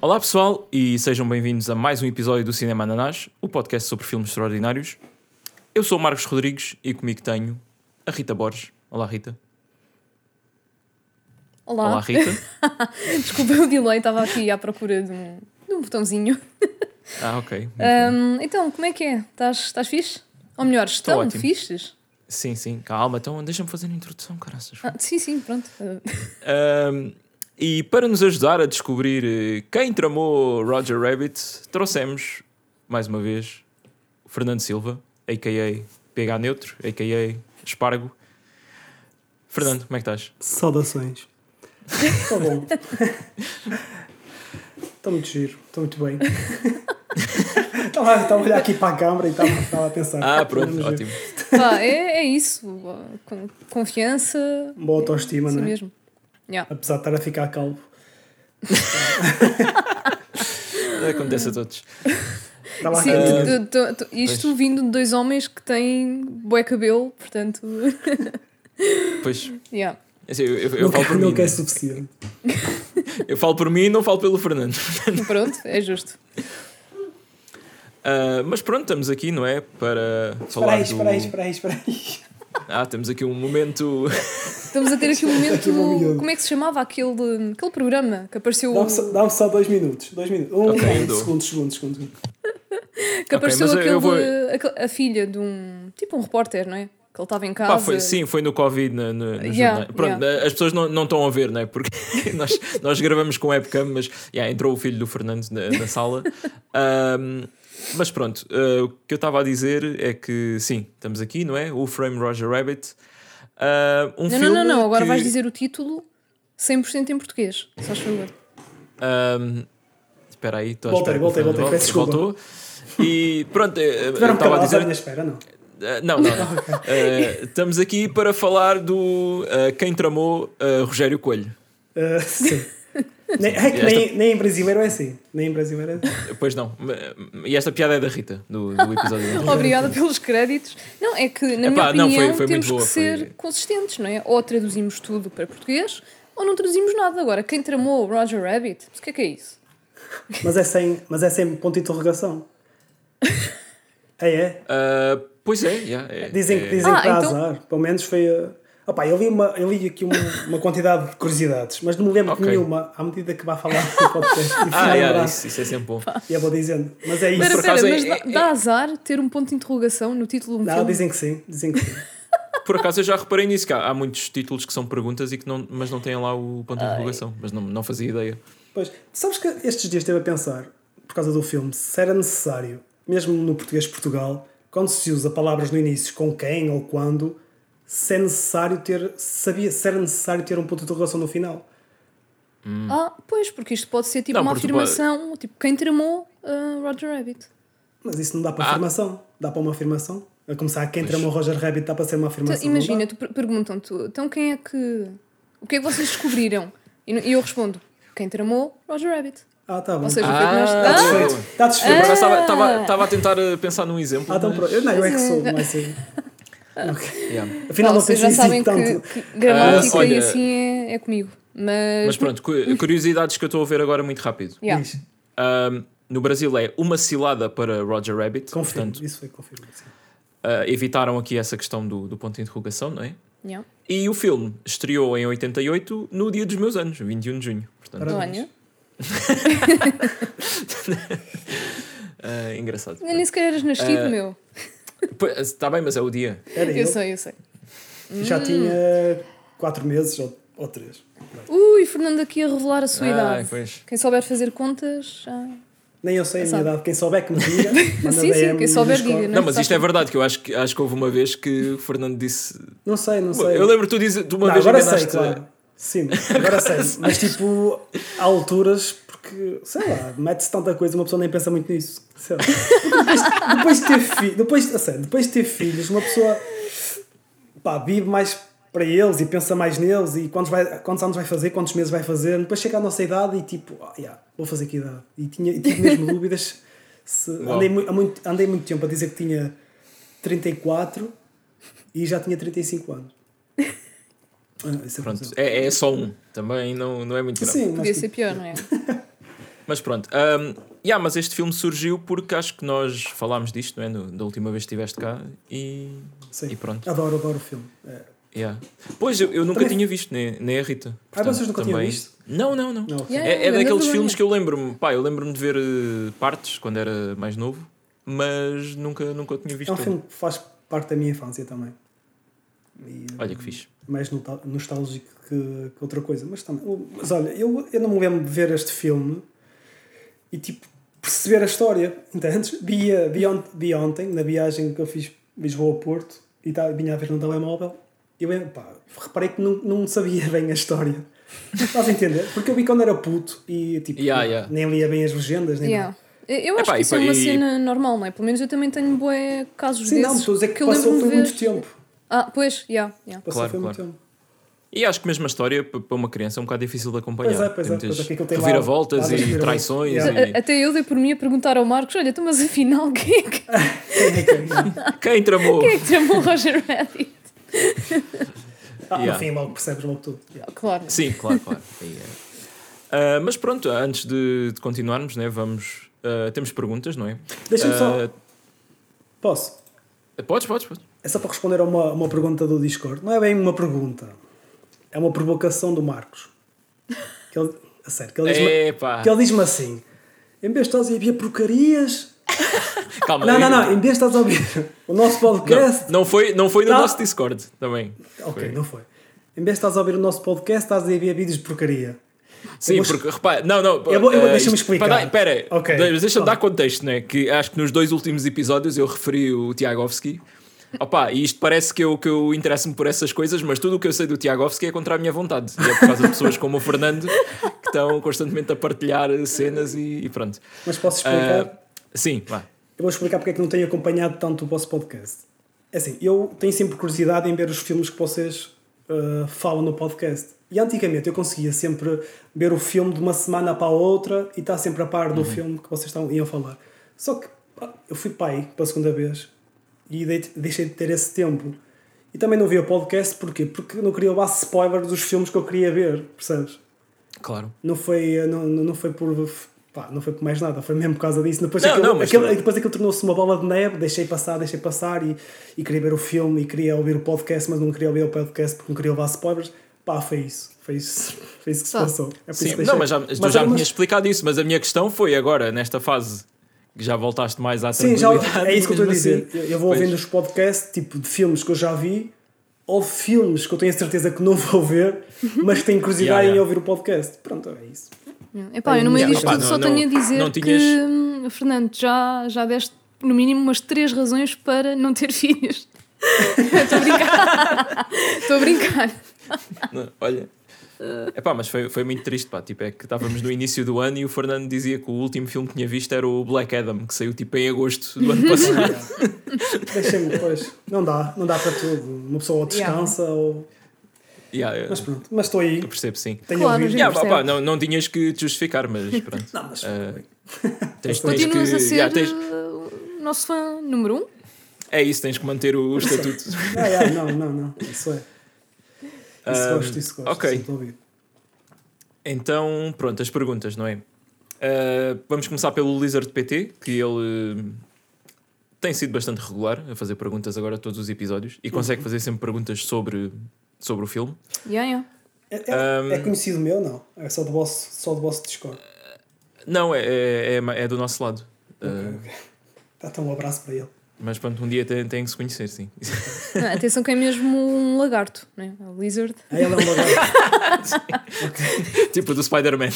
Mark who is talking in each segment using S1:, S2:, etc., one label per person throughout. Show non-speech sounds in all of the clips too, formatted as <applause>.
S1: Olá pessoal e sejam bem-vindos a mais um episódio do Cinema Ananás, o podcast sobre filmes extraordinários. Eu sou o Marcos Rodrigues e comigo tenho a Rita Borges. Olá Rita.
S2: Olá.
S1: Olá Rita. <laughs>
S2: Desculpa o delay, estava aqui à procura de um, de um botãozinho. <laughs>
S1: Ah, ok.
S2: Ahm, então, como é que é? Estás estás fixe? Ou melhor, estão
S1: ótimo.
S2: fixes?
S1: Sim, sim, calma, então deixa-me fazer a introdução, caraças.
S2: Ah, sim, sim, pronto.
S1: Ahm, e para nos ajudar a descobrir eh, quem tramou Roger Rabbit, trouxemos, mais uma vez, o Fernando Silva, a.k.a. PH Neutro, a.k.a. Espargo. Fernando, como é que estás?
S3: Saudações. Está bom. Está <laughs> muito giro, estou muito bem. <laughs> Estava a olhar aqui para a câmara e estava, a pensar.
S1: Ah, pronto, ótimo.
S2: pá, é, é isso. Confiança.
S3: Boa autoestima,
S2: Assim
S3: não é?
S2: mesmo. Yeah.
S3: Apesar de estar a ficar calvo. <laughs>
S1: Acontece a todos.
S3: A
S2: Sim, tu- tu- tu- isto vindo de dois homens que têm bué cabelo, portanto. <laughs>
S1: Pois,
S2: yeah.
S1: assim, eu, eu- eu
S3: Não,
S1: falo por
S3: quer- não
S1: mim.
S3: quer
S1: né?
S3: suficiente. <laughs>
S1: Eu falo por mim e não falo pelo Fernando.
S2: Pronto, é justo.
S1: Ah, mas pronto, estamos aqui, não é? Para
S3: Espera
S1: falar
S3: aí,
S1: do...
S3: espera aí, espera aí, espera aí.
S1: Ah, temos aqui um momento...
S2: Estamos a ter aqui um momento.
S3: Aqui um.
S2: Como é que se chamava aquele, aquele programa que apareceu?
S3: Dá-me só, dá-me só dois minutos. Dois minutos. Um,
S1: Ok,
S3: um,
S1: dou.
S3: segundos, segundos, segundos.
S2: Que apareceu
S1: eu-
S2: aquele,
S1: vou-
S2: aquele- a filha de um. Tipo um repórter, não é? Que ele estava em casa.
S1: Pá, foi, sim, foi no Covid na, no, no
S2: Yeah.
S1: Pronto, as pessoas não, não estão a ver, não é? Porque <laughs> nós, nós gravamos com webcam, mas yeah, entrou o filho do Fernando na, na sala. Ahm, <laughs> mas pronto, ah, o que eu estava a dizer é que sim, estamos aqui, não é? O Frame Roger Rabbit. Ah, um
S2: Não,
S1: filme
S2: não, não, não. Agora
S1: que,
S2: vais dizer o título 100% em português. Só faz favor.
S1: ahm, Espera aí, estou a
S3: Voltei, voltei, voltei, peço desculpa.
S1: Voltou. E pronto, eh, estava a
S3: calados à
S1: dizer.
S3: espera, não.
S1: Uh, não, não. não. <laughs> Uh, estamos aqui para falar do uh, quem tramou uh, Rogério Coelho.
S3: Sim. <laughs> Nem, é que nem, nem em brasileiro é assim. Nem em brasileiro é assim.
S1: Pois não. E esta piada é da Rita, do, do episódio.
S2: Obrigada pelos créditos. Não, é que, na minha
S1: Epá, não,
S2: opinião,
S1: foi- foi
S2: temos
S1: boa,
S2: que ser
S1: foi-
S2: consistentes, não é? Ou traduzimos tudo para português, ou não traduzimos nada. Agora, quem tramou o Roger Rabbit? O que é que é isso?
S3: Mas é sem, mas é sem ponto de interrogação. <laughs> É, é.
S1: Uh, pois é, yeah, é,
S3: Dizem,
S1: é-
S3: que dizem
S2: Ah,
S3: que dá
S2: então-
S3: azar. Pelo menos foi. Uh... Opa, eu li, uma, eu li aqui uma, uma quantidade de curiosidades, mas não me lembro de
S1: Ok.
S3: nenhuma à medida que vai falar no podcast. <laughs> E
S1: Ah,
S3: ah,
S1: yeah, isso, isso é sempre bom.
S3: E eu vou dizendo. Mas é isso.
S2: Espera,
S1: acaso é-
S2: mas dá,
S1: é-
S2: dá azar ter um ponto de interrogação no título de um
S3: Não,
S2: filme?
S3: dizem que sim. Dizem que sim. <laughs>
S1: Por acaso eu já reparei nisso, que há, há muitos títulos que são perguntas e que não, mas não têm lá o ponto de interrogação. Mas não, não fazia ideia.
S3: Pois, sabes que estes dias esteve a pensar, por causa do filme, se era necessário, mesmo no português de Portugal, quando se usa palavras no início com quem ou quando, se é necessário ter. Sabia se era necessário ter um ponto de interrogação no final.
S2: Ah, pois, porque isto pode ser tipo
S1: Não,
S2: uma afirmação, tipo, quem tramou uh, Roger Rabbit?
S3: Mas isso não dá para
S1: Ah.
S3: afirmação. Dá para uma afirmação. A começar, quem tramou Roger Rabbit dá para ser uma
S2: Então,
S3: afirmação. não
S2: imagina, tu per- perguntam-te, então quem é que. O que é que vocês descobriram? E eu respondo, quem tramou Roger Rabbit.
S3: Ah, tá bom.
S2: Ou seja,
S1: Ah,
S2: nós.
S1: tá
S2: Ah,
S3: Desfeito. Está desfeito.
S1: Agora estava, a tentar uh, pensar num exemplo.
S3: Ah, então
S1: mas-
S3: pronto. Eu, não, eu é que sou, mais
S1: Yeah. <laughs>
S3: Afinal, não
S2: vocês já sabem que,
S3: tanto.
S2: que gramática
S1: Ah, olha-
S2: e assim é, é comigo. Mas.
S1: Mas pronto, cu- <laughs> curiosidades que eu estou a ver agora muito rápido.
S2: yeah.
S1: Um, no Brasil é uma cilada para Roger Rabbit.
S3: Confirmo.
S1: Portanto,
S3: Isso foi confirmado. sim.
S1: uh, evitaram aqui essa questão do, do ponto de interrogação, não é?
S2: Yeah.
S1: E o filme estreou em 88, no dia dos meus anos, 21 de junho. Portanto,
S3: Parabéns.
S2: Olha, <laughs>
S1: uh, engraçado.
S2: nem sequer eras nascido,
S1: Ah,
S2: meu.
S1: Está bem, mas é o dia.
S3: Era
S2: Eu
S3: eu.
S2: sei, eu sei.
S3: Já tinha 4 meses ou, ou 3.
S2: Ui, Fernando aqui a revelar a sua
S1: Ah,
S2: idade.
S1: pois.
S2: Quem souber fazer contas, já.
S3: Nem eu sei a minha idade. Quem souber que me diga. <laughs> manda
S2: Sim, sim, quem souber diga,
S1: Não, mas
S2: Sabe-
S1: isto é verdade, que eu acho que, acho que houve uma vez que o Fernando disse.
S3: Não sei, não sei.
S1: Eu lembro tu dizer, tu uma
S3: Não,
S1: vez
S3: agora
S1: enganaste.
S3: sei, claro. Sim, <laughs> agora sei. Mas tipo, há alturas, porque, sei lá, mete-se tanta coisa, uma pessoa nem pensa muito nisso. Sei lá. Depois, depois de ter filhos, depois, a sério, depois de ter filhos, uma pessoa pá, vive mais para eles e pensa mais neles e quantos, vai, quantos anos vai fazer, quantos meses vai fazer, depois chega à nossa idade e tipo, ah, yeah, vou fazer que idade? E, tinha, e tive mesmo <laughs> dúvidas. Se, andei, muito, andei muito tempo a dizer que tinha 34 e já tinha 35 anos. Ah, é
S1: Pronto, é, é só um. Também não, não é muito grave.
S3: Sim,
S2: Podia
S3: tipo,
S2: ser pior, não é? <laughs>
S1: Mas pronto. Um, yeah, mas este filme surgiu porque acho que nós falámos disto, não é? No- da última vez que estiveste cá e,
S3: Sim.
S1: e pronto.
S3: Adoro, adoro o filme. É.
S1: Yeah. Pois, eu, eu nunca
S3: Também-
S1: tinha visto, nem, nem a Rita.
S3: Ah,
S1: Portanto,
S3: vocês nunca tinham
S1: também-
S3: visto?
S1: Não, não, não.
S3: Não.
S2: Yeah.
S1: É, é daqueles filmes que eu lembro-me, pá, eu lembro-me de ver eh, partes quando era mais novo, mas nunca, nunca tinha visto.
S3: É um
S1: todo.
S3: filme que faz parte da minha infância também. E,
S1: Olha que fixe.
S3: mais nostálgico que, que outra coisa. Mas, também, mas olha, eu, eu não me lembro de ver este filme e tipo perceber a história. Entendes? Vi, vi, ont- vi ontem, na viagem que eu fiz Lisboa-Porto, e tá, vinha a ver no telemóvel, e eu pá, reparei que não, não sabia <laughs> bem a história. Estás a entender? Porque eu vi quando era puto e tipo,
S1: Yeah, yeah.
S3: nem lia bem as legendas, nem
S2: Yeah.
S3: nada.
S2: Eu acho
S1: Epá,
S2: que
S1: e
S2: isso é
S1: pa-
S2: uma
S1: e-
S2: cena normal, não é? Pelo menos eu também tenho bué casos
S3: Sim, não,
S2: desses.
S3: estou a dizer que
S2: eu
S3: passou foi muito tempo.
S2: Ah, pois, yeah, yeah.
S3: Passou
S1: Claro,
S3: foi muito
S1: claro.
S3: tempo.
S1: E acho que mesmo a história, para uma criança, é um bocado difícil de acompanhar.
S3: Pois é, pois
S1: Tem
S3: é, pois é, que tem
S1: reviravoltas
S3: lá
S1: e traições.
S3: Yeah.
S1: E...
S2: A- Até eu dei por mim a perguntar ao Marcos: olha, então, mas afinal, quem é que,
S3: Quem é que é?
S1: Quem tramou?
S2: quem é que chamou o Roger Rabbit?
S3: Ah,
S1: Yeah.
S3: No fim, logo percebes logo tudo. Yeah.
S2: Claro.
S1: Sim, claro, claro. <laughs> E, é. Ah, mas pronto, antes de, de continuarmos, né, vamos. ah, temos perguntas, não é?
S3: Deixa-me só.
S1: Ah,
S3: Posso?
S1: podes, podes, podes.
S3: É só para responder a uma, uma pergunta do Discord. Não é bem uma pergunta. É uma provocação do Marcos. Que ele, a sério, que ele diz-me diz-me assim: em vez de estás a ouvir porcarias. <laughs>
S1: Calma.
S3: Não, não, não. Em vez de estás a ouvir o nosso podcast.
S1: Não, não foi, não foi no
S3: Não.
S1: nosso Discord também.
S3: Ok,
S1: Foi.
S3: não foi. Em vez de estás a ouvir o nosso podcast, estás a ouvir vídeos de porcaria.
S1: Sim,
S3: vou-
S1: porque repara, não, não.
S3: Eu vou- eu vou-
S1: eh,
S3: deixa-me explicar.
S1: Espera,
S3: Ok,
S1: deixa-me dar contexto, né? Que acho que nos dois últimos episódios eu referi o Tiagovski. Opa, e isto parece que eu, que eu interesso-me por essas coisas, mas tudo o que eu sei do Tiagovski é contra a minha vontade. E é por causa de pessoas como o Fernando que estão constantemente a partilhar cenas e, e pronto.
S3: Mas posso explicar?
S1: Ah, sim, vá.
S3: Eu vou explicar porque é que não tenho acompanhado tanto o vosso podcast. É assim, eu tenho sempre curiosidade em ver os filmes que vocês uh, falam no podcast. E antigamente eu conseguia sempre ver o filme de uma semana para a outra e estar sempre a par do filme que vocês estão, iam falar. Só que eu fui pai pela segunda vez e dei- deixei de ter esse tempo. E também não vi o podcast porquê? Porque não queria levar spoilers dos filmes que eu queria ver, percebes?
S1: Claro.
S3: Não foi, não, não foi por. Pá, não foi por mais nada, foi mesmo por causa disso. Depois
S1: Não,
S3: aquilo,
S1: não,
S3: aquilo-
S1: tu-
S3: depois aquilo tornou-se uma bola de neve, deixei passar, deixei passar e, e queria ver o filme e queria ouvir o podcast, mas não queria ouvir o podcast porque não queria levar spoilers. Pá, foi isso. Foi isso, <laughs> foi isso que se passou. É
S1: Sim, não, mas já, tu
S3: Mas-
S1: já me
S3: mas-
S1: tinhas explicado isso, mas a minha questão foi agora, nesta fase, já voltaste mais à
S3: Sim, já, é isso que eu estou a dizer.
S1: assim.
S3: Eu- vou
S1: Pois.
S3: ouvindo os podcasts tipo de filmes que eu já vi ou filmes que eu tenho a certeza que não <laughs> vou ver, mas que tenho curiosidade
S1: Yeah, yeah.
S3: em ouvir o podcast. Pronto, é isso.
S2: Epá, eu no meio disto tudo
S1: não-
S2: só
S1: não-
S2: tenho a dizer
S1: não
S2: que,
S1: tinhas-
S2: hum, Fernando, já, já deste no mínimo umas três razões para não ter <laughs> filhos. Estou a brincar. Estou a brincar.
S1: Não, olha. Epá, mas foi, foi muito triste, pá. Tipo, é que estávamos no início do ano e o Fernando dizia que o último filme que tinha visto era o Black Adam, que saiu tipo em agosto do ano <laughs> passado.
S3: Deixem-me depois. Não dá, não dá para tudo. Uma pessoa ou descansa ou.
S1: yeah, eu,
S3: Mas pronto, mas estou aí.
S1: eu percebo, sim.
S3: Tenho
S2: Claro,
S3: ouvido.
S1: Yeah, pá,
S2: percebo.
S1: pá, não, não tinhas que te justificar, mas pronto. <laughs>
S3: Não, mas
S1: Ah,
S3: foi.
S1: tens, tens
S2: Continuas
S1: que,
S2: a ser
S1: yeah, tens-
S2: uh, o nosso fã número um?
S1: é isso, tens que manter o, o estatuto.
S3: Ah, ah, não, não, não. Isso é. Isso
S1: Ah,
S3: gosto, isso gosto.
S1: ok. Então, pronto, as perguntas, não é? Uh, vamos começar pelo Lizard PT, que ele uh, tem sido bastante regular a fazer perguntas agora a todos os episódios e consegue fazer sempre perguntas sobre, sobre o filme.
S2: Yeah, yeah.
S3: É, é,
S1: Um,
S3: é conhecido meu, não? É só do vosso, só do vosso Discord.
S1: Não, é, é, é, é do nosso lado. Uh,
S3: Ok, ok. Tá, então um abraço para ele.
S1: Mas pronto, um dia tem, tem que se conhecer, sim.
S2: Não, atenção que é mesmo um lagarto, né? O lizard.
S3: Ah, ele é um lagarto. <laughs>
S1: tipo do Spider-Man.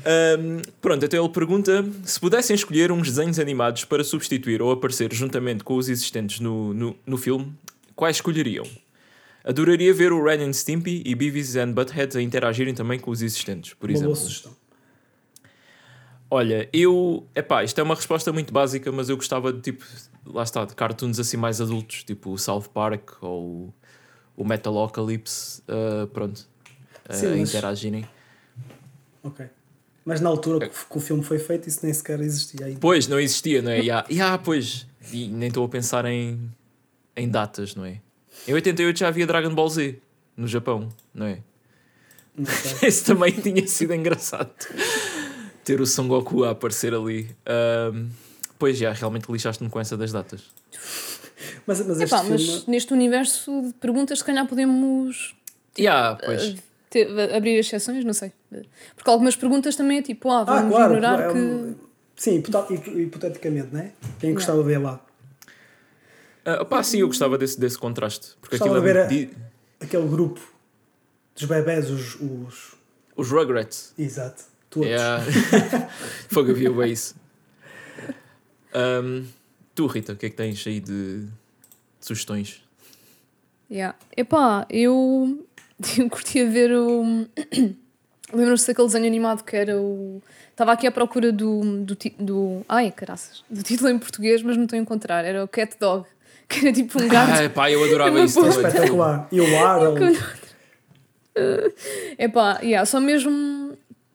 S1: Um, pronto, então ele pergunta: se pudessem escolher uns desenhos animados para substituir ou aparecer juntamente com os existentes no, no, no filme, quais escolheriam? Adoraria ver o Ren and Stimpy e Beavis and Butthead a interagirem também com os existentes, por
S3: Uma boa
S1: exemplo.
S3: sugestão.
S1: Olha, eu. Epá, isto é uma resposta muito básica, mas eu gostava de tipo. Lá está, de cartoons assim mais adultos, tipo o South Park ou o Metalocalypse, uh, pronto, uh,
S3: Sim,
S1: a
S3: mas-
S1: interagirem.
S3: Ok. Mas na altura que, que o filme foi feito, isso nem sequer existia aí.
S1: Pois, não existia, não é? E há, e há, pois. E nem estou a pensar em, em datas, não é? Em 88 já havia Dragon Ball Z no Japão, não é?
S3: Não. <laughs>
S1: Esse também tinha sido engraçado. Ter o Son Goku a aparecer ali. Ahm, pois já, realmente lixaste-me com essa das datas.
S3: Mas, mas
S2: Epá,
S3: filme.
S2: mas neste universo de perguntas, se calhar podemos
S1: Yeah, pois.
S2: uh, ter- abrir exceções, não sei. Porque algumas perguntas também é tipo, ah,
S3: Ah,
S2: vamos
S3: claro.
S2: ignorar
S3: é
S2: que.
S3: um- Sim, hipote- hip- hipoteticamente, né? Quem gostava de ver lá?
S1: Ah, pá, sim, eu gostava desse, desse contraste. Porque
S3: Gostava
S1: aquilo é
S3: de ver
S1: muito di-
S3: Aquele grupo dos bebés, os. os...
S1: Os Rugrats.
S3: Exato. Todos.
S1: Yeah. <laughs> Fogo, havia bem isso. Ahm, tu, Rita, o que é que tens aí de, de sugestões?
S2: Yeah. Epá, eu, <laughs> eu curtia ver o. <coughs> Lembram-se daquele desenho animado que era o. Estava aqui à procura do, do, ti- do. Ai, caraças. Do título em português, mas não estou a encontrar. Era o Cat Dog. <laughs> Que era tipo um gato.
S1: Ah, pá, eu adorava
S2: É
S1: isso.
S3: Espetacular. E o Arnold.
S2: Epá, yeah, só mesmo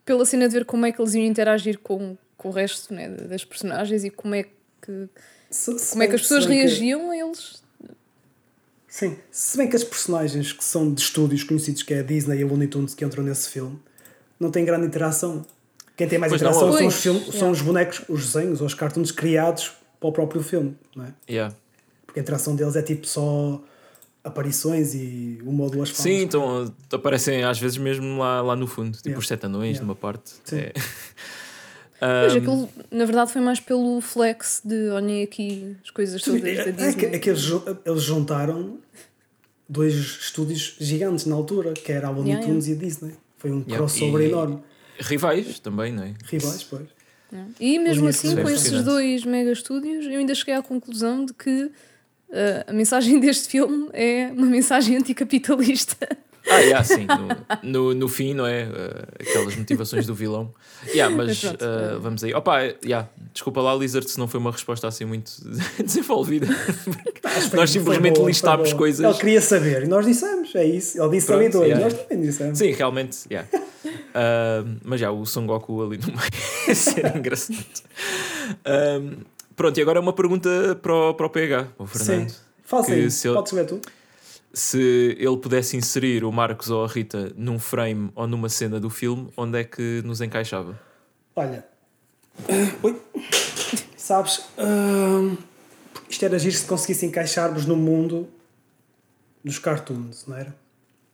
S2: pela cena de ver como é que eles iam interagir com, com o resto né, das personagens e como é que,
S3: Se- se
S2: como é que as pessoas reagiam a eles.
S3: Sim. Se bem que as personagens que são de estúdios conhecidos, que é a Disney e a Looney Tunes, que entram nesse filme, não têm grande interação. Quem tem mais
S1: Pois não,
S3: interação são,
S2: pois.
S3: os, filmes, são
S2: Yeah.
S3: os bonecos, os desenhos ou os cartoons criados para o próprio filme, não é?
S1: Yeah.
S3: Porque a interação deles é tipo só aparições e uma ou duas falas.
S1: Sim, então aparecem às vezes mesmo lá, lá no fundo, tipo
S3: Yeah.
S1: os sete anões,
S3: Yeah.
S1: numa parte.
S3: Sim.
S1: É. <laughs>
S2: Pois
S1: Ahm,
S2: aquilo, na verdade, foi mais pelo flex de olhem aqui as coisas todas
S3: é,
S2: da
S3: é
S2: Disney.
S3: que, é que eles, eles juntaram dois estúdios gigantes na altura, que era a Looney
S2: Yeah,
S3: Tunes e a Disney. Foi um
S1: Yeah.
S3: crossover
S1: E-
S3: enorme.
S1: Rivais também, não é?
S3: Rivais, pois.
S2: E mesmo assim, com
S1: é
S2: esses dois mega estúdios, eu ainda cheguei à conclusão de que a mensagem <laughs> deste filme é uma mensagem anticapitalista.
S1: Ah, yeah, sim, no, no, no fim, não é? Uh, aquelas motivações do vilão. Yeah, mas
S2: Mas pronto,
S1: uh, vamos aí. Opa, yeah, desculpa lá, Lizard, se não foi uma resposta assim muito <laughs> desenvolvida.
S3: Acho que
S1: Nós simplesmente
S3: foi
S1: listámos coisas.
S3: Ele queria saber e nós dissemos, é isso. Ele disse
S1: Pronto,
S3: também dois,
S1: yeah.
S3: nós também dissemos.
S1: Sim, realmente, yeah. Uh, mas já, o Son Goku ali no meio <laughs> é ser engraçado. Um, pronto, e agora é uma pergunta para o, para o PH, o Fernando.
S3: Sim. Faça
S1: Que
S3: aí,
S1: se ele-
S3: podes ver tu.
S1: Se ele pudesse inserir o Marcos ou a Rita num frame ou numa cena do filme, onde é que nos encaixava?
S3: Olha. <coughs> Oi. Sabes, hum, isto era giro se conseguisse encaixarmos no mundo dos cartoons, não era?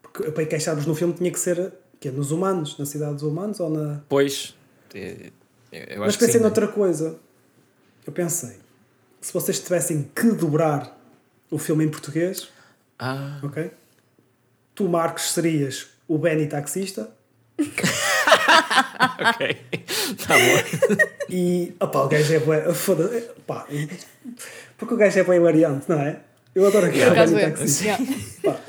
S3: Porque para encaixarmos no filme tinha que ser que é, nos humanos, na cidade dos humanos ou na.
S1: Pois, é- eu
S3: Mas
S1: acho que
S3: pensei
S1: sim.
S3: noutra coisa. Eu pensei, se vocês tivessem que dobrar o filme em português,
S1: Ah,
S3: ok? Tu, Marcos, serias o Benny taxista <laughs>
S1: ok. Tá bom.
S3: e. Opá, o gajo é bué. Foda-se. Pá, porque o gajo é bem variante, não é? Eu adoro aquele
S2: acaso
S3: Benny
S2: é.
S3: taxista.
S2: Yeah.
S3: Pá,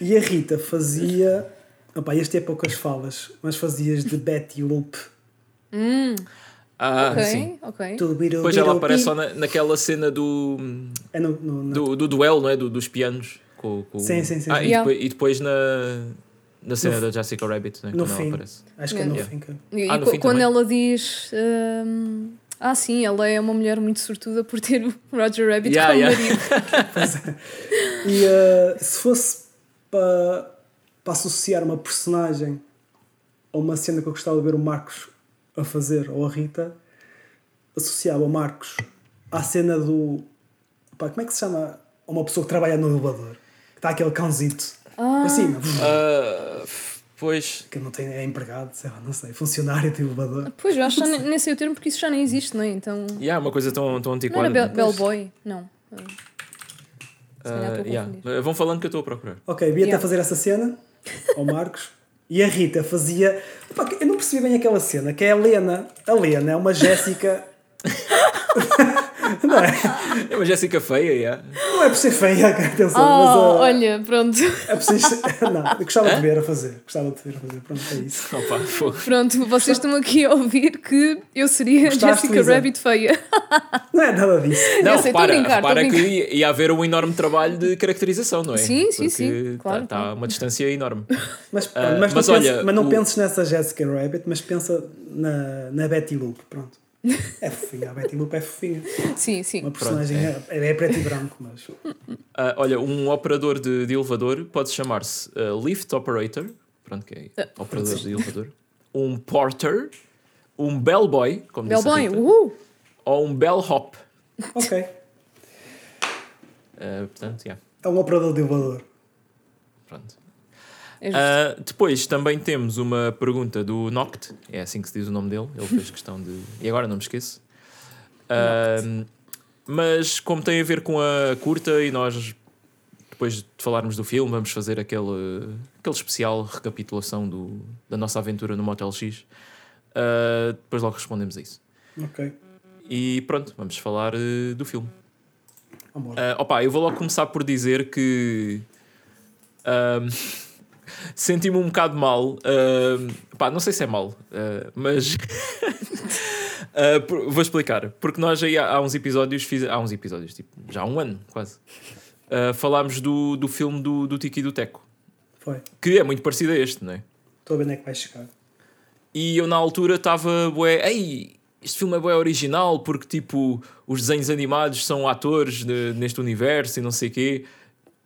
S3: E a Rita fazia. Opá, este é poucas falas, mas fazias de Betty Loop.
S1: Ah,
S2: ok,
S1: sim.
S2: ok.
S1: Depois ela aparece só na, naquela cena do,
S3: É no, no, no-
S1: do, do duelo, não é? Do- dos pianos. Com, com...
S3: Sim, sim, sim,
S1: Ah,
S3: sim.
S1: e,
S2: Yeah.
S1: depois, e depois na, na cena
S3: No-
S1: da Jessica Rabbit, né?
S3: no
S1: quando ela
S3: fim.
S1: aparece.
S3: Acho que é no
S1: Yeah.
S3: fim. que-
S2: E
S1: Ah, no
S2: quando
S1: também.
S2: ela diz. hum, ah, sim, ela é uma mulher muito sortuda por ter o Roger Rabbit
S1: Yeah,
S2: como
S1: yeah.
S2: marido. <laughs>
S3: E uh, se fosse para para associar uma personagem a uma cena que eu gostava de ver o Marcos a fazer, ou a Rita, associava o Marcos à cena do. Pá, como é que se chama? Uma pessoa que trabalha no elevador. Que está aquele cãozito
S2: Ah.
S3: para cima.
S1: Ah, pois.
S3: Que não tem, é empregado, sei lá, não sei, funcionário de elevador.
S2: Pois, eu acho que nem, sei o termo porque isso já nem existe, não é? Então.
S1: Yeah, uma coisa tão, tão
S2: Não
S1: antiquada.
S2: era
S1: né?
S2: Bell, Bellboy? Não. Se calhar estou a
S1: yeah. Vão falando que eu estou a procurar.
S3: Ok, ia
S2: Yeah.
S3: até fazer essa cena ao Marcos. E a Rita fazia. Pá, eu não percebi bem aquela cena, que é a Lena. A Lena é uma Jéssica. <laughs> não é? <laughs>
S1: É uma Jéssica feia, yeah.
S3: Não é por ser feia, <laughs> atenção,
S2: Oh,
S3: mas uh,
S2: olha, pronto.
S3: é por ser. <laughs> Não, eu gostava de ver a fazer. Gostava de ver a fazer. Pronto, é isso.
S1: Opa.
S2: Pronto, vocês estão aqui a ouvir que eu seria
S3: Gostaste,
S2: Jessica? Rabbit feia.
S3: Não é nada disso.
S1: Não,
S2: Eu sei,
S1: repara,
S2: brincar,
S1: repara que ia, ia haver um enorme trabalho de caracterização, não é?
S2: Sim, sim,
S1: Porque
S2: sim,
S1: tá-
S2: claro,
S1: Tá, uma distância enorme.
S3: Mas, pronto,
S1: Ah,
S3: mas,
S1: mas
S3: não,
S1: olha,
S3: penses, mas não
S1: o-
S3: penses nessa Jessica Rabbit, mas pensa na, na Betty Loop. Pronto. É fofinha, a Betty Loop é fofinha.
S2: Sim, sim.
S3: Uma personagem é, é preto e branco, mas.
S1: Ah, olha, um operador de, de elevador pode chamar-se ah, Lift Operator, pronto, que é operador de elevador, um porter, um bellboy, como
S2: Bellboy, uhul!
S1: ou um bellhop.
S3: Ok.
S1: Uh, portanto, yeah,
S3: É um operador de elevador.
S1: pronto.
S2: É.
S1: Uh, depois também temos uma pergunta do Noct, é assim que se diz o nome dele, ele fez questão de. E agora não me esqueço. Uh, mas como tem a ver com a curta e nós depois de falarmos do filme vamos fazer aquele, aquele especial recapitulação do, da nossa aventura no Motel X. Uh, depois logo respondemos a isso.
S3: Ok.
S1: E pronto, vamos falar uh, do filme.
S3: Vambora.
S1: Uh, opa, eu vou logo começar por dizer que senti-me um bocado mal. ahm, pá, não sei se é mal, ah, mas <laughs> ah, por- vou explicar. Porque nós aí há, há uns episódios, fiz, há uns episódios, tipo, já há um ano quase, ah, falámos do, do filme do, do Tiki e do Teco,
S3: Foi.
S1: que é muito parecido a este, não é?
S3: Estou a ver onde é que vai chegar.
S1: E eu na altura estava, bué, ei, este filme é bué original porque tipo, os desenhos animados são atores de- neste universo e não sei o quê.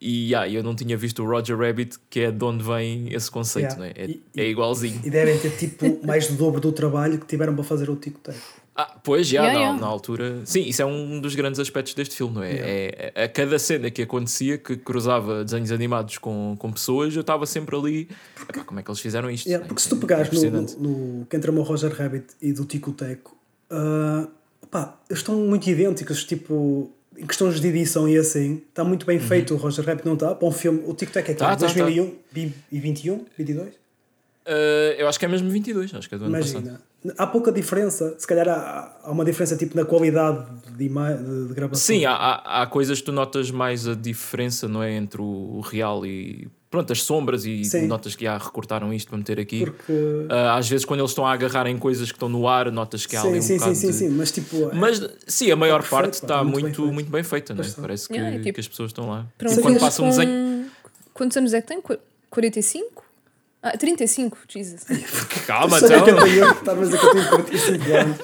S1: E ah, eu não tinha visto o Roger Rabbit, que é de onde vem esse conceito,
S3: Yeah.
S1: não é? É,
S3: E-
S1: é igualzinho.
S3: E devem ter tipo mais do dobro do trabalho que tiveram para fazer o Tico Teco.
S1: Ah, pois, já,
S2: Yeah,
S1: na,
S2: yeah.
S1: na altura. Sim, isso é um dos grandes aspectos deste filme, não é? É, é- a cada cena que acontecia, que cruzava desenhos animados com, com pessoas, eu estava sempre ali. "Epá, como é que eles fizeram isto?
S3: Yeah,
S1: é?
S3: porque se tu
S1: É
S3: pegares no,
S1: impressionante.
S3: no, no que entra o Roger Rabbit e do Tico Teco, ah, pá, eles estão muito idênticos, tipo, em questões de edição e assim. Está muito bem feito o Roger Rabbit, não está? Para um filme, o Teco é que
S1: Uhum. Tá, tá,
S3: 2001 e 21, 22?
S1: Ah, eu acho que é mesmo 22, acho que é do ano passado.
S3: Imagina. Há pouca diferença, se calhar há, há uma diferença tipo na qualidade de, de, de gravação.
S1: Sim, há, há, há coisas que tu notas mais a diferença, não é? Entre o, o real e. Pronto, as sombras e
S3: Sim.
S1: notas que já recortaram isto para meter aqui.
S3: Porque.
S1: Ah, às vezes, quando eles estão a agarrar em coisas que estão no ar, notas que há ali
S3: Sim,
S1: um
S3: sim, sim,
S1: bocado
S3: sim,
S1: de...
S3: sim, mas tipo. é-
S1: Mas sim, a maior
S3: perfeito,
S1: parte está
S3: muito
S1: muito,
S3: bem
S1: muito, bem feita, não é? Parece que,
S2: é tipo-
S1: que as pessoas estão lá.
S2: Para um
S1: Quando passa um desenho.
S2: Quantos anos é que tem? Qu- 45? Ah, 35, Jesus. <laughs>
S1: Calma,
S3: Só
S1: então.
S3: que para eu estar a dizer que eu tenho 45 anos.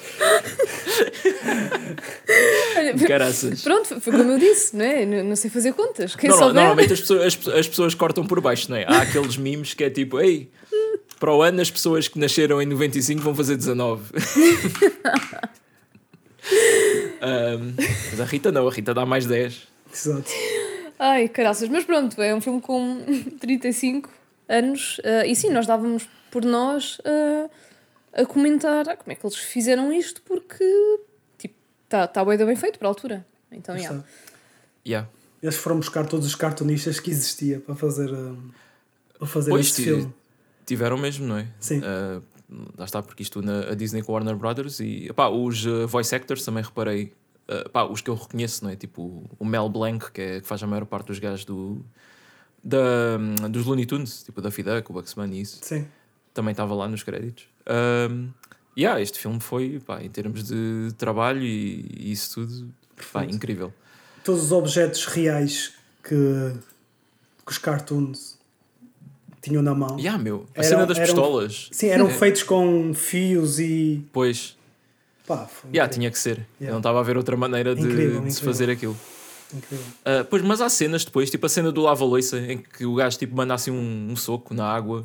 S2: Olha,
S1: Caraças.
S2: Pronto, foi como eu disse, não é? Não, não sei fazer contas. Quem
S1: Não,
S2: souber.
S1: normalmente as pessoas, as, as pessoas cortam por baixo, não é? Há aqueles memes que é tipo, ei, para o ano as pessoas que nasceram em 95 vão fazer 19. <laughs> Ahm, mas a Rita não, a Rita dá mais 10.
S3: Exato.
S2: Ai, caraças. Mas pronto, é um filme com 35 anos. ah, e sim, nós dávamos por nós ah, a comentar ah, como é que eles fizeram isto, porque tipo, está tá bué da bem feito para a altura. Então, yeah.
S3: Está.
S1: Yeah.
S3: Eles foram buscar todos os cartunistas que existia para fazer, um, para fazer
S1: Pois,
S3: este filme.
S1: tiveram mesmo, não é?
S3: Sim.
S1: Ah, lá está, porque isto na a Disney com a Warner Brothers e epá, os ah, voice actors também reparei, ah, epá, os que eu reconheço, não é? Tipo o Mel Blanc, que, é, que faz a maior parte dos gajos do, da, dos Looney Tunes, tipo da Duck, o Bugs Bunny e isso,
S3: Sim.
S1: também estava lá nos créditos. Um, yeah, este filme foi, pá, em termos de trabalho e, e isso tudo, pá, incrível.
S3: Todos os objetos reais que, que os cartoons tinham na mão.
S1: Yeah, meu, a
S3: Eram-
S1: cena das
S3: eram-
S1: pistolas.
S3: Sim, eram
S1: É,
S3: feitos com fios e.
S1: Pois,
S3: Pá,
S1: yeah, tinha que ser. Eu
S3: Yeah.
S1: não estava a ver outra maneira de,
S3: Incrível,
S1: de se
S3: incrível.
S1: fazer aquilo.
S3: Incrível.
S1: Ah, pois, mas há cenas depois, tipo a cena do lava-loiça, em que o gajo tipo, manda assim um, um soco na água,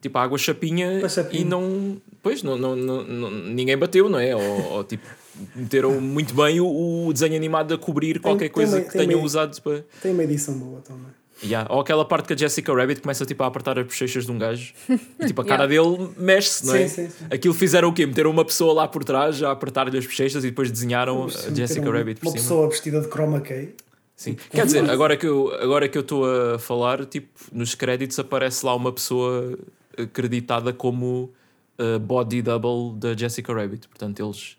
S1: tipo a água chapinha, e não. Pois, não, não, não, não- ninguém bateu, não é? Ou, ou, tipo, meteram muito bem o, o desenho animado a cobrir qualquer
S3: tem
S1: coisa
S3: meio-
S1: que
S3: tem
S1: tenham
S3: meio-
S1: usado para.
S3: Tem uma edição boa também.
S1: Yeah. Ou aquela parte que a Jessica Rabbit começa tipo, a apertar as bochechas de um gajo <laughs> e tipo, a cara dele mexe-se, não é?
S3: Sim, sim, sim.
S1: Aquilo fizeram o quê? Meteram uma pessoa lá por trás a apertar-lhe as bochechas e depois desenharam a Jessica Rabbit por
S3: Uma
S1: cima.
S3: pessoa vestida de chroma key.
S1: Sim. Quer dizer, agora que eu agora que eu estou a falar, tipo, nos créditos aparece lá uma pessoa acreditada como uh, body double da Jessica Rabbit. Portanto, eles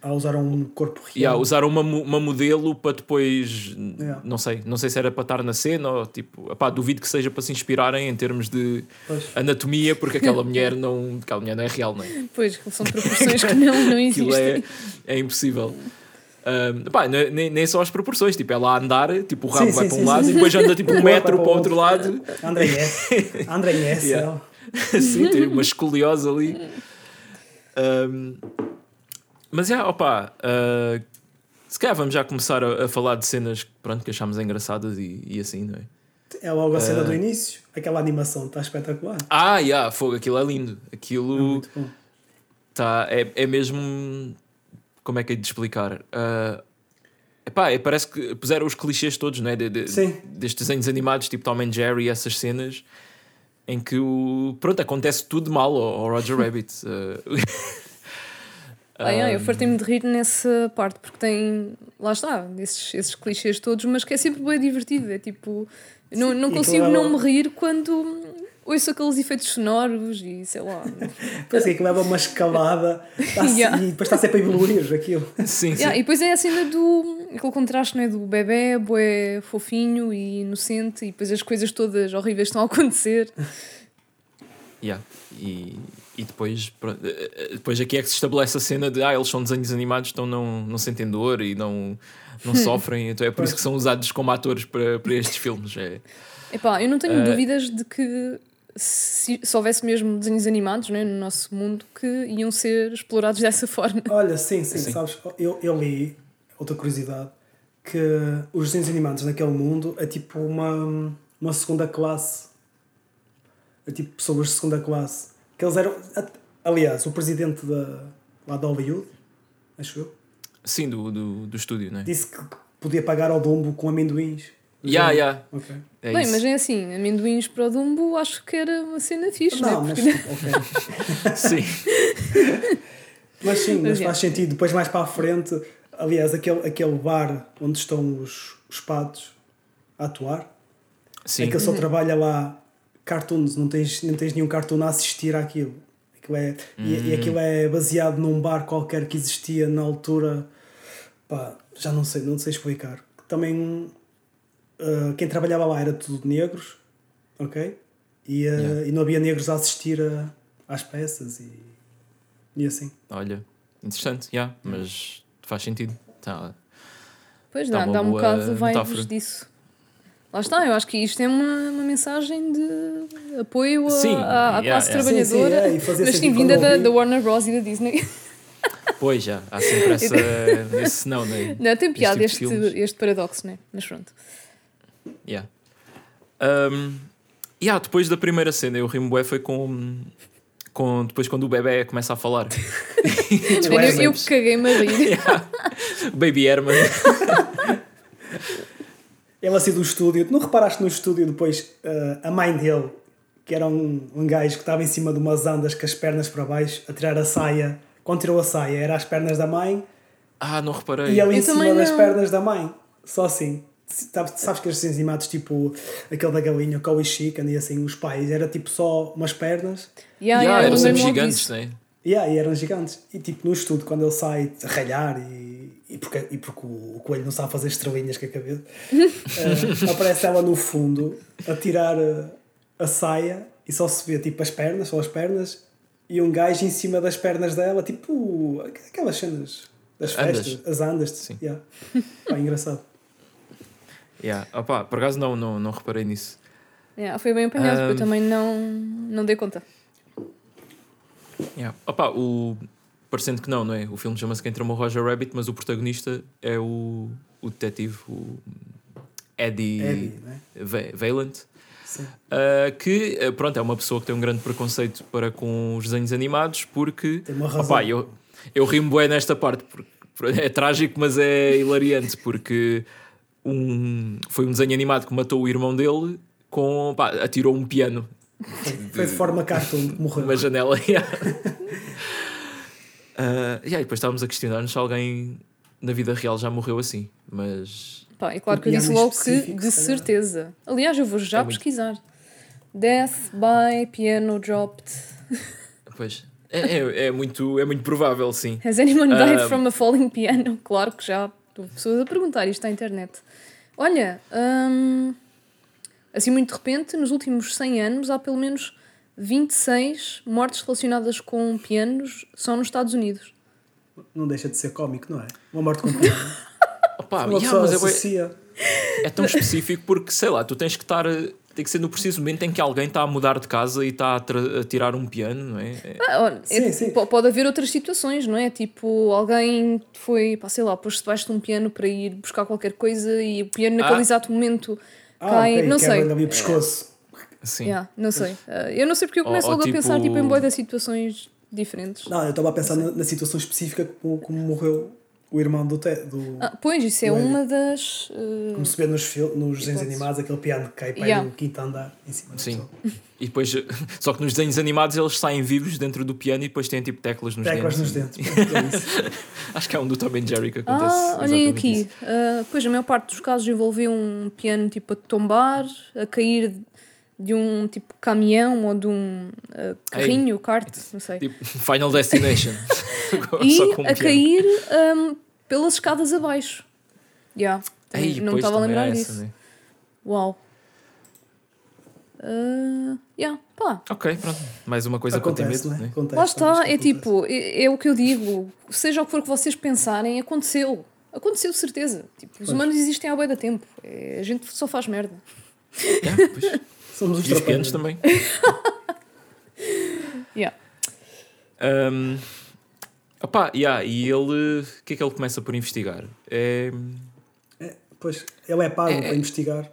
S3: A usar um corpo real.
S1: yeah, usaram uma, uma modelo para depois,
S3: Yeah.
S1: não sei, não sei se era para estar na cena ou tipo, epá, duvido que seja para se inspirarem em termos de
S3: Pois.
S1: anatomia, porque aquela <laughs> mulher não, aquela mulher não é real, não é?
S2: Pois, são proporções que não, não
S1: é,
S2: existem.
S1: é impossível. Um, pá, é- nem, nem só as proporções, tipo, ela a andar, tipo, o rabo
S3: Sim,
S1: vai
S3: sim,
S1: para um
S3: sim,
S1: lado
S3: sim.
S1: e depois anda tipo um metro para o outro lado.
S3: André S. André S.
S1: Yeah. assim, <laughs> tem uma escoliose ali. Um, mas é, opa, uh, se calhar vamos já começar a, a falar de cenas pronto, que achámos engraçadas e, e assim, não é?
S3: é logo a cena
S1: Ah.
S3: do início. Aquela animação está espetacular.
S1: Ah, yeah, fogo, aquilo é lindo. Aquilo.
S3: É.
S1: Tá, é, é mesmo. Como é que é de explicar? Ah, epá, é, parece que puseram os clichês todos, não é? De, de-
S3: Sim.
S1: Destes desenhos animados, tipo Tom and Jerry, essas cenas em que o. Pronto, acontece tudo de mal ao, ao Roger <laughs> Rabbit. Ah,
S2: Ah, yeah, eu fartei-me de rir nessa parte porque tem, lá está, esses, esses clichês todos, mas que é sempre bem divertido. É tipo, não, não consigo
S3: é
S2: não me rir quando ouço aqueles efeitos sonoros e sei lá. <laughs>
S3: Parece que leva uma escalada tá se- <laughs>
S2: Yeah.
S3: e depois está sempre a evoluir aquilo.
S1: sim, sim.
S2: Yeah, e depois é a cena do. aquele contraste não é? do bebê, bué fofinho e inocente, e depois as coisas todas horríveis estão a acontecer.
S1: Yeah. E, e depois, pronto, eh, eh, depois aqui é que se estabelece a cena de ah, eles são desenhos animados, então não, não sentem dor e não, não <laughs> sofrem, então é por isso que são usados como atores para, para estes filmes. É,
S2: Epá, eu não tenho
S1: Eh,
S2: dúvidas de que se, se houvesse mesmo desenhos animados não é? no nosso mundo que iam ser explorados <laughs> dessa forma.
S3: Olha, sim, sim,
S1: Sim.
S3: sabes, eu, eu li, outra curiosidade, que os desenhos animados naquele mundo é tipo uma, uma segunda classe. É tipo pessoas de segunda classe. Que eles eram. Aliás, o presidente da, lá de Hollywood, acho eu,
S1: sim, do, do, do estúdio, não é?
S3: disse que podia pagar ao Dumbo com amendoins.
S1: Yeah, yeah.
S3: Ok.
S1: É
S2: Bem,
S1: isso.
S2: mas é assim, amendoins para o Dumbo acho que era uma cena fixe,
S3: Não,
S2: né?
S3: mas,
S2: Porque-
S3: ok. <laughs>
S1: Sim. <laughs>
S3: Mas sim, mas
S2: Mas é.
S3: faz sentido. Depois, mais para a frente, aliás, aquele, aquele bar onde estão os, os patos a atuar,
S1: Sim.
S3: é que ele só trabalha lá cartoons, não tens, não tens nenhum cartoon a assistir àquilo. Aquilo é, e, e aquilo é baseado num bar qualquer que existia na altura, pá, já não sei, não sei explicar. Também ah, quem trabalhava lá era tudo negros, ok? E, ah,
S1: Yeah.
S3: e não havia negros a assistir a- às peças e, e assim.
S1: Olha, interessante, yeah, mas faz sentido. Tá.
S2: Pois
S1: Dá
S2: dá, dá um bocado vibes disso. Lá está, eu acho que isto é uma, uma mensagem de apoio
S1: Sim,
S2: à, à
S1: yeah,
S2: classe
S1: yeah.
S3: Sim, sim,
S2: trabalhadora,
S3: é,
S2: mas sim, vinda da, da Warner Bros. e da Disney. <laughs>
S1: Pois já, há sempre essa, esse não, não é?
S2: Não, tem piada
S1: tipo de
S2: este,
S1: filmes.
S2: este paradoxo, né? Mas pronto.
S1: Yeah. Um, yeah, depois da primeira cena, eu rimo bué foi com, com. Depois quando o bebê começa a falar. <laughs>
S2: Eu, eu, eu caguei-me a rir. <laughs>
S1: Yeah. Baby Herman. <laughs>
S3: Ele assim do estúdio, tu não reparaste no estúdio depois eh, a mãe dele, que era um, um gajo que estava em cima de umas andas com as pernas para baixo, a tirar a saia. Quando tirou a saia, era as pernas da mãe
S1: Ah, não reparei.
S3: e ele em
S2: Eu
S3: cima
S2: também
S3: das pernas da mãe. Só assim. Sabes, sabes que estes animados, tipo aquele da galinha, o Chicken e assim, os pais, era tipo só umas pernas
S2: Yeah,
S1: Yeah, eram sempre gigantes, né?
S3: Yeah, e eram gigantes. E tipo, no estudo, quando ele sai a ralhar e, e, porque, e porque o, o coelho não sabe fazer estrelinhas com a cabeça, <laughs> eh, aparece ela no fundo a tirar a, a saia e só se vê tipo as pernas, só as pernas, e um gajo em cima das pernas dela, tipo aquelas cenas das
S1: Andas.
S3: festas, as andas.
S1: Sim.
S3: Yeah. Pá, engraçado.
S1: Yeah. Opa, por acaso não, não, não reparei nisso.
S2: Yeah, foi bem apanhado, porque eu
S1: Um,
S2: também não, não dei conta.
S1: Yeah. Opa, o... Parecendo que não, não é? O filme chama-se Quem Tramou Roger Rabbit, mas o protagonista é o, o detetive, o Eddie,
S3: Eddie, né?
S1: Va- Valent. Uh, que uh, pronto, é uma pessoa que tem um grande preconceito para com os desenhos animados porque
S3: Tem uma razão.
S1: Opa, eu, eu rimo bué nesta parte porque é trágico, mas é hilariante porque um, foi um desenho animado que matou o irmão dele com pá, atirou um piano
S3: Foi de forma cartoon que morreu.
S1: numa janela. <laughs> yeah. Uh, yeah, e depois estávamos a questionar-nos se alguém na vida real já morreu assim, mas
S2: Pá, é claro que eu disse logo que de certeza. Aliás, eu vou já
S1: É muito-
S2: pesquisar. Death by piano dropped.
S1: pois é, é, é muito, é muito provável, sim.
S2: Has anyone died
S1: Ah,
S2: from a falling piano? Claro que já. Houve pessoas a perguntar isto à internet. Olha, hum, assim muito de repente, nos últimos 100 anos há pelo menos 26 mortes relacionadas com pianos só nos Estados Unidos.
S3: Não deixa de ser cómico, não é? Uma morte com piano.
S1: Opa,
S3: Uma
S1: yeah,
S3: pessoa
S1: é, é tão específico porque sei lá, tu tens que estar. Tem que ser no preciso momento em que alguém está a mudar de casa e está a, a tirar um piano, não é? É-
S2: Ah, olha,
S3: Sim,
S2: é-
S3: sim.
S2: po- Pode haver outras situações, não é? Tipo, alguém foi, pá, sei lá, pôs-se debaixo de um piano para ir buscar qualquer coisa e o piano naquele
S1: Ah.
S2: exato momento
S3: Ah,
S2: cai.
S3: ok,
S2: não sei.
S3: ali o pescoço.
S1: Sim.
S2: Yeah, não sei. Uh, eu não sei porque eu
S1: Ou-
S2: começo
S1: ou
S2: logo a pensar
S1: tipo-
S2: tipo, em boia de situações diferentes.
S3: Não, eu estava a pensar na, na situação específica como, como morreu o irmão do Ted. Do,
S2: Ah, pois, isso é uma das. uh,
S3: Como se vê nos, nos desenhos animados, aquele piano que cai para
S2: Yeah.
S3: aí no quinto andar em cima
S1: Sim. E depois, <laughs> só que nos desenhos animados eles saem vivos dentro do piano e depois têm tipo teclas nos
S3: Teclas
S1: dentes.
S3: nos dentes. <laughs> pronto, é isso. <laughs>
S1: Acho que é um do Tom and Jerry que acontece.
S2: Ah, olhem aqui. Uh, pois a maior parte dos casos envolvia um piano tipo a tombar, a cair de um tipo caminhão ou de um uh, carrinho, kart, não sei.
S1: Tipo, Final Destination. <laughs>
S2: e
S1: um
S2: a cair um, pelas escadas abaixo. Yeah.
S1: Ei,
S2: não estava a lembrar
S1: essa,
S2: disso.
S1: né?
S2: Uau. Uh, yeah, pá.
S1: Ok, pronto. Mais uma coisa para ter
S3: Acontece,
S1: medo.
S3: não é?
S1: né?
S3: Acontece,
S2: Lá está, é
S3: acontece.
S2: tipo, é, é o que eu digo. Seja o que for que vocês pensarem, aconteceu. Aconteceu de certeza. Tipo, os
S3: Pois.
S2: humanos existem há bué da tempo. É, a gente só faz merda.
S1: Yeah, pois. <laughs>
S3: Somos os
S1: E
S3: trapalhões.
S1: também. <laughs>
S2: Yeah.
S1: Um, opá, yeah, e ele. O que é que ele começa por investigar? É.
S3: É, pois, ele é pago
S1: É-
S3: para investigar.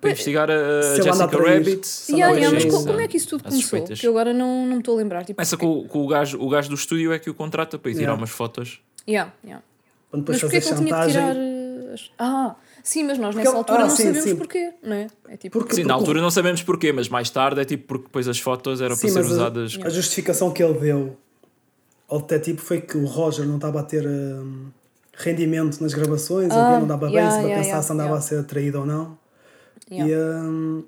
S1: Para investigar a Jessica. Rabbit.
S2: Yeah, yeah, mas como é que isso tudo começou?
S1: suspeitas.
S2: Que eu agora não, não me estou a lembrar. Tipo,
S1: Começa com, com o, gajo, o gajo do estúdio é que o contrata para ir tirar
S3: Yeah.
S1: umas fotos.
S2: Yeah, yeah.
S3: Quando depois
S2: Mas
S3: fazer
S2: que ele tinha que
S3: chantagem.
S2: tirar. Ah, sim, mas nós
S3: Porque
S2: nessa
S3: ele-
S2: altura
S3: ah,
S2: não
S3: sim,
S2: sabemos
S3: sim.
S2: porquê, não é? É tipo.
S3: Porque,
S1: Sim, na
S3: porque
S1: altura não sabemos porquê, mas mais tarde é tipo porque depois as fotos eram
S3: Sim,
S1: para ser
S3: mas a-
S1: usadas.
S3: A justificação que ele deu ao detetive foi que o Roger não estava a ter hum, rendimento nas gravações,
S2: Ah,
S3: não dava bem,
S2: yeah,
S3: se para
S2: yeah,
S3: pensar
S2: yeah,
S3: se andava
S2: yeah.
S3: a ser traído ou não.
S2: Yeah.
S3: E hum,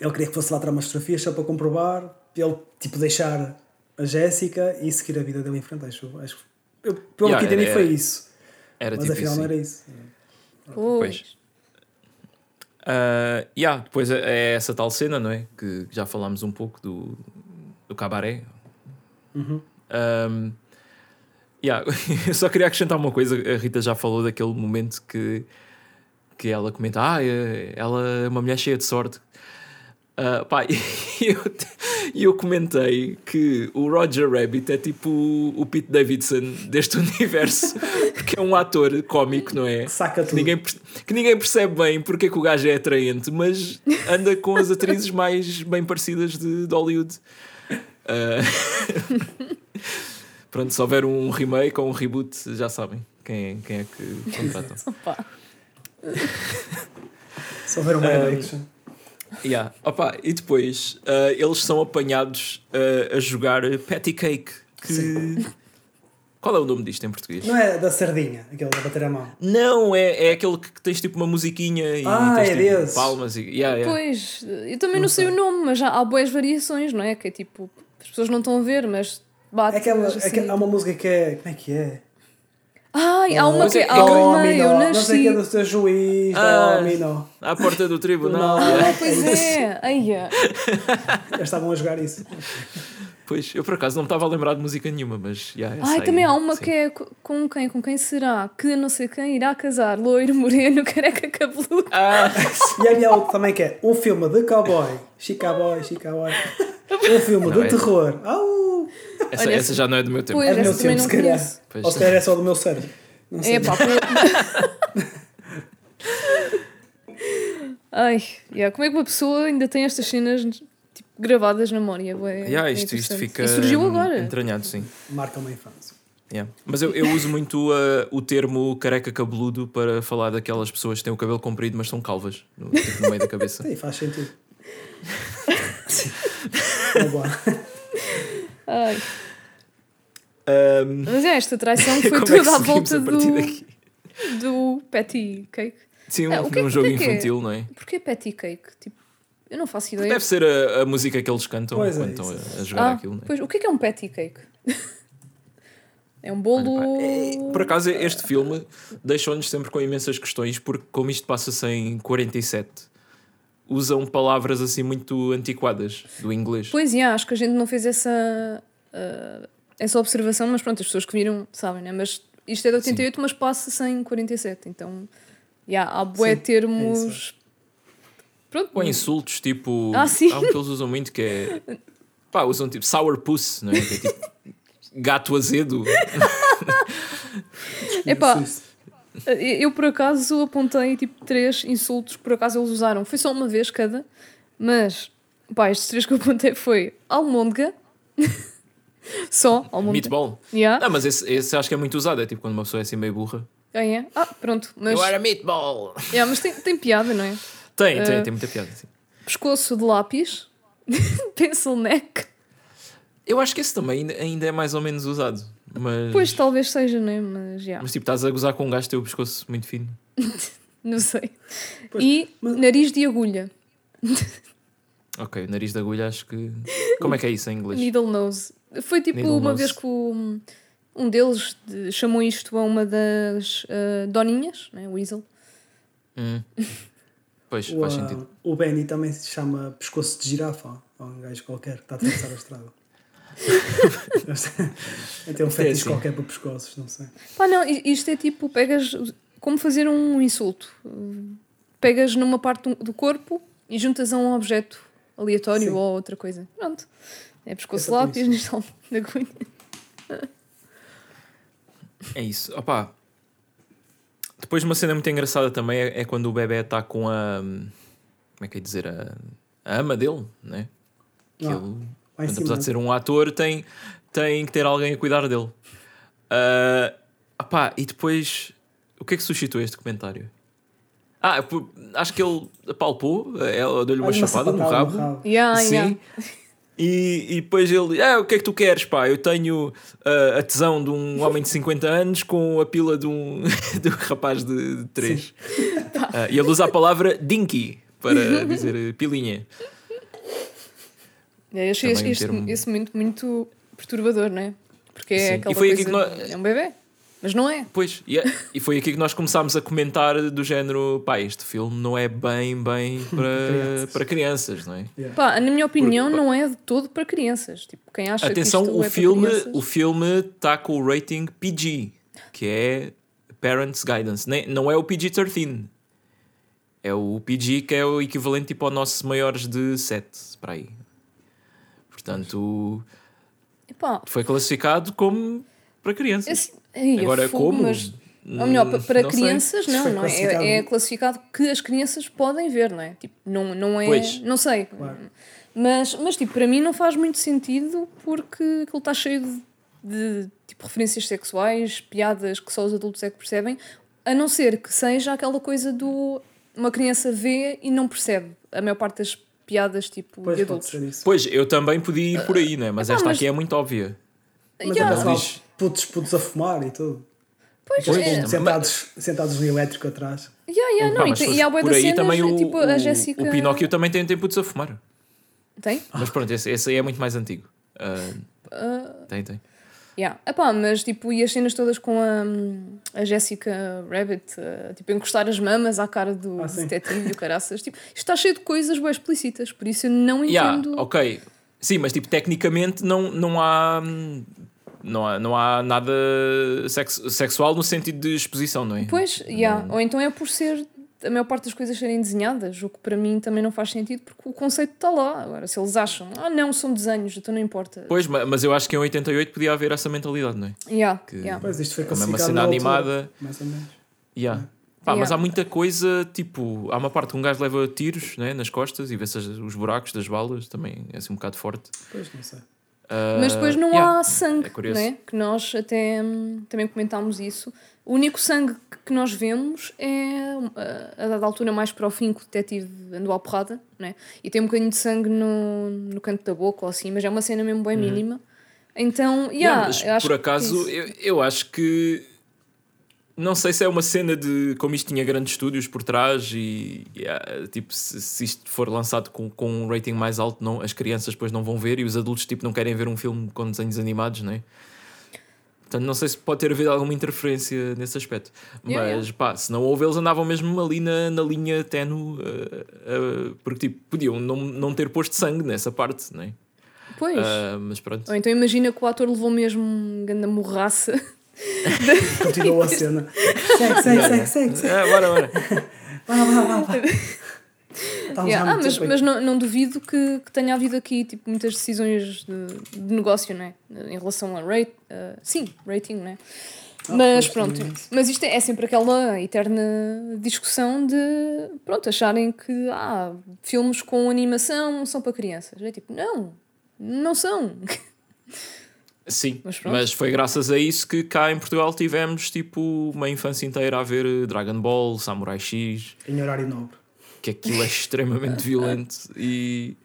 S3: ele queria que fosse lá tirar umas fotografias só para comprovar, ele tipo, deixar a Jéssica e seguir a vida dele em frente. Acho, acho, eu, pelo
S1: Yeah,
S3: que entendi foi isso.
S1: Era
S3: mas
S1: tipo
S3: afinal
S1: isso.
S3: não era isso.
S2: Pois.
S1: Ah, yeah, depois é, é essa tal cena, não é? Que já falámos um pouco do, do cabaré.
S3: Uhum.
S1: Um, yeah, <laughs> eu só queria acrescentar uma coisa. A Rita já falou daquele momento que, que ela comenta: Ah, é- ela é uma mulher cheia de sorte. Ah, pá, <laughs> e eu, eu comentei que o Roger Rabbit é tipo o, o Pete Davidson deste <laughs> universo, porque é um ator cómico, não é?
S3: Saca
S1: que
S3: tudo.
S1: ninguém, perce- que ninguém percebe bem porque é que o gajo é atraente, mas anda com as atrizes mais bem parecidas de, de Hollywood. Ah, <laughs> pronto, se houver um remake ou um reboot, já sabem quem, quem é que contratam.
S3: Se houver um
S1: Ah,
S3: action.
S1: Yeah. Opa, e depois ah, eles são apanhados ah, a jogar Patty Cake. Que... Qual é o nome disto em português?
S3: Não é da sardinha, aquele da bater a mão.
S1: Não, é, é aquele que tens tipo uma musiquinha e
S3: Ah,
S1: tens
S3: é
S1: tipo,
S3: desses.
S1: palmas e. Yeah, yeah.
S2: Pois, eu também não, sei. o nome, mas já há boas variações, não é? Que é tipo, as pessoas não estão a ver, mas bate.
S3: É aquela,
S2: assim.
S3: aquela- há uma música que é. Como é que é?
S2: Ai, há uma
S1: Mas
S2: que
S1: é-
S2: é
S1: é que-
S2: Alma, eu
S3: Dominó, Não sei o que é
S2: nasci.
S3: do teu juiz,
S1: Ah.
S3: Dominó.
S1: À porta do tribunal.
S3: Não.
S1: yeah.
S2: Ah, pois <laughs> é, Aia.
S3: Eles estavam a jogar isso.
S1: Pois, eu por acaso não me estava a lembrar de música nenhuma, mas. Yeah,
S2: Ai,
S1: aí,
S2: também há uma
S1: sim.
S2: que é co- com quem? Com quem será? Que não sei quem irá casar. Loiro, moreno, <laughs> careca, cabeludo.
S1: Ah, <laughs>
S3: E havia outro também que é um filme de cowboy, chicaboy, chicaboy. Um filme
S1: Não,
S3: de
S1: é-
S3: terror. Au!
S1: essa,
S2: Olha,
S1: essa já não é do meu tempo.
S2: Pois,
S3: É do meu tempo,
S2: não
S3: se calhar. Ou se calhar é só do meu cérebro. Não sei.
S2: É pá, <laughs> Ai, yeah, como é que uma pessoa ainda tem estas cenas gravadas na memória? É,
S1: Yeah,
S2: é
S1: isto, isto fica.
S2: E surgiu
S1: hum,
S2: agora.
S1: Entranhado, sim.
S3: Marca uma infância.
S1: Yeah. Mas eu, eu uso muito uh, o termo careca cabeludo para falar daquelas pessoas que têm o cabelo comprido, mas são calvas no, tipo, no meio da cabeça.
S3: Sim, faz sentido. <laughs>
S2: Ai,
S1: Um,
S2: mas é, esta traição <laughs> foi
S1: como é que
S2: toda à
S1: seguimos
S2: volta do, do Patty Cake.
S1: Sim, um,
S2: Ah, que é
S1: um
S2: que-
S1: jogo
S2: que é que é?
S1: infantil, não é?
S2: Porquê Patty Cake? Tipo, eu não faço ideia.
S1: Deve ser a, a música que eles cantam
S3: Pois é,
S1: quando estão
S3: isso.
S1: a, a jogar
S2: ah,
S1: aquilo, não é?
S2: pois, o que é que é um Patty Cake? <laughs> é um bolo.
S1: Olha, pá, é- por acaso, este filme deixou-nos sempre com imensas questões, porque, como isto passa-se em 47, usam palavras assim muito antiquadas do inglês.
S2: Pois, yeah, acho que a gente não fez essa, ah, essa observação, mas pronto, as pessoas que viram sabem, né? Mas isto é de 88, mas passa-se em 47, então yeah, há bué
S3: Sim, é
S2: termos. Pronto,
S1: Ou insultos, tipo.
S2: Ah, sim.
S1: Há um que eles usam muito que é. Pá, usam tipo sourpuss, não é? Que é tipo gato azedo. <laughs>
S2: Epá. Eu por acaso apontei tipo três insultos que por acaso eles usaram. Foi só uma vez cada, mas pá, estes três que eu apontei foi almôndega. <laughs> só almôndega.
S1: Meatball.
S2: Yeah.
S1: Ah, mas esse, esse acho que é muito usado. É tipo quando uma pessoa é assim meio burra.
S2: Ah, é? Ah, pronto. Mas,
S1: Eu era meatball!
S2: yeah, mas tem, tem piada, não é?
S1: Tem, tem,
S2: Eh,
S1: tem muita piada. Sim.
S2: Pescoço de lápis. <laughs> Pencil neck.
S1: Eu acho que esse também ainda, é mais ou menos usado. Mas,
S2: Pois talvez seja, não é? Mas já.
S1: mas tipo, estás a gozar com um gajo que tem o pescoço muito fino. <laughs>
S2: Não sei.
S3: Pois,
S2: e
S3: mas-
S2: nariz de agulha.
S1: Ok, nariz de agulha, acho que. Como é que é isso em inglês?
S2: Needle nose. Foi tipo
S1: Needle
S2: uma
S1: nose.
S2: vez que o- um deles de- chamou isto a uma das ah, doninhas, né? Weasel.
S1: Hum. <laughs> Pois,
S3: O,
S1: faz
S3: ah,
S1: sentido.
S3: o Benny também se chama pescoço de girafa. Há um gajo qualquer que está a atravessar a estrada. <laughs> Tem um
S1: é
S3: fetiche
S1: assim.
S3: qualquer para pescoços, não sei.
S2: Pá, não, isto é tipo, pegas. Como fazer um insulto. Pegas numa parte do- corpo e juntas a um objeto aleatório
S3: Sim.
S2: ou outra coisa. Pronto. É pescoço
S3: É
S2: lápis, <laughs> neste de agulha.
S1: É isso. Opa. Depois uma cena muito engraçada também é, é quando o bebê está com a. Como é que é dizer? A, a ama dele, né? Que
S3: Ah,
S1: ele,
S3: cima.
S1: apesar de ser um ator, tem, tem que ter alguém a cuidar dele. Ah, opá, e depois. O que é que suscitou este comentário? Ah, acho que ele apalpou, ela deu-lhe uma chapada no
S3: sapatada
S1: rabo.
S2: Yeah,
S1: Sim.
S2: yeah.
S1: E, e depois ele, ah, o que é que tu queres, pá? Eu tenho ah, a tesão de um homem de 50 anos com a pila de um, <laughs> de um rapaz de 3. <laughs> e ele usa a palavra dinky para <laughs> dizer eh, pilinha.
S2: Eu achei este,
S1: um-
S2: esse momento muito perturbador, não é? Porque é aquela
S1: E foi aqui
S2: coisa.
S1: que nós-
S2: É um bebê. Mas não é.
S1: Pois, e, é- e foi aqui que nós começámos a comentar do género, pá, este filme não é bem, bem <laughs> para,
S3: Crianças.
S1: para crianças, não é?
S3: Yeah.
S2: Pá, na minha opinião,
S1: Porque-
S2: não é de todo para crianças. Tipo, quem acha
S1: Atenção,
S2: que
S1: o
S2: é
S1: filme
S2: para crianças...
S1: o filme está com o rating PG, que é Parents Guidance. Nem, não é o PG-13. É o PG que é o equivalente tipo, ao nosso maiores de 7, para aí. Portanto,
S2: Epá,
S1: foi classificado como para crianças.
S2: esse... Ai,
S1: Agora,
S2: fogo,
S1: como?
S2: Mas, ou melhor, pa- para
S1: Não sei.
S2: crianças, não,
S3: Foi
S2: não é?
S3: classificado.
S2: É, é classificado que as crianças podem ver, não é? Tipo, não, não é.
S1: Pois.
S2: Não sei.
S3: Claro.
S2: Mas, mas, tipo, para mim não faz muito sentido porque aquilo está cheio de, de, tipo, referências sexuais, piadas que só os adultos é que percebem, a não ser que seja aquela coisa do. Uma criança vê e não percebe a maior parte das piadas, tipo,
S3: Pois
S2: de adultos.
S1: Pois, eu também podia ir por aí, né? mas esta
S2: mas-
S1: aqui é muito óbvia.
S3: Mas
S2: Yeah.
S3: é pessoal, putos, putos a fumar e tudo.
S2: Pois,
S1: Pois,
S2: é.
S3: Sentados, sentados no elétrico atrás.
S2: Yeah, yeah,
S1: Pá,
S2: não, e, tem- e há
S1: por
S2: das cenas,
S1: também o,
S2: tipo, a
S1: o-
S2: Jéssica...
S1: o Pinóquio também tem tempo de se a fumar.
S2: Tem?
S1: Mas pronto, esse, esse aí é muito mais antigo. Ah, tem, tem.
S2: Yeah. Epá, mas tipo, e as cenas todas com a, a Jessica Rabbit, a, tipo, encostar as mamas à cara do
S3: Ah,
S2: detetive e o caraças. Tipo, isto está cheio de coisas bem explícitas, por isso eu não
S1: Yeah,
S2: entendo.
S1: ok. Sim, mas tipo, tecnicamente não, não há. hum, Não há, não há nada sexo- sexual no sentido de exposição, não é?
S2: Pois, yeah. ou então é por ser a maior parte das coisas serem desenhadas, o que para mim também não faz sentido, porque o conceito está lá. Agora, se eles acham, ah não, são desenhos, então não importa.
S1: Pois, ma- mas eu acho que em 88 podia haver essa mentalidade, não é?
S2: Yeah,
S1: Que-
S2: yeah.
S3: Pois isto foi
S1: Como é uma cena animada.
S3: Mais ou menos.
S1: Yeah. Pá, Mas
S2: Yeah.
S1: há muita coisa, tipo, há uma parte que um gajo leva tiros né, nas costas e vê-se os buracos das balas, também é assim um bocado forte.
S3: Pois, não sei.
S1: Ah,
S2: Mas depois não
S1: yeah.
S2: há sangue,
S1: é curioso.
S2: né? que nós até hum, também comentámos isso. O único sangue que- nós vemos é uh, a dada altura mais para o fim que o detetive andou à porrada, né? e tem um bocadinho de sangue no, no canto da boca ou assim, mas é uma cena mesmo bem mínima. Então, yeah,
S1: Uhum. Yeah, mas
S2: eu acho
S1: por
S2: que
S1: acaso, eu, eu acho que não sei se é uma cena de como isto tinha grandes estúdios por trás e yeah, tipo, se, se isto for lançado com, com um rating mais alto, não, as crianças depois não vão ver e os adultos tipo, não querem ver um filme com desenhos animados, não é? Portanto, não sei se pode ter havido alguma interferência nesse aspecto.
S2: Yeah,
S1: Mas pá, se não houve, eles andavam mesmo ali na, na linha tenue, uh, uh, porque tipo, podiam não, não ter posto sangue nessa parte, não é?
S2: Pois.
S1: Uh, mas pronto.
S2: Ou então imagina que o ator levou mesmo um grande morraça. <laughs>
S3: Continuou a cena. Segue, segue, segue, segue. segue.
S1: Ah, bora, bora. <laughs>
S3: Vá, vá, vá. Estamos <laughs>
S2: Yeah, ah,
S3: muito
S2: mas, mas não, não duvido que, que tenha havido aqui tipo, muitas decisões de, de negócio, né? Em relação a rate, uh, sim, rating, né?
S3: Ah,
S2: Mas pronto,
S3: também
S2: mas isto é, é sempre aquela eterna discussão de pronto, acharem que ah, filmes com animação são para crianças. É tipo, não, não são.
S1: Sim,
S2: Mas
S1: mas, foi graças a isso que cá em Portugal tivemos tipo uma infância inteira a ver eh, Dragon Ball, Samurai X,
S3: Em horário nobre.
S1: que aquilo é extremamente <laughs> violento e,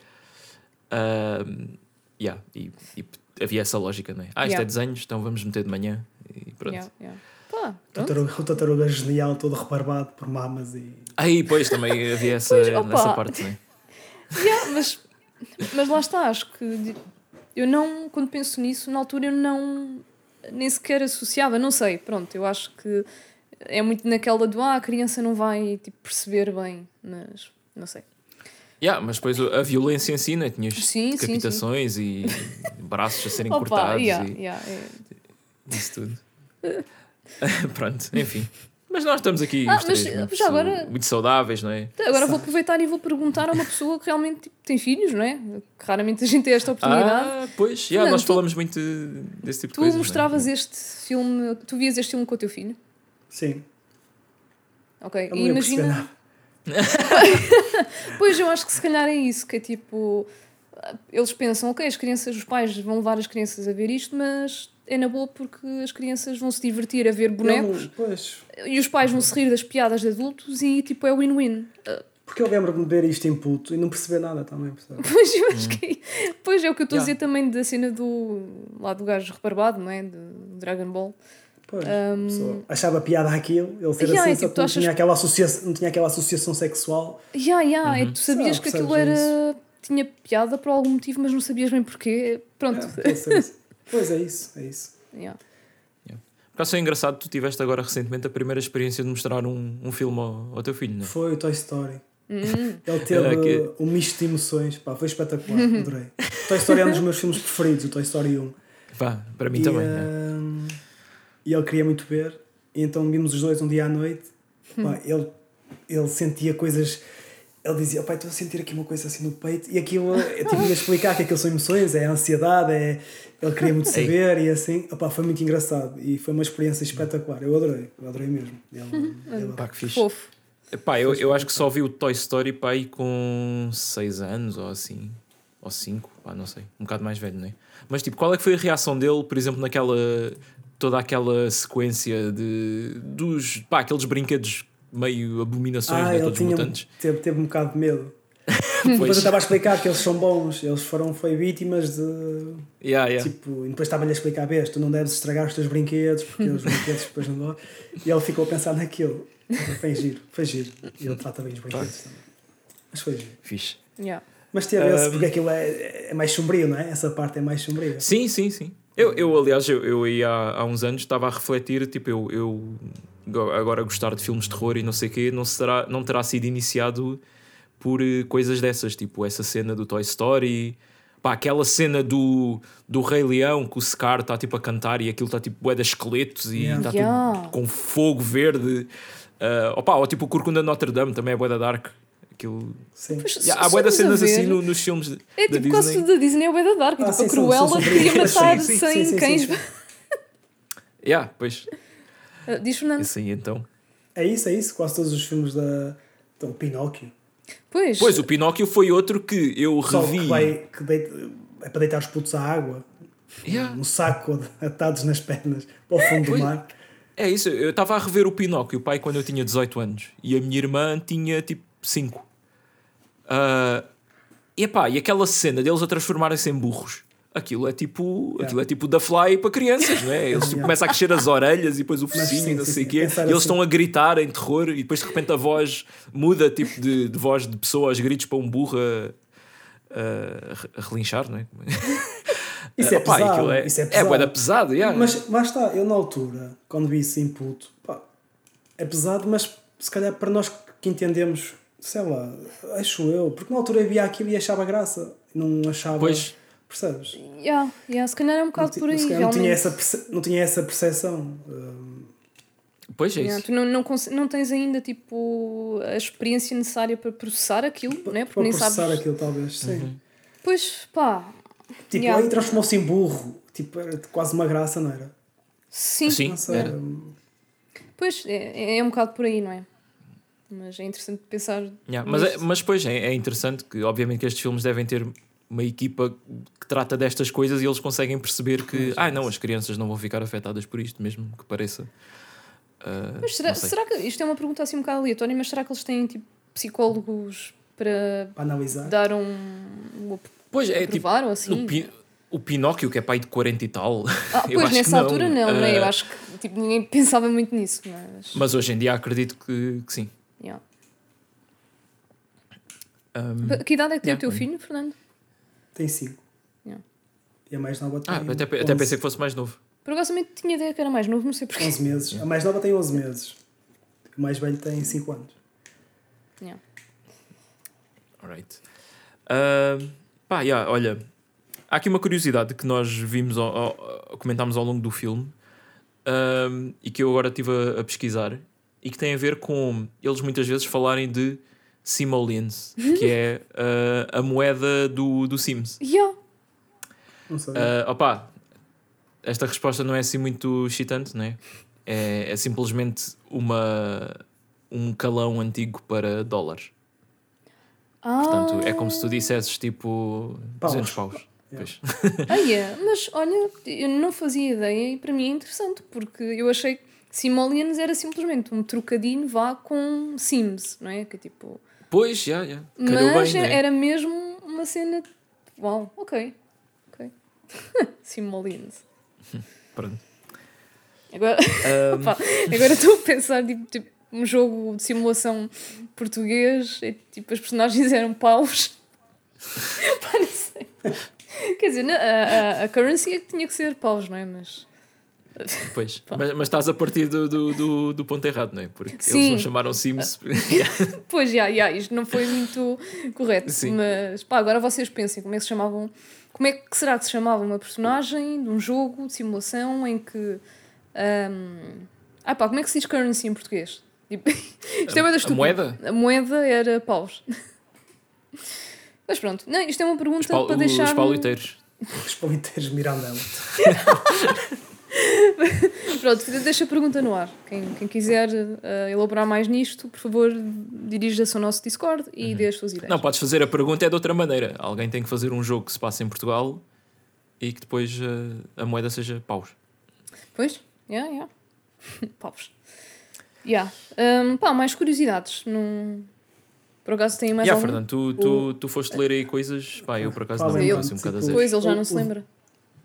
S1: ahm, yeah, e, e havia essa lógica, não é? Ah, isto
S2: Yeah.
S1: é desenhos, então vamos meter de manhã e pronto.
S2: Yeah, yeah. Pá,
S3: O
S2: pronto.
S3: tartaruga, o tartaruga genial, todo rebarbado por mamas e.
S1: Aí, pois, também havia <laughs> essa,
S2: Pois,
S1: essa parte, não é? <laughs>
S2: Yeah, mas, mas lá está, acho que eu não, quando penso nisso, na altura eu não nem sequer associava, não sei, pronto, eu acho que é muito naquela do ah, a criança não vai tipo, perceber bem, mas não sei.
S1: Yeah, mas depois a violência em si, né? tinhas
S2: Sim, sim,
S1: decapitações e braços a serem
S2: Opa,
S1: cortados
S2: yeah,
S1: e
S2: yeah, é.
S1: isso tudo. <laughs> Pronto, enfim. Mas nós estamos aqui
S2: Ah,
S1: os três
S2: mas,
S1: muito,
S2: agora-
S1: muito saudáveis, não é?
S2: Agora vou aproveitar e vou perguntar a uma pessoa que realmente tipo, tem filhos, não é? Que raramente a gente tem esta oportunidade.
S1: Ah, pois, yeah,
S2: Fernando,
S1: nós
S2: tu-
S1: falamos muito desse tipo de
S2: tu
S1: coisas. não é?
S2: mostravas este filme, tu vias este filme com o teu filho?
S3: Sim.
S2: Ok,
S3: Eu
S2: e imagina. <laughs> Pois eu acho que se calhar é isso, que é tipo. Eles pensam, ok, as crianças, os pais vão levar as crianças a ver isto, mas é na boa porque as crianças vão se divertir a ver bonecos
S3: Eu não- pois.
S2: e os pais vão se rir das piadas de adultos e tipo é win-win. Ah,
S3: Porque eu lembro-me de ver isto em puto e não perceber nada também, percebe? <laughs>
S2: Pois eu acho que. Pois é o que eu estou a
S1: Hum. Yeah.
S2: dizer também da cena do. lá do gajo rebarbado, não é? Do Dragon Ball.
S3: Pois, a pessoa achava piada aquilo, ele ser
S2: Yeah,
S3: assim,
S2: é
S3: só
S2: tipo,
S3: que não,
S2: achas-
S3: tinha aquela associação, não tinha aquela associação sexual.
S2: Ya, ya, e tu sabias que aquilo era. tinha piada por algum motivo, mas não sabias bem porquê. Pronto.
S3: É, isso. Pois é isso, é isso.
S2: Ya.
S1: Por acaso é engraçado, tu tiveste agora recentemente a primeira experiência de mostrar um, um filme ao, ao teu filho, não é?
S3: Foi o Toy Story.
S2: Hum. <laughs>
S3: Ele teve
S1: É, que-
S3: um misto de emoções, pá, foi espetacular, <laughs> adorei. Toy Story é um dos meus filmes preferidos, o Toy Story 1.
S1: Pá, para mim
S3: e,
S1: também. é.
S3: hum, e ele queria muito ver, e então vimos os dois um dia à noite. Pá, ele, ele sentia coisas. Ele dizia, pai, estou a sentir aqui uma coisa assim no peito, e aquilo eu tive de explicar que aquilo são emoções, é ansiedade, é. Ele queria muito <laughs> saber e assim, opá, foi muito engraçado e foi uma experiência espetacular. Eu adorei, eu adorei mesmo. Ele, <laughs> ele-
S1: Pá, que fixe.
S2: Fofo.
S1: Pá, eu, eu acho que só vi o Toy Story pá, aí com 6 anos ou assim, ou 5, pá, não sei, um bocado mais velho, não é? Mas tipo, qual é que foi a reação dele, por exemplo, naquela toda aquela sequência de dos, pá, aqueles brinquedos meio abominações,
S3: Ah,
S1: né, todos
S3: tinha,
S1: mutantes.
S3: teve, teve um bocado de medo. Depois eu estava a explicar que eles são bons, eles foram foi vítimas de.
S1: yeah, yeah.
S3: Tipo, e depois estava-lhe a explicar: vês, tu não deves estragar os teus brinquedos, porque os brinquedos depois não dão. E ele ficou a pensar naquilo. Foi giro, foi giro. E ele trata bem os brinquedos também. Mas foi giro.
S1: fixe.
S2: Ya.
S3: Mas teve esse,
S1: Um,
S3: porque aquilo é, é mais sombrio, não é? Essa parte é mais sombria.
S1: Sim, sim, sim. Eu, eu aliás, eu, eu aí há, há uns anos estava a refletir, tipo, eu, eu go- agora gostar de filmes de terror e não sei o quê, não, será, não terá sido iniciado por eh, coisas dessas, tipo essa cena do Toy Story, pá, aquela cena do, do Rei Leão que o Scar está tipo a cantar e aquilo está tipo bué de esqueletos e está
S2: Yeah.
S1: tudo com fogo verde. Ah, opa, ou tipo o Corcunda Notre Dame também é bué da Dark. Aquilo...
S3: Sim.
S2: Pois,
S1: Yeah, há bué de
S2: formos a
S1: cenas
S2: ver,
S1: assim no- nos filmes de-
S2: É
S1: da
S2: tipo quase
S1: Disney.
S2: tudo da Disney é o da Dark.
S3: Ah,
S2: tipo,
S3: sim,
S2: a Cruella queria matar
S3: Sim, sim,
S2: 100
S3: sim, sim,
S2: cães.
S3: sim. <laughs>
S1: Yeah, pois,
S2: Ah, Diz Fernando.
S1: assim então.
S3: É isso, é isso. Quase todos os filmes da. Então, Pinóquio.
S2: Pois.
S1: Pois, o Pinóquio foi outro que eu
S3: Só
S1: revi.
S3: que, vai, que deita- é para deitar os putos à água.
S1: Yeah.
S3: Um saco atados nas pernas para o fundo do mar.
S1: É isso, eu estava a rever o Pinóquio, o pai, quando eu tinha 18 anos e a minha irmã tinha tipo 5. Ah, e epá, e aquela cena deles a transformarem-se em burros. Aquilo é tipo, aquilo é tipo da Fly para crianças, não é? Eles tipo,
S3: Yeah.
S1: começam a crescer as orelhas e depois o focinho
S3: sim,
S1: e não sei o quê.
S3: pensar
S1: E eles
S3: assim.
S1: estão a gritar em terror e depois de repente a voz muda tipo de, de voz de pessoa aos gritos para um burro a, a, relinchar, não é?
S3: Isso <laughs> é pesado.
S1: é,
S3: isso é
S1: é
S3: pesado.
S1: bué da pesado, yeah.
S3: Mas lá está, eu na altura, quando vi isso em puto, pá, é pesado, mas se calhar para nós que entendemos, sei lá, acho eu, porque na altura eu via aquilo e achava graça, não achava.
S1: Pois.
S3: Percebes?
S2: Yeah, yeah, se calhar é um
S3: Não,
S2: bocado
S3: ti-
S2: por aí,
S3: se calhar não, tinha essa, não tinha essa percepção. hum,
S1: Pois é
S2: Yeah,
S1: isso.
S2: tu não, não, cons- não tens ainda tipo a experiência necessária para processar aquilo, né? porque
S3: para
S2: nem
S3: processar
S2: sabes.
S3: aquilo, talvez, sim.
S1: Uhum.
S2: Pois pá,
S3: Tipo,
S2: Yeah.
S3: aí transformou-se em burro, tipo, era quase uma graça, não era?
S2: Sim,
S1: Sim,
S3: Não
S1: era.
S2: pois é, é um bocado por aí, não é? Mas é interessante pensar.
S1: Yeah, mas, é, mas depois é, é interessante que, obviamente, que estes filmes devem ter uma equipa que trata destas coisas e eles conseguem perceber que, ah, não, as crianças não vão ficar afetadas por isto, mesmo que pareça. Ah,
S2: Mas será, será que. Isto é uma pergunta assim um bocado aleatória, mas será que eles têm tipo psicólogos para
S3: analisar.
S2: dar um. um
S1: Pois é, tipo,
S2: ou assim?
S1: Pi- o Pinóquio, que é pai de 40 e tal.
S2: Ah, <laughs> pois, nessa
S1: não.
S2: altura não, não é? Eu
S1: Ah,
S2: acho que tipo, ninguém <laughs> pensava muito nisso, mas.
S1: Mas hoje em dia acredito que, que sim.
S2: yeah.
S1: Um,
S2: Que idade é que tem
S1: yeah,
S2: o teu filho, Fernando?
S3: Tem 5.
S2: Yeah.
S3: E a mais nova tem.
S1: ah, até, até
S3: 11
S1: pensei que fosse mais novo.
S2: Também tinha ideia que era mais novo, não sei porquê.
S3: 11 meses. A mais nova tem 11 meses. O mais velho tem 5 anos.
S2: Yeah.
S1: Alright. Ah, pá, yeah, olha, há aqui uma curiosidade que nós vimos, ao, ao- comentámos ao longo do filme ah, e que eu agora estive a, a pesquisar e que tem a ver com eles muitas vezes falarem de simoleons, que é ah, a moeda do, do Sims.
S2: Yeah.
S1: Ah, opá, esta resposta não é assim muito excitante, não é? É, é simplesmente uma, um calão antigo para dólares.
S2: Ah,
S1: Portanto, é como se tu dissesses tipo
S3: Paus.
S1: 200 paus.
S3: Yeah.
S1: Pois.
S2: ah, yeah. Mas olha, eu não fazia ideia e para mim é interessante, porque eu achei que Simoleons era simplesmente um trocadilho vá com Sims, não é? Que é tipo.
S1: Pois, já, já.
S2: Mas
S1: bem, é?
S2: era mesmo uma cena. Uau, ok. Ok. <laughs> Simoleons. <laughs>
S1: Pronto.
S2: Agora. Opa, <laughs> agora estou a pensar, tipo, tipo, um jogo de simulação português, e, tipo, as personagens eram paus. Pá, não sei. Quer dizer, a, a, a currency é que tinha que ser paus, não é? Mas.
S1: Pois. Mas, mas estás a partir do, do, do, do ponto errado, não é? Porque eles
S2: Sim.
S1: não chamaram Sims. <laughs>
S2: Pois, já, já, isto não foi muito correto.
S1: Sim.
S2: Mas, pá, agora vocês pensem como é que se chamavam. Como é que será que se chamava uma personagem de um jogo de simulação em que. ahm, Ah, pá, como é que se diz currency em português? Tipo, <laughs> isto é bué da
S1: a moeda?
S2: A moeda era paus. <laughs> Mas pronto, não, isto é uma pergunta
S1: Os,
S2: para deixar.
S1: os pauliteiros.
S3: Os paliteiros Mirandela. <laughs>
S2: Pronto, deixa a pergunta no ar. Quem, quem quiser eh, elaborar mais nisto, por favor, dirija-se ao nosso Discord e dê as suas ideias.
S1: Uhum. Não, podes fazer a pergunta é de outra maneira. Alguém tem que fazer um jogo que se passa em Portugal e que depois eh, a moeda seja paus.
S2: Pois? Yeah, yeah. <laughs> Paus. Yeah. Um, pá, mais curiosidades. Não... Por acaso tem mais
S1: Já,
S2: alguma?
S1: Fernando, tu, tu, tu foste ler aí coisas. Pá, eu por acaso não
S3: Fala
S1: me
S2: aí,
S1: faço um bocado a
S3: tipo,
S1: dizer.
S2: Pois, ele já
S3: O-
S2: não se
S3: o-
S2: lembra.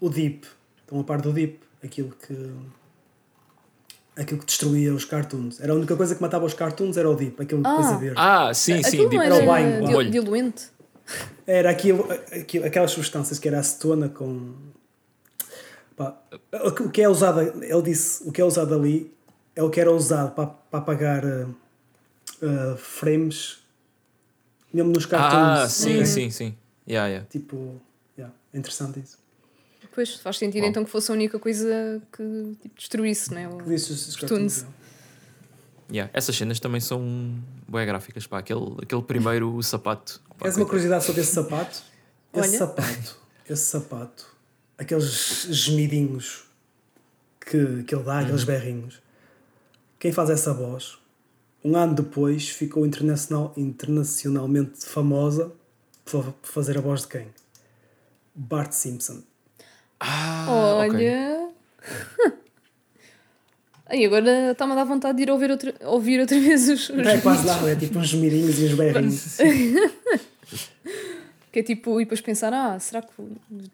S3: O Deep. Estão a par do Deep. Aquilo que. Aquilo que destruía os cartoons. Era a única coisa que matava os cartoons era o Deep, aquilo
S2: Ah.
S3: coisa verde.
S1: Ah, sim, sim.
S2: Aquilo não
S1: tipo,
S3: era o
S2: era
S3: banho,
S2: dil- diluente?
S3: Era aquilo, aquilo, aquelas substâncias que era acetona com. Pá, o que é usado, ele disse, o que é usado ali é o que era usado para, para apagar uh, uh, frames mesmo nos cartoons.
S1: Ah, sim,
S3: Ok?
S1: sim, sim. Yeah, yeah.
S3: Tipo, yeah, é interessante isso.
S2: Pois, faz sentido
S1: Bom.
S2: então que fosse a única coisa que tipo, destruísse, né? O-
S3: Que disse
S2: Cartoons.
S3: cartoons,
S1: Yeah, Essas cenas também são bem gráficas. Pá. Aquele, aquele primeiro <laughs> sapato. Pá,
S3: Queres uma curiosidade sobre esse sapato? Esse
S2: Olha.
S3: sapato, esse sapato, aqueles gemidinhos que, que ele dá, aqueles berrinhos. Quem faz essa voz, um ano depois, ficou internacional, internacionalmente famosa por fazer a voz de quem? Bart Simpson.
S1: Ah.
S2: Olha. <laughs> Aí agora está-me a dar vontade de ir ouvir outra, ouvir outra vez os. os
S3: é quase nada, é tipo uns gemidinhos e uns berrinhos.
S2: Que é tipo, e depois pensar, ah, será que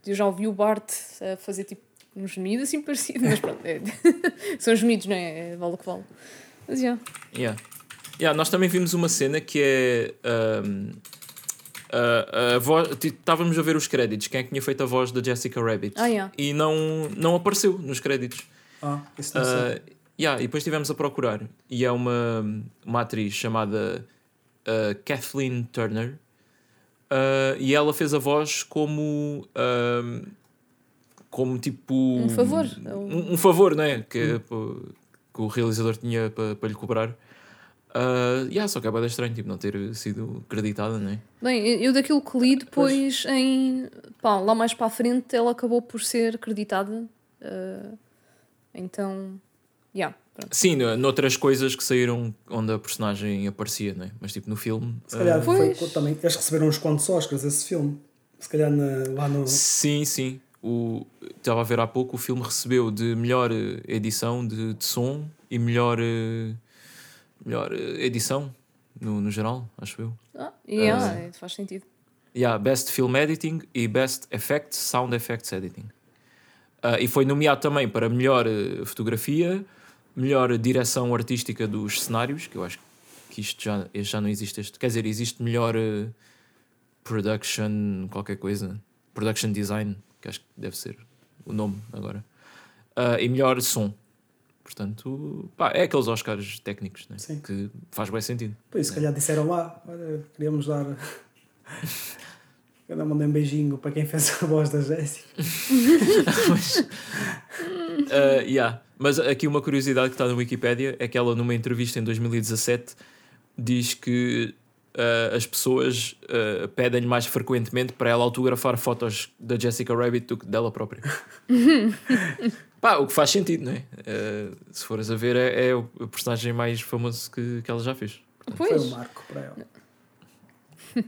S2: eu já ouvi o Bart a fazer tipo um gemido assim parecido? Mas pronto, é- <laughs> são gemidos, não é? É Vale o que vale. Mas já.
S1: Yeah. Yeah, nós também vimos uma cena que é. ahm, a- a voz- ti- Estávamos a ver os créditos, quem é que tinha feito a voz da Jessica Rabbit
S2: Ah, yeah.
S1: e não, não apareceu nos créditos.
S3: Ah, isso não sei.
S1: Ah, yeah, e depois estivemos a procurar e é uma, uma atriz chamada ah, Kathleen Turner Ah, e ela fez a voz como como tipo
S2: Um favor.
S1: um, um favor, não é? Que, pô, que o realizador tinha para para lhe cobrar. Uh, yeah, só que é bem estranho tipo, não ter sido creditada, não é?
S2: Bem, eu daquilo que li depois em. Pá, lá mais para a frente ela acabou por ser creditada. ah, Então, yeah, pronto.
S1: Sim, no- noutras coisas que saíram onde a personagem aparecia, né? mas tipo no filme.
S3: Se calhar
S1: ah,
S3: foi
S2: Pois.
S3: também. Eles receberam uns quantos Oscars esse filme. Se calhar na- lá no.
S1: Sim, sim. O, estava a ver há pouco, o filme recebeu de melhor eh, edição de, de som e melhor, eh, melhor eh, edição no, no geral, acho eu.
S2: Ah, yeah, é, faz sentido.
S1: Yeah, Best Film Editing e Best Effects, Sound Effects Editing. Ah, e foi nomeado também para melhor eh, fotografia, melhor direção artística dos cenários, que eu acho que isto já, este já não existe. Este, quer dizer, existe melhor eh, production, qualquer coisa, production design, que acho que deve ser o nome agora. Ah, e melhor som. Portanto, pá, é aqueles Oscars técnicos né?
S3: Sim.
S1: que faz bem sentido.
S3: Pois, se calhar disseram lá, olha, queríamos dar. <laughs> Eu não mandei um beijinho para quem fez a voz da Jéssica. <laughs>
S1: mas, uh, yeah. Mas aqui uma curiosidade que está na Wikipédia é que ela, numa entrevista em 2017, diz que uh, as pessoas uh, pedem-lhe mais frequentemente para ela autografar fotos da Jessica Rabbit do que dela própria. <laughs> Pá, o que faz sentido, não é? Uh, se fores a ver, é, é o personagem mais famoso que, que ela já fez.
S3: Foi
S2: Pois,
S3: um marco para ela. <laughs>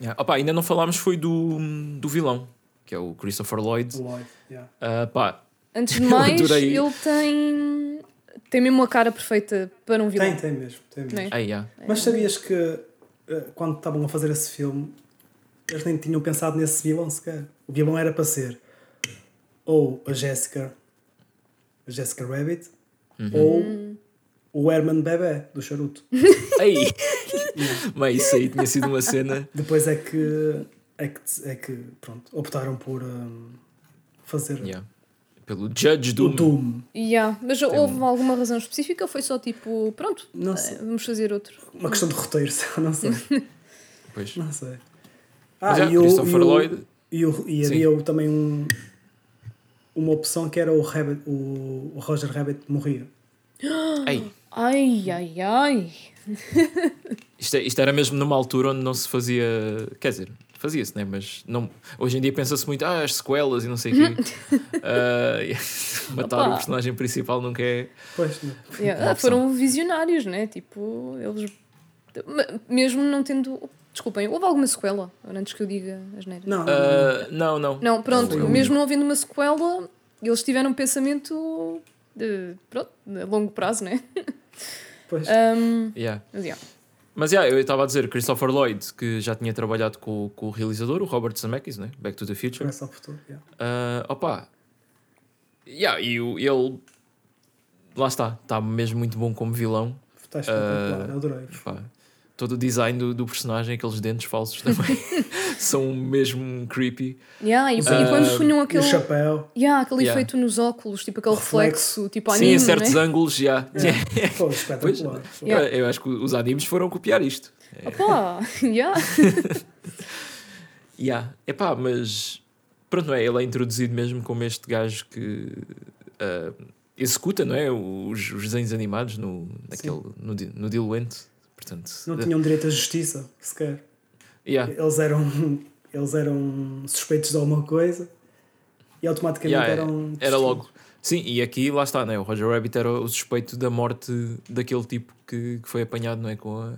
S1: Yeah. Opa, ainda não falámos foi do, do vilão, que é o Christopher Lloyd.
S3: O Lloyd, yeah.
S1: Uh, pá,
S2: antes <laughs> de mais,
S1: adorei.
S2: ele tem. Tem mesmo a cara perfeita para um vilão.
S3: Tem, tem mesmo. Tem mesmo.
S2: É?
S1: aí, yeah.
S3: Mas sabias que eh, quando estavam a fazer esse filme, eles nem tinham pensado nesse vilão sequer. O vilão era para ser ou a Jessica, Jessica Rabbit, ou o Herman Bebé do Charuto. <laughs>
S1: Ei! Mas isso aí tinha sido uma cena.
S3: Depois é que, é que, é que pronto, optaram por hum, fazer
S1: Yeah. Pelo Judge
S3: o
S1: Doom.
S3: Doom.
S2: Yeah, Mas houve alguma razão específica ou foi só tipo, pronto,
S3: Não
S2: eh,
S3: sei.
S2: vamos fazer outro?
S3: Uma questão de roteiro, <laughs> não sei.
S1: Pois.
S3: Não sei.
S1: Mas
S3: Ah,
S1: é,
S3: e, o,
S1: Christopher
S3: e, o-
S1: Lloyd.
S3: e, o- e havia o- também um, uma opção que era o, Rabbit, o, Roger Rabbit morria.
S1: Ei,
S2: Ai, ai, ai.
S1: isto, é- isto era mesmo numa altura onde não se fazia. Quer dizer, fazia-se, né? Mas não, hoje em dia pensa-se muito, ah, as sequelas e não sei o quê. <laughs> Ah, <laughs> matar
S2: Opa.
S1: o personagem principal nunca é.
S3: Pois, não.
S2: Yeah,
S1: opção.
S2: foram visionários, né? Tipo, eles. Mesmo não tendo. Desculpem, houve alguma sequela? Antes que eu diga as neiras.
S3: Não, não,
S1: Ah, não, não.
S2: Não, pronto,
S3: um-
S2: mesmo não havendo uma sequela, eles tiveram um pensamento de, pronto, de longo prazo, né? <laughs>
S3: pois.
S2: Um,
S1: Yeah.
S2: mas, yeah.
S1: Mas yeah, eu estava a dizer, Christopher Lloyd, que já tinha trabalhado com, com o realizador, o Robert Zemeckis, né? Back to the Future.
S3: Começa ao futuro. yeah.
S1: Ah, opa, yeah, e o- ele lá está, está mesmo muito bom como vilão.
S3: Está espetacular,
S1: Ah,
S3: adorei.
S1: Pá, todo o design do, do personagem, aqueles dentes falsos também <laughs> são mesmo creepy.
S2: Yeah, e, e
S1: Ah,
S2: quando punham
S3: o
S2: aquele,
S3: chapéu.
S2: yeah, aquele
S1: Yeah.
S2: efeito nos óculos, tipo aquele
S3: Reflexo.
S2: reflexo, tipo
S1: Sim,
S2: anime,
S1: em certos
S2: né?
S1: ângulos, já. <laughs>
S3: Pô,
S1: Pois,
S3: espetacular.
S2: Yeah.
S1: eu, acho que os animes foram copiar isto.
S2: Opa, <laughs> yeah.
S1: Yeah. Epá, mas pronto, não é? Ele é introduzido mesmo como este gajo que ah, executa não é? os, os desenhos animados no, naquele, no, no diluente. Portanto,
S3: Não tinham direito à justiça, sequer.
S1: yeah.
S3: Eles eram, eles eram suspeitos de alguma coisa e automaticamente
S1: Yeah,
S3: eram.
S1: Era logo. Sim, e aqui lá está, né? o Roger Rabbit era o suspeito da morte daquele tipo que, que foi apanhado não é? com, a, com a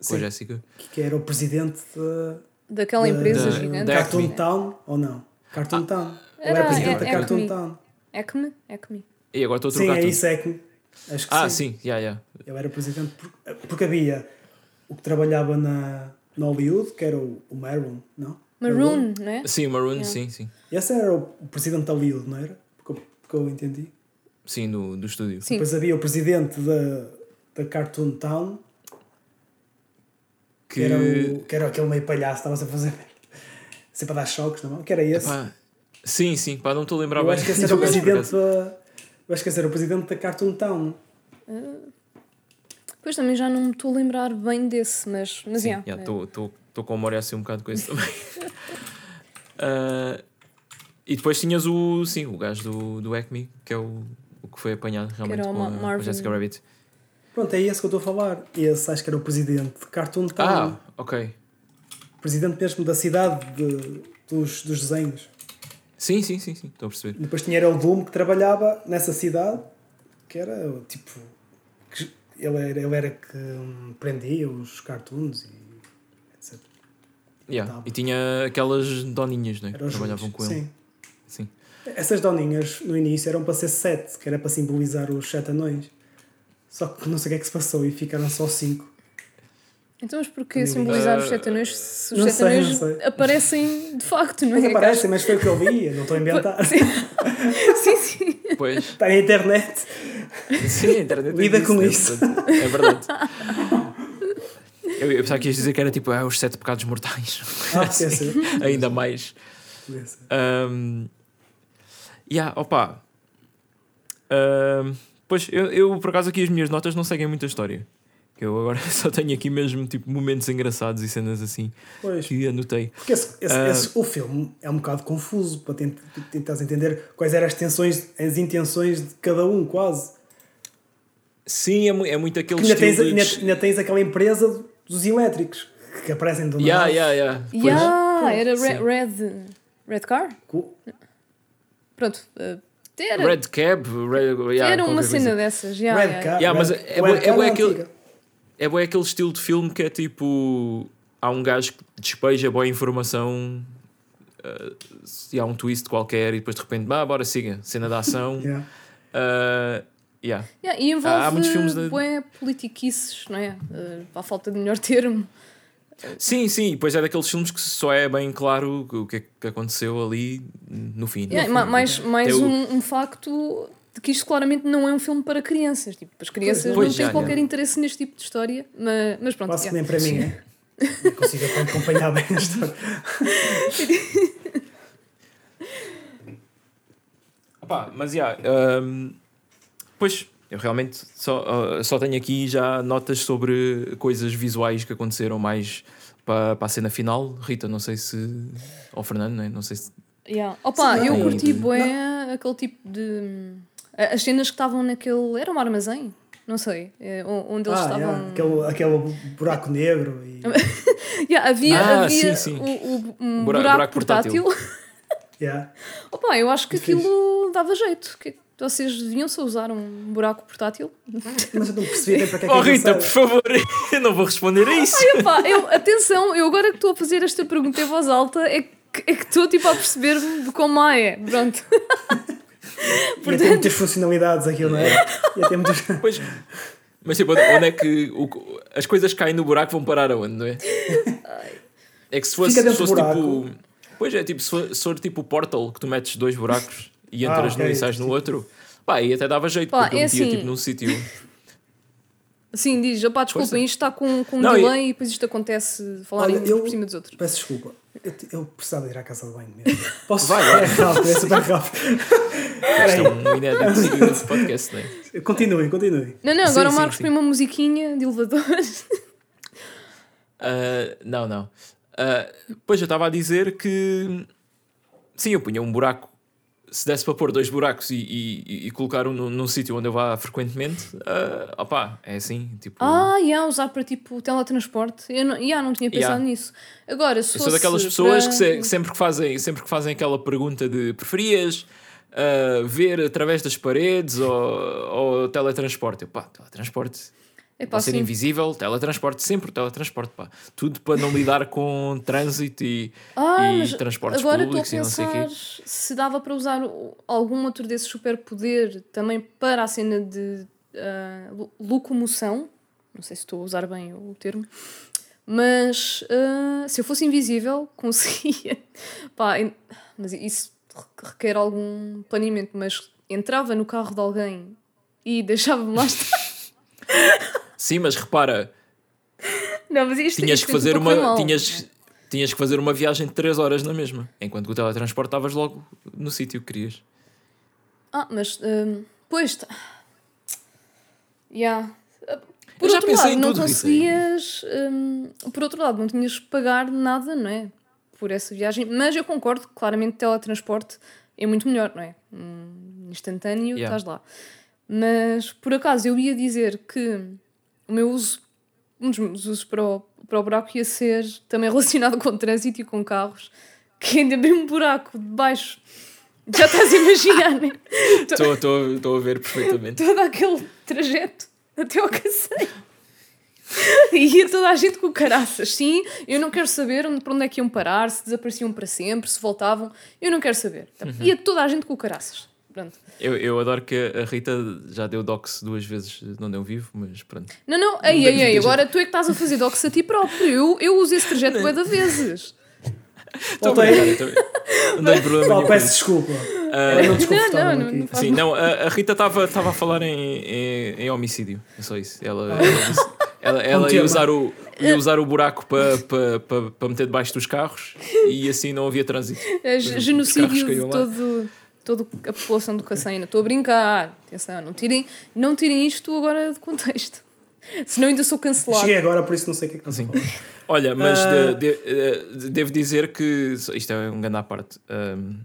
S3: Sim.
S1: Jéssica.
S3: Que era o presidente da,
S2: Daquela
S3: da-
S2: empresa
S1: da-
S2: gigante.
S1: da
S3: Cartoon
S1: Acme.
S3: Town ou não? Cartoon Town. Ele
S2: Era-
S3: era presidente
S2: é-
S3: da
S2: é
S3: Cartoon
S2: Acme.
S3: Town.
S2: Acme? Acme.
S1: E agora estou a
S3: Sim,
S1: trocar
S3: é
S1: tudo.
S3: isso, é que. Acho que
S1: Ah,
S3: sim.
S1: sim, yeah, yeah.
S3: Ele era presidente por- porque havia o que trabalhava na, na Hollywood, que era o, o Maroon, não?
S2: Maroon, não é?
S1: Sim, Maroon,
S2: Yeah.
S1: sim, sim.
S3: Esse era o, presidente da Hollywood, não era? Porque, eu- porque eu entendi.
S1: Sim, do, do estúdio.
S2: Sim.
S3: Depois havia o presidente da, da Cartoon Town, que,
S1: Que.
S3: era, o, que era aquele meio palhaço, estava a fazer <laughs> sempre a dar choques na mão, que era esse.
S1: Pá, sim, sim, pá, não estou a lembrar
S3: eu
S1: bem.
S3: acho que esse <laughs> era o presidente da. Eu acho que esse era o presidente da Cartoon Town.
S2: Pois também já não me estou a lembrar bem desse, mas, mas
S1: Sim,
S2: yeah, é.
S1: estou com a memória assim um bocado com isso também. Ah, <laughs> e depois tinhas o. Sim, o gajo do, do Acme, que é o, o que foi apanhado realmente
S2: era o
S1: com, a, com a
S2: Marvin.
S1: Jessica Rabbit.
S3: Pronto, é esse que eu estou a falar. Esse acho que era o presidente de Cartoon Town.
S1: Ah, ok.
S3: Presidente mesmo da cidade de- dos, dos desenhos.
S1: Sim, sim, sim, sim, estou a perceber.
S3: Depois tinha era o Doom que trabalhava nessa cidade, que era tipo. que ele era, ele era que hum, prendia os cartoons e etc.
S1: Yeah. E tinha aquelas doninhas né, que
S3: Eram
S1: trabalhavam
S3: juntos,
S1: com ele.
S3: Sim.
S1: Sim.
S3: Essas doninhas no início eram para ser sete, que era para simbolizar os sete anões. Só que não sei o que é que se passou e ficaram só cinco.
S2: Então, mas porquê simbolizar os
S1: Ah,
S2: sete anões se os sete anões aparecem de facto, não
S3: Mas
S2: é?
S3: aparecem, mas foi o que eu vi, eu não estou a <laughs> inventar. <laughs>
S2: Sim, sim.
S1: Pois.
S3: Está na internet.
S1: Sim, a internet
S3: Lida com
S1: né?
S3: isso.
S1: É verdade. Eu, eu pensava que ias dizer que era tipo ah, os sete pecados mortais.
S3: Ah, <laughs>
S1: Assim,
S3: podia ser.
S1: Ainda mais. Um, yeah, opa. Um, pois eu, eu, por acaso, aqui as minhas notas não seguem muita história. Que eu agora <laughs> só tenho aqui mesmo tipo momentos engraçados e cenas assim
S3: Pois.
S1: que anotei.
S3: Porque esse, esse-
S1: Ah.
S3: esse- o filme é um bocado confuso para tent, tentares entender quais eram as tensões, as intenções de cada um, quase.
S1: Sim, é, é muito aquele
S3: Ainda tens,
S1: de-
S3: ainda, ainda tens aquela empresa dos elétricos que aparecem do
S1: Yeah,
S3: nada.
S1: yeah, yeah. Pois.
S2: Yeah, era
S1: sim.
S2: Red, Red, Red Car?
S3: Co-
S2: Pronto. uh, era
S1: Red Cab, Red, yeah,
S2: era uma cena
S1: coisa.
S2: dessas. Yeah,
S3: Red
S2: yeah,
S3: Car-
S1: Yeah, mas
S3: Red-
S1: é
S3: o
S1: bué-
S3: Red
S1: é
S3: Car
S1: bué
S3: é
S1: aquele-
S3: antiga.
S1: É bom aquele estilo de filme que é tipo. Há um gajo que despeja boa informação. uh, se há um twist qualquer e depois de repente, ah, bora siga, cena da ação. <laughs>
S3: Yeah.
S1: Uh, yeah.
S2: Yeah, e envolve
S1: Há- há muitos filmes de-
S2: bué politiquices, não é? Uh, à falta de melhor <laughs> termo.
S1: Sim, sim, e depois é daqueles filmes que só é bem claro o que é que aconteceu ali no fim.
S2: Yeah,
S1: no fim.
S2: mais mais
S1: Até o-
S2: um, um facto de que isto claramente não é um filme para crianças. Tipo, as crianças
S1: Pois,
S2: não têm
S1: já,
S2: qualquer
S1: já.
S2: interesse neste tipo de história, mas, mas pronto.
S3: Quase que
S2: yeah.
S3: nem para mim, é? Não consigo <laughs> acompanhar bem a história. <laughs>
S1: Opá, mas já, um, pois eu realmente só, uh, só tenho aqui já notas sobre coisas visuais que aconteceram mais para, para a cena final. Rita, não sei se. Ou Fernando, né? não sei se.
S2: Yeah. Opa,
S3: Sim,
S2: eu curti bué aquele tipo de. As cenas que estavam naquele. Era um armazém? Não sei. é, o- onde eles
S3: Ah,
S2: estavam.
S3: yeah, aquele, aquele buraco negro e. <laughs>
S2: Yeah, havia
S1: Ah,
S2: havia
S1: sim, sim.
S2: O, o- um
S1: Bura-
S2: buraco,
S1: buraco
S2: portátil.
S1: portátil. <laughs>
S3: Yeah. <laughs>
S2: Opa, eu acho que aquilo dava jeito. Que vocês deviam só usar um buraco portátil.
S3: Mas eu não percebi para que é que
S1: Oh
S3: aquilo
S1: Rita, por favor, eu não vou responder a isso.
S2: Epá, eu, atenção, eu agora que estou a fazer esta pergunta em voz alta é que é que estou tipo a perceber-me de como má é. Pronto. <laughs>
S3: Ia ter muitas funcionalidades aquilo, não é? Ia ter muitas. <laughs>
S1: Pois, mas tipo, onde é que o- as coisas caem no buraco vão parar aonde, não é? <laughs> É que se fosse, se fosse tipo. Pois é, tipo, se for, se for tipo o Portal, que tu metes dois buracos e
S3: Ah,
S1: entras
S3: ok,
S1: num e sais no outro, pá, aí até dava jeito,
S2: Pá,
S1: porque eu
S2: é
S1: metia
S2: assim.
S1: tipo num sítio.
S2: Sim, diz, opá, desculpem,
S1: Força.
S2: isto está com, com um
S1: Não,
S2: delay e depois isto acontece falarem
S3: Olha,
S2: uns
S3: eu-
S2: por cima dos outros.
S3: Peço desculpa. Eu, eu precisava ir à casa de banho mesmo. <laughs> Posso?
S1: Vai, <laughs> vai.
S3: É rápido, é super rápido.
S1: Isto é um inédito de podcast, não é?
S3: Continuem, continuem.
S2: Não, não, agora
S1: Sim,
S2: o Marcos
S1: sim,
S2: põe uma musiquinha de elevador. <laughs>
S1: Ah, não, não. Ah, pois eu estava a dizer que sim, eu punha um buraco. Se desse para pôr dois buracos e, e, e colocar um num, num sítio onde eu vá frequentemente, ah, opá, é assim. Tipo,
S2: Ah, ia usar para tipo teletransporte. Eu não, yeah, não tinha pensado
S1: Yeah.
S2: nisso. Agora, se
S1: eu sou daquelas pessoas
S2: para-
S1: que, se- que sempre, que fazem, sempre que fazem aquela pergunta de preferias ah, ver através das paredes ou, ou teletransporte? Eu, pá, teletransporte.
S2: Epá,
S1: Pode ser
S2: sim.
S1: invisível, teletransporte, sempre teletransporte, pá. Tudo para não lidar com trânsito e,
S2: Ah,
S1: e transportes
S2: agora estou a
S1: públicos e não sei o
S2: pensar
S1: quê.
S2: se dava para usar algum outro desses superpoder também para a cena de lo- locomoção. Não sei se estou a usar bem o termo. Mas ah, se eu fosse invisível, <laughs> conseguia. Pá, mas isso requer algum planeamento. Mas entrava no carro de alguém e deixava-me lá estar. <laughs>
S1: Sim, mas repara,
S2: Não, mas isto
S1: tinhas
S2: isto
S1: que fazer
S2: correr
S1: uma.
S2: mal.
S1: Tinhas, tinhas que fazer uma viagem de 3 horas na mesma, enquanto que o teletransporte estavas logo no sítio que querias.
S2: Ah, mas hum, pois tá. Yeah. Uh, Por
S1: já
S2: outro
S1: pensei
S2: lado, não conseguias. hum, por outro lado, não tinhas que pagar nada, não é? Por essa viagem. Mas eu concordo, claramente, teletransporte é muito melhor, não é? Hum, instantâneo,
S1: Yeah.
S2: estás lá. Mas por acaso eu ia dizer que o meu uso, um dos meus usos para o, para o buraco ia ser também <laughs> relacionado com trânsito e com carros, que ainda abrir um buraco debaixo. Já estás a imaginar, né? <laughs>
S1: Estou a ver perfeitamente.
S2: Todo aquele trajeto até ao caseiro. E ia toda a gente com caraças. Sim, eu não quero saber para onde é que iam parar, se desapareciam para sempre, se voltavam. Eu não quero saber. Então, Ia toda a gente com caraças. Pronto.
S1: Eu, eu adoro que a Rita já deu dox duas vezes não deu vivo, mas pronto.
S2: Não, não, ei, ei, ei, agora tu é que estás a fazer dox a ti próprio. Eu, eu uso esse trajeto bué de vezes. <laughs>
S1: Bem, estou- Não tem problema
S3: peço desculpa. Desconfortável
S2: não, não, não faz
S1: Sim, não, a, a Rita estava a falar em, em, em homicídio. É só isso. Ela, ela, disse- ela, ela ia, usar o, ia usar o buraco para pa, pa, pa meter debaixo dos carros e assim não havia trânsito.
S2: É genocídio de
S1: lá.
S2: todo, toda a população do Cacém. Estou a brincar. Atenção, não tirem, não tirem isto agora de contexto. <laughs> Senão ainda sou cancelado.
S3: Cheguei agora, por isso não sei o que é que
S1: Sim.
S3: estás a falar.
S1: Olha, mas
S3: Ah.
S1: de- de- eh, devo dizer que isto é um grande à parte. Um,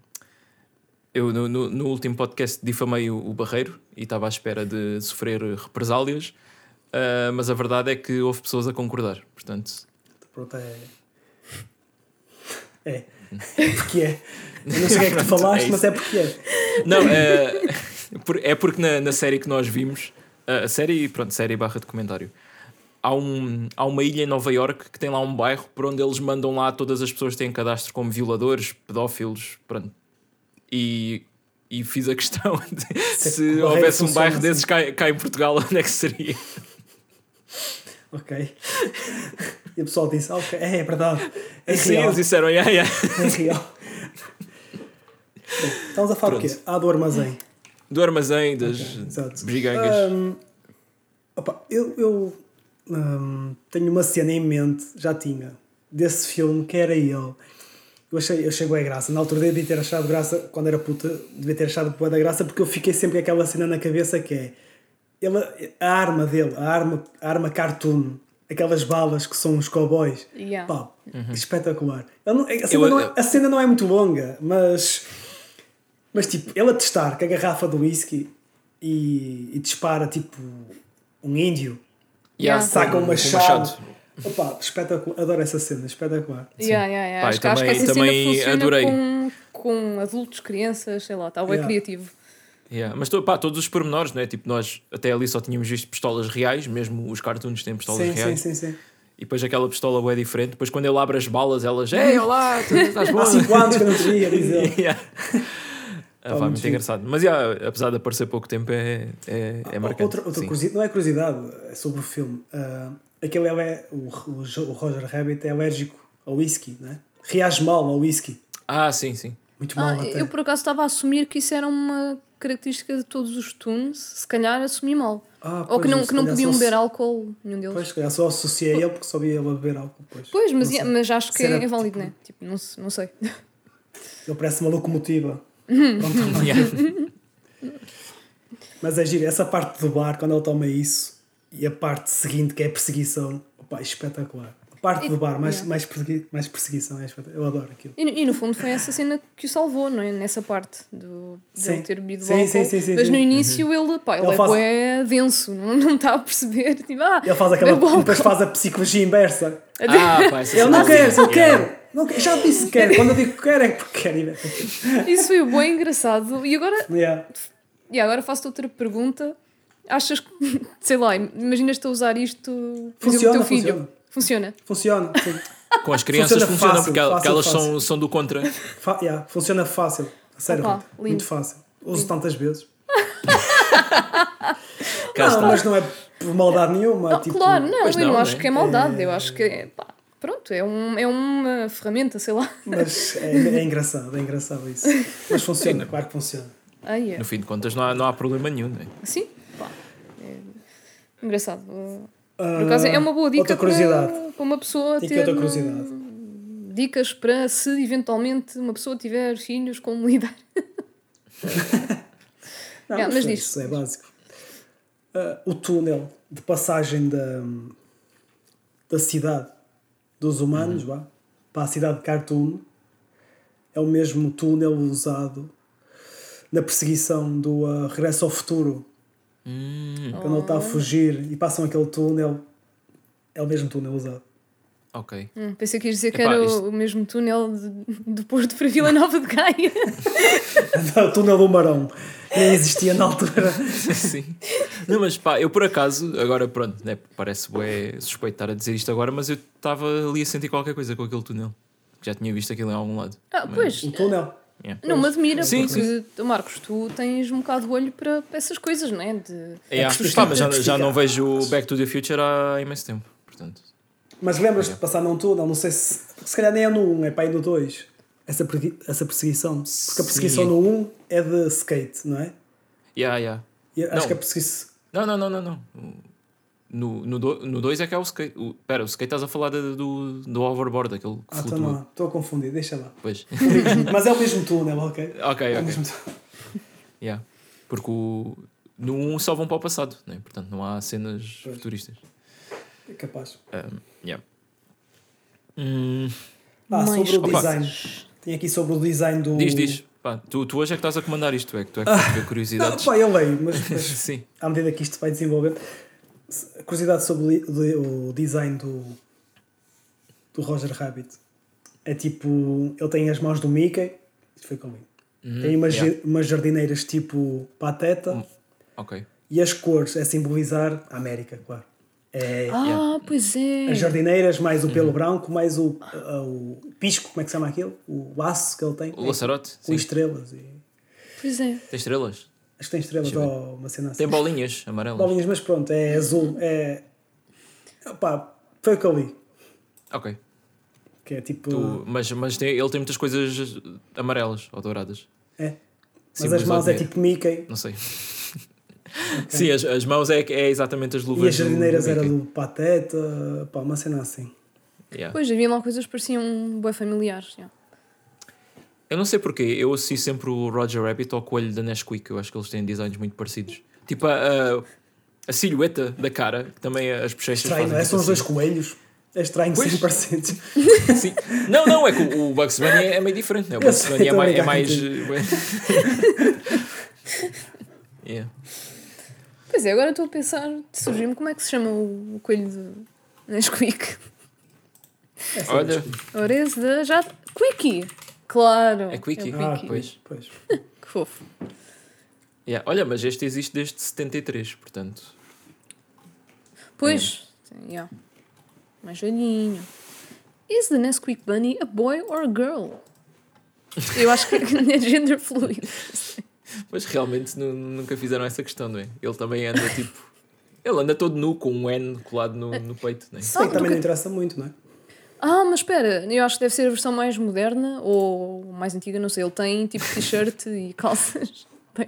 S1: eu no, no- no último podcast difamei o, o Barreiro e estava à espera de sofrer represálias, ah, mas a verdade é que houve pessoas a concordar. Portanto,
S3: Pronto, é. É. É porque é. Eu não sei o que é que tu <laughs> falaste,
S1: É
S3: mas é porque é.
S1: Não, é, <laughs> é porque na, na série que nós vimos, a série, pronto, série barra documentário, há, um, há uma ilha em Nova York que tem lá um bairro por onde eles mandam lá todas as pessoas que têm cadastro como violadores, pedófilos, pronto. E, e fiz a questão <laughs> de se houvesse um bairro desses cá, cá em Portugal, onde é que seria?
S3: Ok. E o pessoal disse, ok, é, é verdade. É
S1: Sim,
S3: real.
S1: eles disseram, yeah, yeah.
S3: É real. Bom, estamos a falar do quê? Ah, do armazém.
S1: do armazém, das
S3: Exato.
S1: bugigangas.
S3: Hum, opa, eu eu hum, tenho uma cena em mente, já tinha, desse filme que era ele. Eu achei, eu achei boa graça. Na altura devia ter achado graça, quando era puta, devia ter achado boa da graça, porque eu fiquei sempre com aquela cena na cabeça que é ele, a arma dele, a arma, a arma cartoon, aquelas balas que são os cowboys.
S2: Yeah.
S3: Pá, espetacular. Ele não- a, cena
S1: Eu-
S3: não é, a cena não é muito longa, mas. Mas tipo, ele a testar com a garrafa do whisky e, e dispara tipo um índio,
S1: Yeah,
S3: saca um machado. Opa, espetacular. Adoro essa cena, espetacular.
S2: Yeah, yeah, yeah.
S1: Pá,
S2: acho, que- acho que
S1: também-
S2: essa
S1: também
S2: cena funciona
S1: adorei.
S2: com, com adultos, crianças, sei lá, está bem
S3: Yeah.
S2: criativo.
S1: Yeah, Mas pá, todos os pormenores, não é? Tipo, nós até ali só tínhamos visto pistolas reais, mesmo os cartoons têm pistolas
S3: Sim, sim,
S1: reais.
S3: sim, sim.
S1: E depois aquela pistola é diferente. Depois quando ele abre as balas, elas, ei, olá, tu estás bom?
S3: Há 5 anos que eu não te via, diz ele. <laughs>
S1: Yeah. Ah, pá,
S3: muito giro.
S1: engraçado. Mas yeah, apesar de aparecer pouco tempo, é, é, é marcante.
S3: Outra, outra curiosidade, não é curiosidade, é sobre o filme. Ah, aquele ele é, o, o, Roger Rabbit é alérgico ao whisky, né? reage mal ao whisky.
S1: Ah, sim, sim.
S3: Muito mal
S2: Ah,
S3: até.
S2: eu por acaso estava a assumir que isso era uma característica de todos os Toons, se calhar assumi mal.
S3: Ah,
S2: Ou que não, que não podiam beber álcool, nenhum deles.
S3: Pois, se calhar só associei ele porque só via ele a beber álcool. Pois,
S2: Pois, mas,
S3: sei.
S2: mas acho que
S3: Será
S2: é válido,
S3: tipo-
S2: né? Tipo, não, se- não sei.
S3: Ele parece uma locomotiva.
S2: Uhum. <laughs>
S3: Mas é giro, essa parte do bar, quando ele toma isso, e a parte seguinte, que é a perseguição, opa, é espetacular. A parte do bar, mais,
S2: Yeah.
S3: mais, persegui- mais perseguição, é espetacular. Eu adoro aquilo.
S2: E, no- e no fundo foi essa cena que o salvou, não é? Nessa parte do, de
S3: Sim.
S2: ele ter bebido
S3: Sim,
S2: álcool.
S3: sim, sim, sim,
S2: mas
S3: sim.
S2: no início ele, pá, ele,
S3: Ele
S2: é
S3: faz-
S2: bué denso, não, não está a perceber. Tipo, ah,
S3: Ele faz aquela. Depois faz a psicologia inversa.
S1: Ah, pá, essa
S3: Ele
S1: cena
S3: não
S1: é
S3: quer,
S1: linda.
S3: eu quero. Não, já disse que quero. Quando eu digo que quero, é porque quero.
S2: Isso foi bem engraçado. E agora,
S3: Yeah.
S2: e agora faço-te outra pergunta. Achas que, <laughs> sei lá, imaginas-te a usar isto exemplo, o teu
S3: Funciona,
S2: filho? Funciona.
S3: Funciona. sim.
S1: Com as crianças
S3: Funciona
S1: funciona,
S3: fácil,
S1: porque, ela- porque
S3: fácil,
S1: elas
S3: fácil.
S1: São, são do contra.
S3: Fa- yeah, Funciona fácil. A sério,
S2: Opa, lindo.
S3: muito fácil. Uso tantas vezes. Não, mas não é por maldade nenhuma.
S2: Ah,
S3: tipo,
S2: claro, não, eu
S1: não,
S2: não acho
S1: né?
S2: que é maldade. Eu acho que é, pá, pronto, é, um, é uma ferramenta, sei lá.
S3: Mas é, é engraçado, é engraçado isso. Mas funciona, claro que funciona.
S2: Ah, é.
S1: No fim de contas, não há, não há problema nenhum. Né?
S2: Sim, pá. É engraçado. Uh,
S3: Ah,
S2: Por acaso é uma boa dica para,
S3: curiosidade.
S2: para uma pessoa
S3: que
S2: ter
S3: outra curiosidade.
S2: hum, dicas para se eventualmente uma pessoa tiver filhos, como lidar. <laughs>
S3: Não,
S2: Yeah,
S3: mas
S2: mas diz.
S3: isso é básico. Ah, o túnel de passagem da, da cidade dos humanos vá, para a cidade de Khartoum é o mesmo túnel usado na perseguição do ah, Regresso ao Futuro.
S1: Hum,
S3: Quando ele está a fugir e passam aquele túnel, é o mesmo túnel usado.
S1: Ok.
S2: Hum, pensei que ias dizer que
S1: Epá,
S2: era o-
S1: isto-
S2: o mesmo túnel de, de Porto para Vila Nova de Gaia. <laughs>
S3: o túnel do Marão. Nem existia na altura. <laughs>
S1: Sim. Não, mas pá, eu por acaso, agora pronto, né, parece bué suspeito estar a dizer isto agora, mas eu estava ali a sentir qualquer coisa com aquele túnel. Já tinha visto aquilo em algum lado.
S2: Ah, pois.
S3: Um túnel.
S1: Yeah.
S2: Não me admira,
S1: Sim,
S2: porque, Marcos, tu tens um bocado de olho para, para essas coisas, não é? De...
S1: Yeah.
S3: que
S1: Pá, mas já, já não vejo o Back to the Future há imenso tempo. Portanto,
S3: Mas lembras-te de passar num túnel? Não sei se. Se calhar nem é no 1, é para ir no 2. Essa, essa perseguição. Porque a perseguição
S1: Sim.
S3: no 1 é de skate, não é?
S1: yeah, yeah.
S3: E acho
S1: Não.
S3: que a perseguição.
S1: Não, não, não, não. não. No 2 no do- no dois é que é o skate. O, pera, o skate estás a falar de- do, do overboard, aquele que
S3: Ah, então
S1: flutua.
S3: não. Estou a confundir, deixa lá.
S1: Pois. <laughs>
S3: Mas é o mesmo túnel, ok? <laughs>
S1: ok,
S3: É o
S1: ok.
S3: mesmo túnel.
S1: Yeah. Porque o, no 1 só vão para o passado, né? portanto não há cenas
S3: Pois.
S1: futuristas.
S3: É capaz.
S1: Um, yeah. Hum,
S3: Ah,
S2: Mais
S3: sobre o
S1: Opa.
S3: Tem aqui sobre o design do.
S1: diz, diz. Pá, tu, tu hoje é que estás a comandar isto, é que tu é que tens <laughs>
S3: Não,
S1: curiosidades.
S3: pá, eu leio, mas, <laughs> mas
S1: Sim.
S3: à medida que isto vai desenvolvendo. Curiosidade sobre o design do, do Roger Rabbit é tipo. Ele tem as mãos do Mickey. Isto foi comigo.
S1: Uhum,
S3: Tem umas,
S1: yeah.
S3: umas jardineiras tipo pateta
S1: Hum. Ok.
S3: e as cores é simbolizar a América, claro. É
S2: Ah,
S1: Yeah.
S2: pois é.
S3: as jardineiras, mais o
S1: Uhum.
S3: pelo branco, mais o, a- o pisco, como é que se chama aquilo? O laço que ele tem.
S1: O laçarote?
S3: Com
S1: Sim.
S3: estrelas. E...
S2: Pois é.
S1: Tem estrelas?
S3: Acho que tem estrelas ou uma cena assim.
S1: Tem bolinhas amarelas.
S3: Bolinhas, mas pronto, é azul. É. Opá, foi o que eu li.
S1: Ok.
S3: Que é tipo.
S1: Tu- mas mas tem- ele tem muitas coisas amarelas ou douradas.
S3: É. Mas
S1: Símbolos
S3: as mãos é tipo Mickey
S1: Não sei. <laughs> Sim, as, as mãos é, é exatamente as luvas.
S3: e as jardineiras
S1: do
S3: era do Pateta. Pá, uma cena assim.
S1: Yeah.
S2: Pois, havia lá coisas que pareciam bem familiares. yeah.
S1: Eu não sei porquê, eu associo sempre o Roger Rabbit ao coelho da Nesquik. Eu acho que eles têm designs muito parecidos. Tipo a, a, a silhueta da cara, que também as bochechas
S3: Estranho, não é?
S1: fazem
S3: São os
S1: tipo
S3: dois coelhos. É estranho
S1: Pois.
S3: serem parecidos.
S1: assim. <laughs> Sim. Não, não, é que o Bugs Bunny é, é meio diferente. Né? O Bugs Bunny é
S3: a
S1: mais. É mais <laughs> yeah.
S2: Pois é, agora estou a pensar, surgiu-me como é que se chama o, o coelho do Nesquik.
S3: É
S1: Olha,
S2: esse da já. Quickie! Claro!
S1: É Quickie.
S2: É o
S3: Ah,
S2: Quickie.
S1: pois. <laughs>
S3: Pois.
S2: Que fofo.
S1: Yeah. Olha, mas este existe desde 73, portanto.
S2: Pois, sim, yeah. mais velhinho. Is the Nesquik Bunny a boy or a girl? Eu acho que <laughs> é gender fluid.
S1: Mas realmente nu- nunca fizeram essa questão, não é? Ele também anda tipo. Ele anda todo nu com um N colado no, no peito, não é?
S2: Ah,
S3: também não interessa muito, não é?
S2: Ah, mas espera, eu acho que deve ser a versão mais moderna ou mais antiga, não sei. Ele tem tipo t-shirt e <laughs> calças. <laughs> Bem,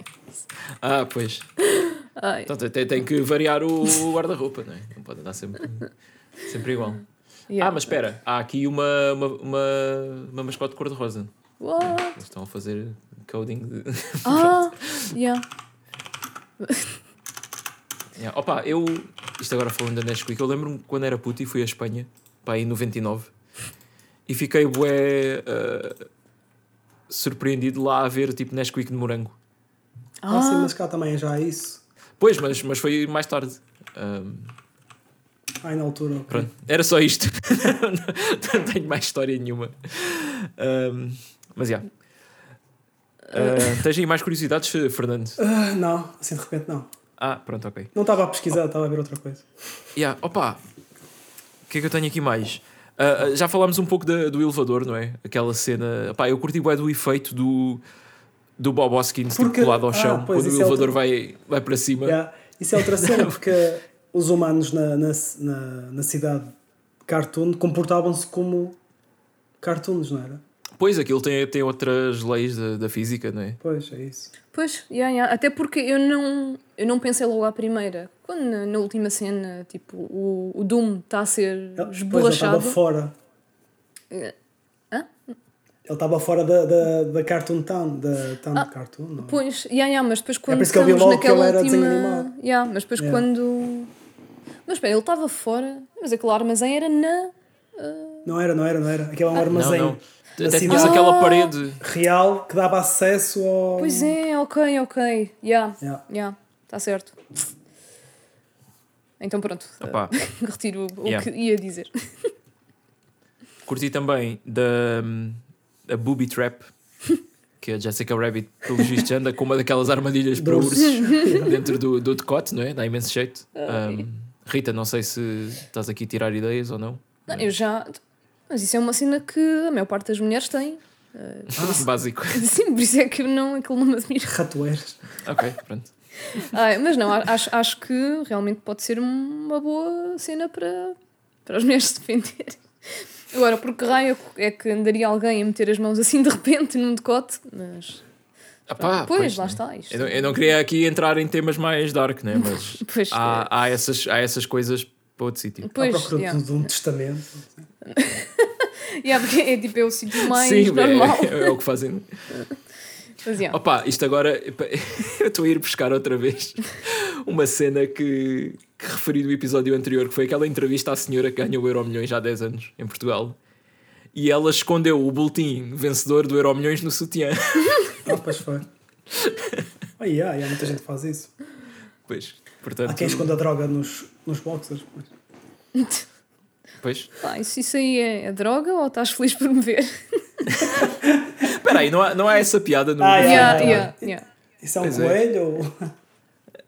S1: Ah, pois.
S2: ai,
S1: Então tem, tem que variar o guarda-roupa, não é? Não pode andar sempre, sempre igual.
S2: yeah.
S1: Ah, mas espera, há aqui uma, uma, uma, uma mascote cor-de-rosa.
S2: What?
S1: Eles estão a fazer coding de. <laughs>
S2: Ah, yeah.
S1: Yeah. Opa, eu. Isto agora falando da Nesquik, eu lembro-me quando era puto e fui à Espanha, pá, em 99, e fiquei bué. ah, surpreendido lá a ver tipo Nesquik de morango.
S3: Ah, sim,
S2: Ah,
S3: mas cá também já há isso.
S1: Pois, mas, mas foi mais tarde. Ahm,
S3: Ai, na altura. ok.
S1: pronto, era só isto. <laughs> não tenho mais história nenhuma. Ahm, mas já. Ah, tens aí mais curiosidades, Fernando?
S3: Ah, não, assim de repente não.
S1: Ah, pronto, ok.
S3: Não estava a pesquisar, estava a ver outra coisa.
S1: Yeah, opa, o que é que eu tenho aqui mais? Ah, já falámos um pouco da- do elevador, não é? Aquela cena. Opá, eu curti bué do efeito do, do Bob Hoskins tipo,
S3: Porque-
S1: colado ao
S3: ah,
S1: chão
S3: pois,
S1: quando o
S3: é
S1: elevador
S3: outra-
S1: vai, vai para cima.
S3: Yeah. Isso é outra cena, <laughs> porque os humanos na, na, na, na cidade cartoon comportavam-se como cartoons, não era?
S1: Pois, aquilo tem, tem outras leis da, da física, não é?
S3: Pois, é isso.
S2: pois, yeah, yeah. até porque eu não, eu não pensei logo à primeira. Quando na, na última cena, tipo, o, o Doom está a ser
S3: Ele, pois, ele estava fora.
S2: Eh, hã?
S3: Ele estava fora da, da, da Cartoon Town, da Town
S2: Ah,
S3: Cartoon, não é?
S2: Pois, yeah, yeah, mas depois quando
S3: por isso que eu vi logo que
S2: naquela
S3: ele era
S2: última.
S3: desenho animado.
S2: Yeah, mas depois
S3: Yeah.
S2: quando. Mas espera, ele estava fora, mas aquele armazém era na.
S3: Não era, não era, não era. Aquele é um armazém
S1: Não, não. Até tinhas aquela
S2: Ah!
S1: parede.
S3: real que dava acesso ao.
S2: Pois é, ok, ok. Yeah,
S3: Yeah.
S2: yeah, está certo. Então pronto, <laughs>
S1: Opá, <laughs>
S2: retiro o
S1: Yeah.
S2: que ia dizer. <laughs>
S1: curti também da, da Booby Trap, que a Jessica Rabbit, pelo visto, anda com uma daquelas armadilhas para
S3: Ursos.
S1: ursos dentro do, do decote, não é? Dá imenso jeito. Um, Rita, não sei se estás aqui a tirar ideias ou não.
S2: Não, eu já. Mas isso é uma cena que a maior parte das mulheres tem.
S1: Básico. <laughs>
S2: Sim, por isso é que não, aquilo não me admira.
S3: Ratoeiras.
S1: Ok, pronto.
S2: Ah, mas não, a- acho, acho que realmente pode ser uma boa cena para, para as mulheres se defenderem. Agora, por que raio é que andaria alguém a meter as mãos assim de repente num decote? Mas.
S1: Ah, pá,
S2: pois, lá
S1: né?
S2: está. Isto.
S1: Eu não, eu não queria aqui entrar em temas mais dark, né? <laughs> mas
S2: Pois,
S1: há, há, essas, há essas coisas para outro sítio.
S3: À
S2: pois,
S3: procura
S2: yeah.
S3: de um testamento. <laughs>
S2: Yeah, porque é tipo é o sítio mais
S1: Sim,
S2: normal.
S1: é, é o que fazem.
S2: Mas, yeah.
S1: Opa, isto agora <laughs> eu estou a ir buscar outra vez uma cena que, que referi no episódio anterior, que foi aquela entrevista à senhora que ganhou o Euro Milhões já há 10 anos em Portugal. E ela escondeu o boletim vencedor do Euro Milhões no sutiã. <laughs>
S3: Ah, pois foi. Ah, yeah, yeah, muita gente faz isso.
S1: Pois, portanto.
S3: Há quem esconda droga nos, nos boxers. pois. <laughs>
S1: Pois.
S2: Pá, isso, isso aí é, é droga ou estás feliz por me ver? <laughs>
S1: Espera aí, não há, não há essa piada no.
S3: Ah, yeah.
S2: Yeah, yeah.
S3: Isso é um
S1: Pois é.
S3: coelho ou. <laughs>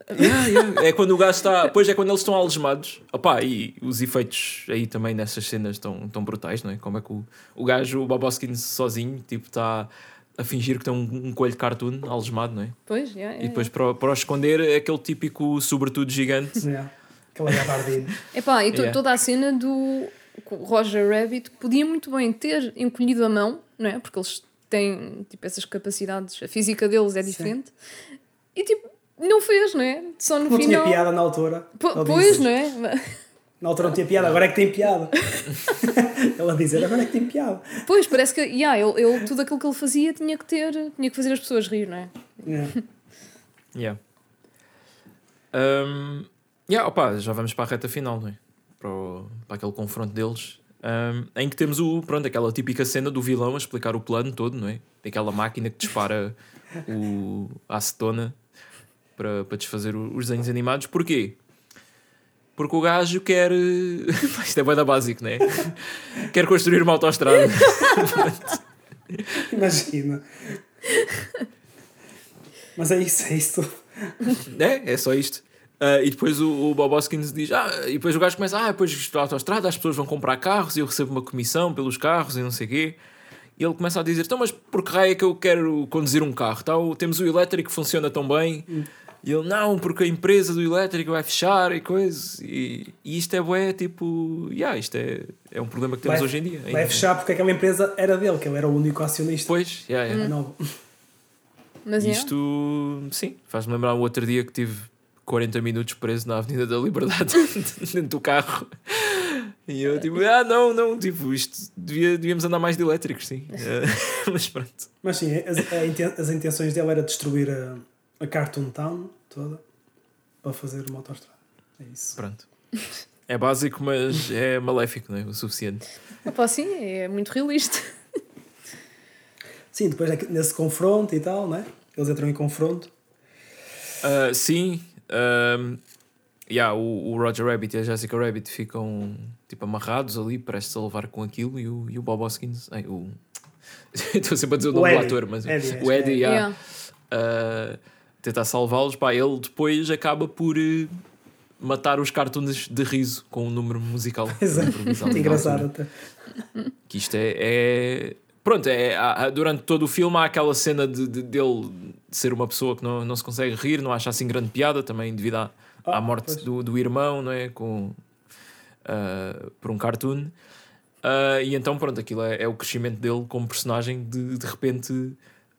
S1: Yeah, yeah. É quando o gajo está. Pois é quando eles estão algemados. Opa, e os efeitos aí também nessas cenas estão tão brutais, não é? Como é que o, o gajo, o Boboskins sozinho, tipo, está a fingir que tem um, um coelho de cartoon algemado, não é?
S2: Pois, yeah, yeah,
S1: E depois para, o- para o esconder é aquele típico sobretudo gigante.
S3: Yeah. Aquela gabardina. <laughs>
S2: Epá, e to-
S1: Yeah.
S2: toda a cena do Roger Rabbit podia muito bem ter encolhido a mão, não é? Porque eles têm tipo, essas capacidades, a física deles é diferente. E tipo, não fez, não é? Só no
S3: Não tinha
S2: final.
S3: piada na altura. Ele
S2: pois, não é?
S3: Na altura não tinha piada, agora é que tem piada. <laughs> Ela a dizer, agora é que tem piada.
S2: Pois, parece que yeah, ele, ele- tudo aquilo que ele fazia tinha que ter, tinha que fazer as pessoas rir, não é?
S3: Yeah.
S1: Yeah. Um, yeah, opa, já vamos para a reta final, não é? Para, o- para aquele confronto deles. um, em que temos o, pronto, aquela típica cena do vilão a explicar o plano todo, não é? Aquela máquina que dispara <laughs> o, a acetona para, para desfazer os desenhos animados. Porquê? Porque o gajo quer. <laughs> Isto é bem da básico, não é? <laughs> quer construir uma autoestrada.
S3: Imagina. Mas é isso, é isso.
S1: É, é só isto. Ah, e depois o, o Bob Hoskins diz: Ah, e depois o gajo começa: Ah, depois isto é autostrada, as pessoas vão comprar carros e eu recebo uma comissão pelos carros e não sei o quê. E ele começa a dizer: Então, mas por que raio é que eu quero conduzir um carro? Então, temos o elétrico que funciona tão bem. E ele: Não, porque a empresa do elétrico vai fechar e coisas. E, e isto é bué, tipo, yeah, isto é, é um problema que temos
S3: Vai-
S1: hoje em dia.
S3: Vai
S1: ainda.
S3: fechar porque aquela empresa era dele, que ele era o único acionista.
S1: Pois, yeah, yeah.
S3: Não.
S2: Mas yeah.
S1: Isto, sim, faz-me lembrar o outro dia que tive 40 minutos preso na Avenida da Liberdade <laughs> dentro do carro. E eu tipo, ah, não, não, tipo, isto devia, devíamos andar mais de elétricos, sim. Eh, <laughs> mas pronto.
S3: Mas sim, as, a as intenções dele era destruir a, a Cartoon Town toda para fazer uma autostrada. É isso.
S1: Pronto. É básico, mas é maléfico, não é? O suficiente.
S2: Opa, sim, é muito realista.
S3: Sim, depois é que nesse confronto e tal, né? Eles entram em confronto.
S1: Ah, sim, ahm, yeah, o, o Roger Rabbit e a Jessica Rabbit ficam tipo amarrados ali, prestes a levar com aquilo, e o, e o Bob Hoskins, ai, o... <laughs> estou sempre a dizer o
S3: O
S1: nome do
S3: Eddie.
S1: ator, mas
S3: Eddie,
S1: o Eddie,
S3: é.
S1: yeah,
S2: Yeah.
S1: uh, tentar salvá-los, pá, ele depois acaba por uh, matar os cartoons de riso com um número musical. <laughs>
S3: Exato. Engraçado até.
S1: Que isto é. é- Pronto, é, há- durante todo o filme há aquela cena de, de- dele ser uma pessoa que não, não se consegue rir, não acha assim grande piada, também devido à, à
S3: Ah,
S1: morte
S3: pois.
S1: do, do irmão, não é? Com, ah, por um cartoon. Ah, e então, pronto, aquilo é, é o crescimento dele como personagem de de repente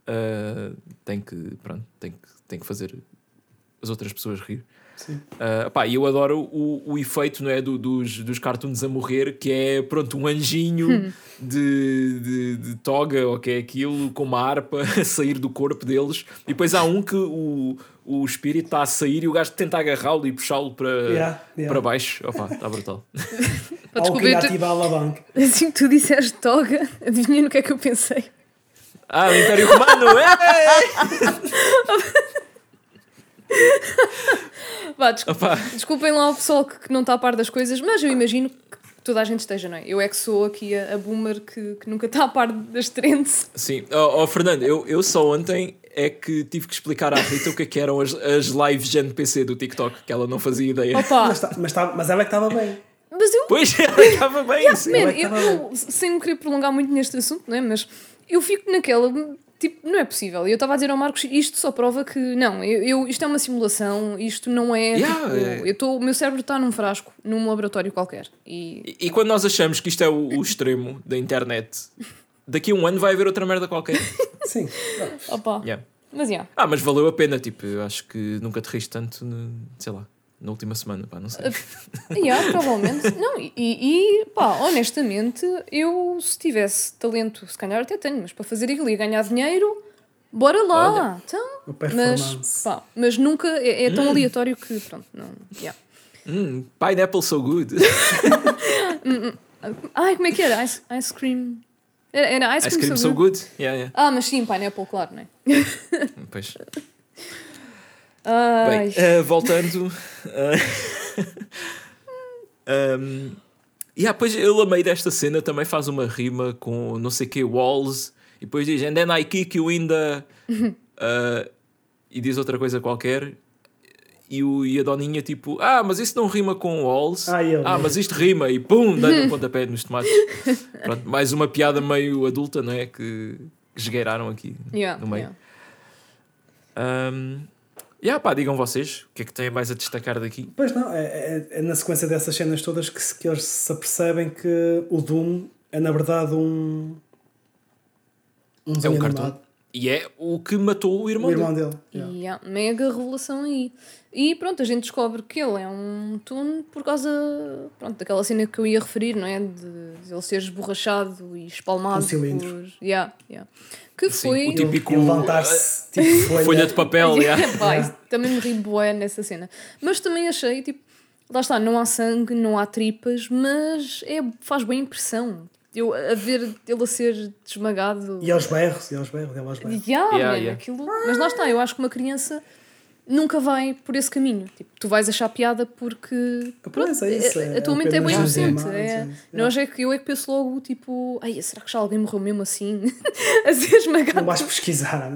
S1: ah, tem, que, pronto, tem, que, tem que fazer as outras pessoas rir.
S3: Sim.
S1: Uh, pá, e eu adoro o, o efeito não é, do- dos, dos cartoons a morrer, que é pronto, um anjinho <laughs> de, de, de toga, ou que é aquilo, com uma harpa <laughs> a sair do corpo deles. E depois há um que o, o espírito está a sair e o gajo tenta agarrá-lo e puxá-lo para,
S3: Yeah, yeah.
S1: para baixo. Opa, está brutal.
S3: Ao que
S2: eu te-
S3: ativa a alavanca. <laughs>
S2: assim que tu disseste toga, adivinha no que é que eu pensei?
S1: Ah, o Império Romano! Ei! <laughs>
S2: Vá, desculpa. Desculpem lá o pessoal que que não está a par das coisas, mas eu imagino que toda a gente esteja, não é? Eu é que sou aqui a, a boomer que, que nunca está a par das trends.
S1: Sim, ó oh, Fernando, eu, eu só ontem é que tive que explicar à Rita o que, é que eram as, as lives de NPC do TikTok, que ela não fazia ideia.
S2: Opa!
S3: Mas, tá- mas, tá- mas ela é que estava bem.
S2: Mas eu
S1: Pois, ela estava bem, sim.
S2: Man,
S3: Ela é que
S2: eu,
S3: estava
S2: eu- sem me querer prolongar muito neste assunto, não é? Mas eu fico naquela, tipo, não é possível. E eu estava a dizer ao Marcos, isto só prova que, não, eu, eu- isto é uma simulação, isto não é.
S1: Yeah,
S2: tipo,
S1: é.
S2: eu tô, o meu cérebro está num frasco, num laboratório qualquer. E.
S1: E, e quando nós achamos que isto é o, o extremo da internet, daqui a um ano vai haver outra merda qualquer. <laughs>
S3: Sim.
S2: Opa!
S1: Yeah.
S2: Mas, yeah.
S1: Ah, mas valeu a pena, tipo, eu acho que nunca te riste tanto, no- sei lá, na última semana, pá, não sei.
S2: Yeah, provavelmente. <laughs> Não, e, e pá, honestamente, eu se tivesse talento, se calhar até tenho, mas para fazer aquilo e ganhar dinheiro, bora lá.
S1: Olha.
S2: Então,
S3: O
S2: mas, pá, mas nunca é, é tão aleatório que, pronto, não. Yeah.
S1: Hum, pineapple so good. <laughs>
S2: Ai, como é que era? Ice, ice cream. Era, era ice,
S1: Ice
S2: cream,
S1: cream
S2: so
S1: so
S2: good.
S1: good. Yeah, yeah.
S2: Ah, mas sim, pineapple, claro, não é?
S1: Pois. <laughs>
S2: Ai,
S1: Bem, eh, voltando. <laughs> Uh, um, e ah, pois ele a meio desta cena também faz uma rima com não sei que walls e depois diz and then I kick you in the uh, <laughs> e diz outra coisa qualquer e, o, e a doninha tipo ah mas isso não rima com walls
S3: Ah, ele.
S1: mas isto rima e pum dá-lhe um pontapé nos tomates <laughs> Pronto, mais uma piada meio adulta não é que, que esgueiraram aqui
S2: yeah,
S1: no meio
S2: yeah.
S1: um, yeah, pá, digam vocês o que é que têm mais a destacar daqui
S3: Pois não, é, é- é na sequência dessas cenas todas que, se- que eles se apercebem que o Doom é na verdade um. Um
S1: É um
S3: animado.
S1: E é o que matou o irmão,
S3: O irmão
S1: dele.
S3: dele. yeah.
S2: E há mega revelação aí. E pronto, a gente descobre que ele é um Toon por causa pronto, daquela cena que eu ia referir, não é? De, de ele ser esborrachado e espalmado
S3: Um cilindro.
S2: por. Yeah, yeah. Que
S1: Sim,
S2: foi.
S1: o típico-
S3: E levantar-se tipo folha. <laughs>
S1: Folha de papel, <laughs> yeah.
S2: Isso também me ri bué nessa cena. Mas também achei, tipo, lá está, não há sangue, não há tripas, mas é, faz boa impressão. Eu, a ver ele a ser desmagado.
S3: E aos berros, e aos berros, ele aos berros.
S2: Yeah,
S1: Yeah,
S2: man,
S1: yeah.
S2: Aquilo... Mas lá está, eu acho que uma criança nunca vai por esse caminho. Tipo, tu vais achar piada porque.
S3: Pois, é isso, é-
S2: a tua
S3: é
S2: mente é bem
S3: apenas
S2: inocente. É.
S3: sim.
S2: Nós é que eu é que penso logo, tipo, ai, será que já alguém morreu mesmo assim? <laughs> a ser esmagado.
S3: Não vais pesquisar,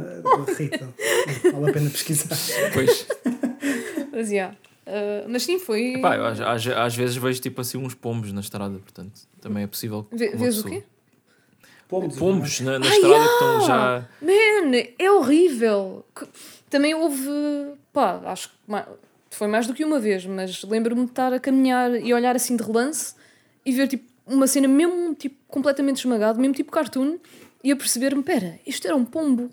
S3: Rita. Não vale a pena pesquisar.
S1: Pois.
S2: Mas, yeah. Uh, mas sim, foi.
S1: Pá, eu às, às, às vezes vejo tipo assim uns pombos na estrada, portanto, também é possível. que
S2: Vê-
S1: uma
S2: vês o
S1: pessoa-
S2: quê?
S1: Pombos na, na
S2: Ah,
S1: estrada
S2: yeah!
S1: que estão já.
S2: Man, é horrível. Que- Também houve, pá, acho que foi mais do que uma vez, mas lembro-me de estar a caminhar e olhar assim de relance e ver tipo uma cena mesmo tipo completamente esmagado, mesmo tipo cartoon, e a perceber-me, pera, isto era um pombo.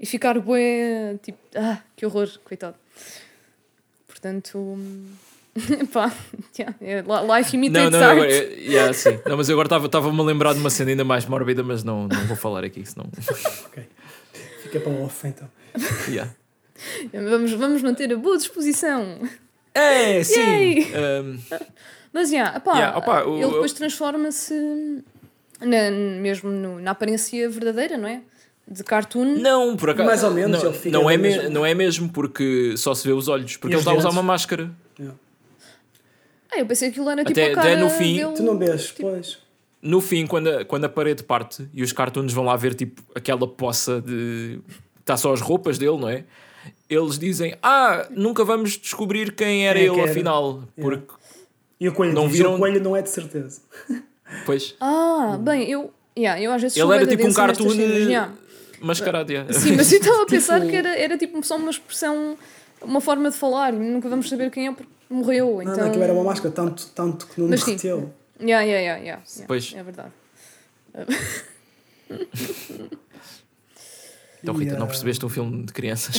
S2: E ficar bué, tipo, ah, que horror, coitado. Portanto, <laughs> pá, yeah, li- life
S1: Não,
S2: imitates
S1: não,
S2: art.
S1: agora, é- yeah, sim. não, mas eu agora estava-me a lembrar de uma cena ainda mais mórbida, mas não, não vou falar aqui, senão.
S3: Ok. Fica para o off então.
S1: Yeah.
S2: Vamos, vamos manter a boa disposição.
S1: É, sim! Um, <laughs>
S2: Mas, yeah, opá,
S1: Yeah, opá, o-
S2: ele depois transforma-se na, mesmo no- na aparência verdadeira, não é? De cartoon.
S1: não, por acaso.
S3: Mais ou menos,
S1: não,
S3: ele fica
S1: não, é
S3: da
S1: me- não é mesmo, porque só se vê os olhos, porque
S3: E
S1: ele está a usar uma máscara.
S3: Yeah.
S2: Ah, eu pensei que aquilo era tipo
S1: Até-
S2: a cara
S1: até no fim-
S2: dele.
S3: Tu não vês,
S2: tipo,
S3: pois.
S1: No fim, quando a, quando a parede parte e os cartoons vão lá ver tipo aquela poça de. Está só as roupas dele, não é? Eles dizem: Ah, nunca vamos descobrir quem era
S3: Quem é que
S1: ele
S3: era.
S1: afinal. Porque,
S3: E o coelho
S1: Não
S3: diz,
S1: viram-
S3: o coelho não é de certeza. <laughs>
S1: pois,
S2: Ah, bem, eu, yeah, eu às vezes
S1: ele era tipo um cartoon
S2: yeah.
S1: mascarado. yeah.
S2: Sim, mas <laughs> eu estava a pensar
S3: Tipo-
S2: que era, era tipo só uma expressão, uma forma de falar e nunca vamos saber quem é porque morreu.
S3: Não,
S2: Então...
S3: não, aquilo era uma máscara, tanto, tanto que não
S2: Mas
S3: derreteu.
S2: Yeah, yeah, yeah, yeah, yeah.
S1: Pois.
S2: É verdade. <laughs>
S1: Então, Rita,
S3: E,
S1: não percebeste um filme de crianças?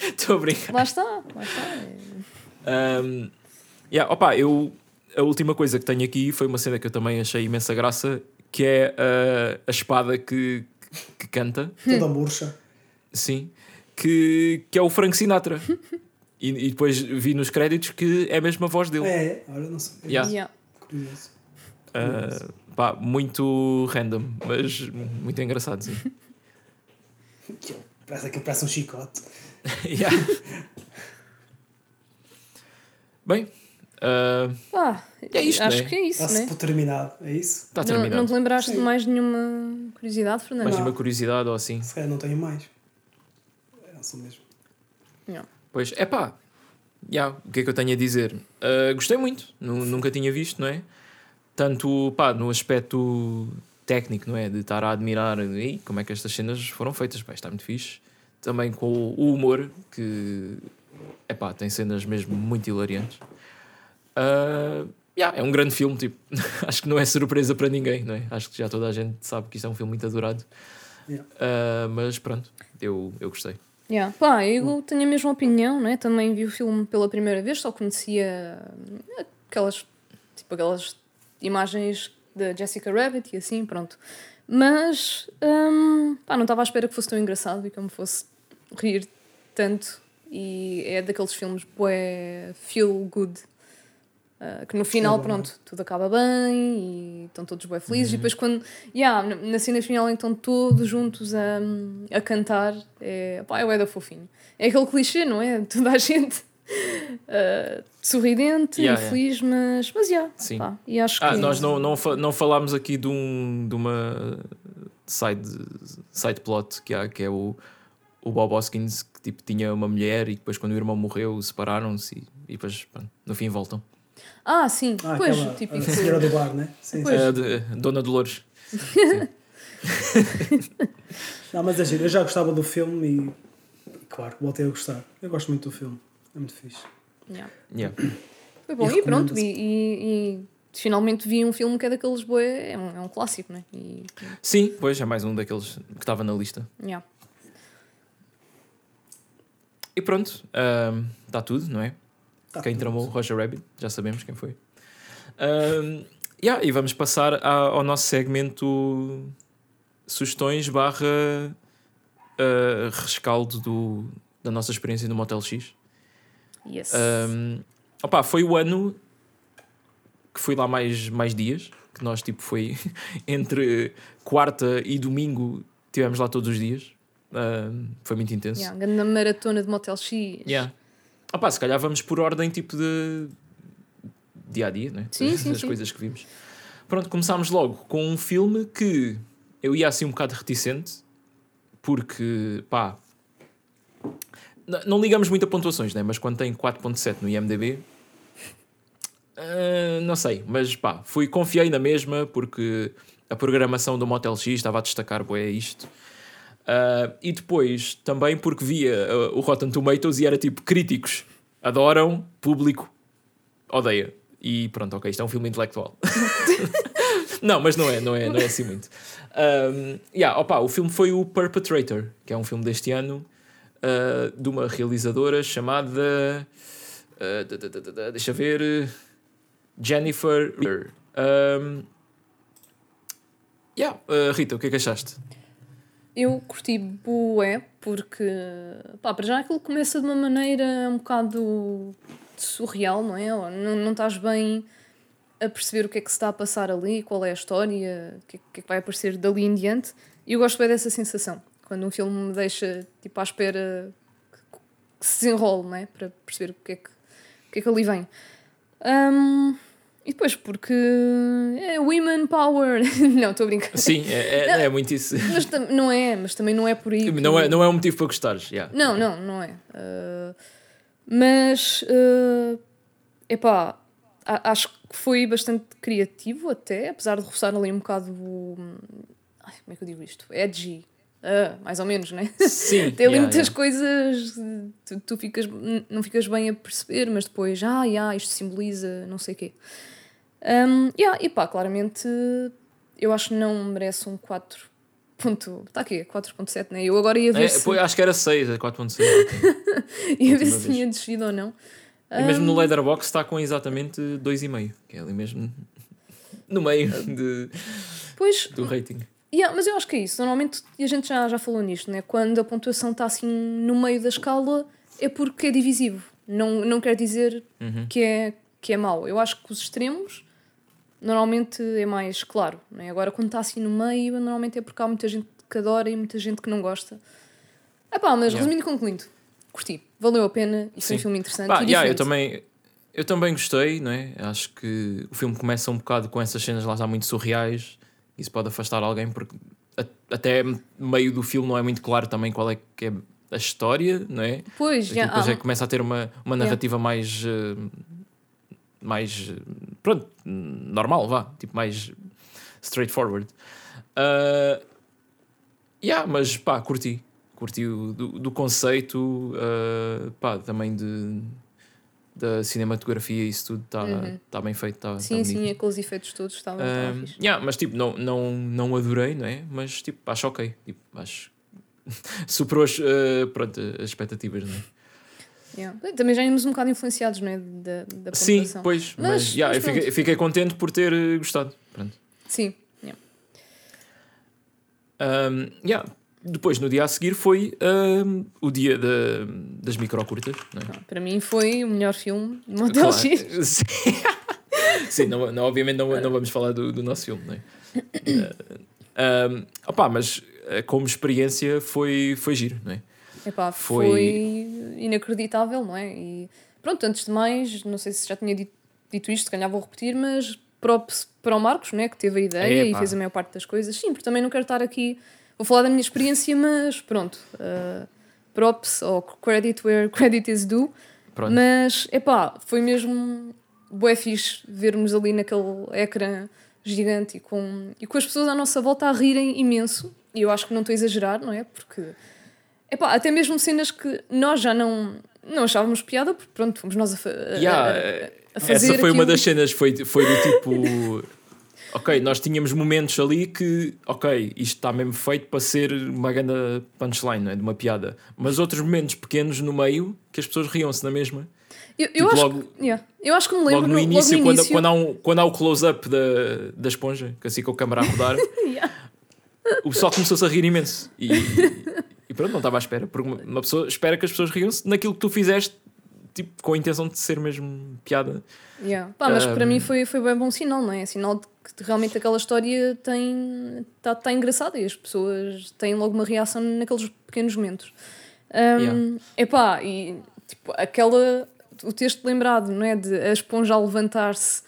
S1: Estou <laughs> a brincar.
S2: lá está, lá está.
S1: Um, yeah, opa, eu, a última coisa que tenho aqui foi uma cena que eu também achei imensa graça, que é uh, a espada que, que canta. <laughs>
S3: Toda murcha.
S1: Sim, que, que é o Frank Sinatra. e, e depois vi nos créditos que é a mesma voz dele.
S3: É, olha, não sei.
S1: Yeah.
S2: Yeah.
S3: Curioso.
S1: Uh, pá, muito random, mas muito engraçado. Sim. <laughs>
S3: Aquilo, Parece que parece um chicote. <laughs>
S1: Yeah. Bem, Uh,
S2: Ah,
S1: É isto,
S2: acho
S1: né?
S2: que é isso,
S3: Está-se
S2: né?
S3: por terminado, é isso?
S1: está
S2: Não,
S1: terminado.
S2: não te lembraste
S3: Sim.
S2: de mais nenhuma curiosidade, Fernando?
S1: Mais
S3: Não.
S1: uma curiosidade ou assim.
S3: Se calhar não tenho mais. É isso mesmo.
S2: Não.
S1: Pois, é pá. Yeah, o que é que eu tenho a dizer? Uh, gostei muito, Nu- nunca tinha visto, não é? Tanto pá, no aspecto técnico, não é? De estar a admirar "Ei, como é que estas cenas foram feitas, pá, está muito fixe. Também com o humor, que é pá, tem cenas mesmo muito hilariantes. Uh, yeah, é um grande filme, tipo, <laughs> acho que não é surpresa para ninguém, não é? Acho que já toda a gente sabe que isto é um filme muito adorado.
S3: Yeah.
S1: Uh, mas pronto, eu, eu gostei.
S2: Yeah. Pá, eu tenho a mesma opinião, né? Também vi o filme pela primeira vez, só conhecia aquelas, tipo, aquelas imagens da Jessica Rabbit e assim, pronto. Mas, hum, pá, não estava à espera que fosse tão engraçado e que eu me fosse rir tanto. E é daqueles filmes, bué, feel good. Uh, que no final, pronto, tudo acaba bem e estão todos bem felizes. E depois, quando, yeah, na- na cena final, estão todos juntos a, a cantar, é, pá, é o da fofinho. É aquele clichê, não é? <laughs> Toda a gente uh, sorridente
S1: Yeah,
S2: e feliz, mas, mas yeah,
S1: Sim.
S2: pá, e acho que
S1: Ah, nós não, não, fa- não falámos aqui de, um, de uma side, side plot que há, que é o, o Bob Hoskins, que tipo, tinha uma mulher e depois quando o irmão morreu separaram-se e, e depois pronto, no fim voltam.
S2: Ah, sim,
S3: Ah,
S2: pois,
S3: aquela,
S2: típico.
S3: a senhora do bar, né? Sim,
S2: Pois.
S3: sim.
S1: De- Dona Dolores. <laughs>
S3: Não, mas é giro. Eu já gostava do filme e, claro, voltei a gostar. Eu gosto muito do filme. É muito fixe.
S2: Yeah.
S1: Yeah. <clears throat>
S2: Foi bom,
S3: E
S2: e, pronto, e, e- e finalmente vi um filme que é daqueles boé, é um, é um clássico, né? E,
S1: Sim, pois é mais um daqueles que estava na lista.
S2: yeah.
S1: E pronto, está tudo, não é?
S3: Tá
S1: quem
S3: tudo.
S1: tramou Roger Rabbit, já sabemos quem foi. Ahm, yeah, e vamos passar a- ao nosso segmento sugestões barra ah, rescaldo do, da nossa experiência no Motel X.
S2: Yes.
S1: Um, opa, foi o ano que fui lá mais, mais dias, que nós tipo foi <laughs> entre quarta e domingo tivemos lá todos os dias. Um, foi muito intenso.
S2: Yeah, grande maratona de Motel X.
S1: Yeah. Opa, se calhar vamos por ordem tipo de dia a dia, né?
S2: Sim, sim,
S1: das
S2: sim.
S1: coisas que vimos. Pronto, começámos logo com um filme que eu ia assim um bocado reticente, porque pá, não ligamos muito a pontuações, né? Mas quando tem 4.7 no IMDB, ah, não sei, mas pá, fui, confiei na mesma porque a programação do Motel X estava a destacar bué isto. Ah, e depois também porque via ah, o Rotten Tomatoes e era tipo críticos adoram, público odeia. E pronto, ok, isto é um filme intelectual. <laughs> não, mas não é, não é, não é assim muito. Um, yeah, opa, o filme foi o Perpetrator, que é um filme deste ano ah, de uma realizadora chamada. da- da- da- da- da- deixa ver. Jennifer. Um, yeah, ah, Rita, o que é que achaste?
S2: Eu curti bué porque, pá, para já aquilo começa de uma maneira um bocado surreal, não é? Não, não estás bem a perceber o que é que se está a passar ali, qual é a história, o que é que vai aparecer dali em diante. E eu gosto bem dessa sensação, quando um filme me deixa tipo à espera que, que se desenrole, não é? Para perceber o que é que, o que, é que ali vem. Hum, e depois porque é women power. <laughs> não, estou a brincar.
S1: Sim, é, é, é muito isso.
S2: Mas não é, mas também não é por aí. que-
S1: Não é, não é um motivo para gostares. Yeah.
S2: Não, não, não é. Uh, mas, uh, epá, acho que foi bastante criativo até, apesar de roçar ali um bocado. Ai, como é que eu digo isto? Edgy. Ah, mais ou menos, né?
S1: Sim, <laughs>
S2: Tem ali
S1: yeah,
S2: muitas
S1: yeah.
S2: coisas, tu, tu ficas, não ficas bem a perceber, mas depois, ah, yeah, isto simboliza não sei o quê. Um, yeah, e pá, claramente, eu acho que não merece um 4. Ponto, está aqui, 4.7, né? Eu agora ia ver
S1: É,
S2: se,
S1: pô, acho que era 6, é 4.6. ok. <laughs>
S2: ia ver se tinha descido ou não.
S1: E mesmo no Leatherbox está com exatamente 2,5, que é ali mesmo no meio de,
S2: Pois,
S1: do rating.
S2: Yeah, mas eu acho que é isso. Normalmente, e a gente já, já falou nisto, né? quando a pontuação está assim no meio da escala, é porque é divisivo. Não, não quer dizer
S1: Uhum.
S2: que, é, que é mau. Eu acho que os extremos normalmente é mais claro. Né? Agora, quando está assim no meio, normalmente é porque há muita gente que adora e muita gente que não gosta. Ah pá, mas
S1: Yeah.
S2: resumindo e concluindo, curti. Valeu a pena e foi um filme interessante
S1: Pá, yeah, eu também, eu também gostei, não é? Acho que o filme começa um bocado com essas cenas lá já muito surreais. Isso pode afastar alguém, porque até meio do filme não é muito claro também qual é que é a história, não é?
S2: Pois, já.
S1: depois é que começa a ter uma, uma narrativa mais. eh, mais. pronto, normal, vá. Tipo, mais straightforward. Uh, yeah, mas pá, curti. Curti o, do, do conceito, uh, pá, também de. Da cinematografia isso tudo está
S2: Uhum.
S1: tá bem feito. Tá,
S2: sim,
S1: tá
S2: sim, aqueles efeitos todos estavam estavam
S1: Um,
S2: fixe.
S1: yeah, mas tipo, não, não, não adorei, não é? Mas tipo, acho ok. Tipo, acho. <laughs> Superou as, uh, pronto, as expectativas, não é?
S2: Yeah. Também já íamos um bocado influenciados, não é? Da, da
S1: Sim, pois, mas,
S2: Mas-
S1: yeah,
S2: mas
S1: eu fiquei, fiquei contente por ter eh, gostado. Pronto.
S2: Sim. yeah.
S1: Um, yeah. Depois, no dia a seguir, foi um, o dia da- das microcurtas. Não é?
S2: Para mim foi o melhor filme de Motel
S1: Claro.
S2: X. <laughs>
S1: Sim, não, não, obviamente não, não vamos falar do, do nosso filme, não é? Uh, um, opá, mas uh, como experiência foi, foi giro, não é?
S2: Epá,
S1: Foi-
S2: foi... inacreditável, não é? E pronto, antes de mais, não sei se já tinha dito, dito isto, se calhar vou repetir, mas props para o Marcos, né, que teve a ideia
S1: Epá.
S2: e fez a maior parte das coisas. Sim, porque também não quero estar aqui, vou falar da minha experiência, mas pronto, uh, props ou credit where credit is due.
S1: Pronto.
S2: Mas, epá, foi mesmo bué fixe vermos ali naquele ecrã gigante e com, e com as pessoas à nossa volta a rirem imenso. E eu acho que não estou a exagerar, não é? Porque, epá, até mesmo cenas que nós já não, não achávamos piada, porque pronto, fomos nós a, a-
S1: Yeah,
S2: a- a fazer
S1: essa foi uma
S2: aquilo.
S1: das cenas, foi, foi do tipo. <laughs> ok, nós tínhamos momentos ali que, ok, isto está mesmo feito para ser uma grande punchline, não é? De uma piada. Mas outros momentos pequenos no meio que as pessoas riam-se na mesma.
S2: Eu, eu
S1: tipo,
S2: acho,
S1: logo-
S2: que, yeah, eu acho que me lembro
S1: Logo no início,
S2: logo no
S1: quando,
S2: início
S1: quando há, um, quando há o close-up da, da esponja, que assim com a câmera a rodar, <laughs>
S2: Yeah.
S1: o pessoal começou-se a rir imenso. E, e pronto, não estava à espera. Porque uma, uma pessoa espera que as pessoas riam-se naquilo que tu fizeste, tipo, com a intenção de ser mesmo piada.
S2: Yeah. Pá, mas para
S1: Um,
S2: mim foi, foi bem bom sinal, não é? Sinal de que realmente aquela história tem está tá engraçada e as pessoas têm logo uma reação naqueles pequenos momentos. Um,
S1: Yeah.
S2: Epá, e tipo, aquela. O texto lembrado, não é? De a esponja a levantar-se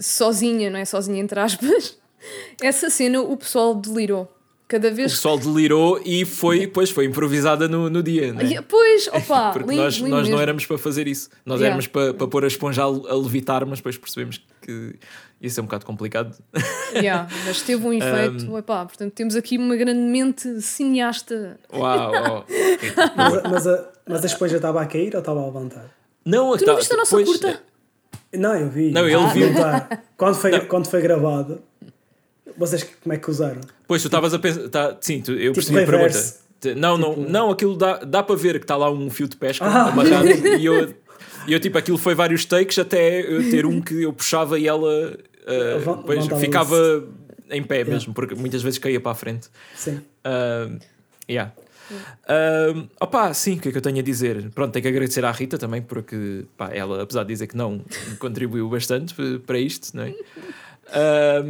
S2: sozinha, não é? Sozinha entre aspas. <laughs> Essa cena o pessoal delirou. Cada
S1: O
S2: vez
S1: pessoal delirou e foi, pois, foi improvisada no, no dia, né?
S2: Pois, <laughs> opa,
S1: Porque
S2: lindo,
S1: nós,
S2: lindo
S1: nós não éramos para fazer isso. Nós
S2: Yeah.
S1: éramos para, para pôr a esponja a, a levitar, mas depois percebemos que ia ser um bocado complicado. <laughs>
S2: Yeah, mas teve um efeito. epá, portanto, temos aqui uma grande mente cineasta.
S1: Uau! <laughs> uau.
S3: Mas, a- mas, a, mas a esponja estava a cair ou estava a levantar?
S1: Não,
S2: Tu não
S1: tá-
S2: viste a nossa
S1: pois,
S2: curta?
S3: Não, eu vi.
S1: Não, ele
S3: Ah,
S1: viu.
S3: não tá. Quando, foi, quando foi gravado, vocês como é que usaram?
S1: Pois tu estavas a pensar. Tá, sim, tu, eu
S3: Tipo
S1: percebi a pergunta.
S3: reverse.
S1: Te- Não, não, não, aquilo dá, dá para ver que está lá um fio de pesca
S3: Ah.
S1: amarrado <laughs> e eu, eu, tipo, aquilo foi vários takes até eu ter um que eu puxava e ela
S3: levantava-se.
S1: ficava em pé mesmo, porque muitas vezes caía para a frente.
S3: Sim.
S1: Ah, yeah. Ah, opá, sim, o que é que eu tenho a dizer? Pronto, tenho que agradecer à Rita também, porque pá, ela, apesar de dizer que não, contribuiu bastante para isto, não é? Ah,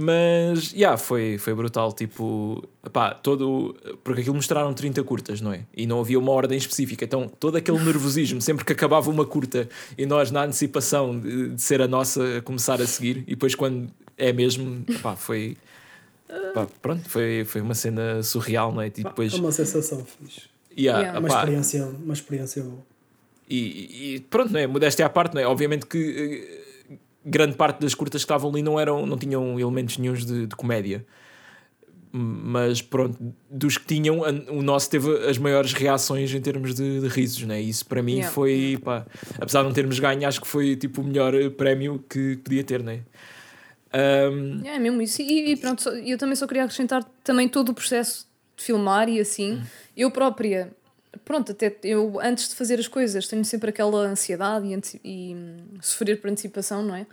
S1: mas, yeah, foi, foi brutal, tipo, pá, todo, porque aquilo mostraram 30 curtas, não é? E não havia uma ordem específica, então todo aquele <laughs> nervosismo, sempre que acabava uma curta e nós na antecipação de, de ser a nossa a começar a seguir, e depois quando é mesmo, pá, foi, pá, pronto, foi, foi uma cena surreal, não é? E depois,
S3: É uma sensação fixe.
S1: yeah,
S2: Yeah.
S3: Uma
S1: opá,
S3: experiência, uma experiência boa.
S1: e, e pronto, não é? Modéstia à parte, não é? Obviamente que eh, grande parte das curtas que estavam ali não, eram, não tinham elementos nenhums de, de comédia. Mas pronto, dos que tinham, o nosso teve as maiores reações em termos de, de risos, né? Isso para mim
S2: Yeah.
S1: foi, pá, apesar de não termos ganho, acho que foi tipo o melhor eh, prémio que podia ter, né? Um,
S2: É mesmo isso. E, e pronto, só- eu também só queria acrescentar também todo o processo de filmar e assim. Eu própria, pronto, até eu antes de fazer as coisas tenho sempre aquela ansiedade e, e, hum, sofrer por antecipação, não é?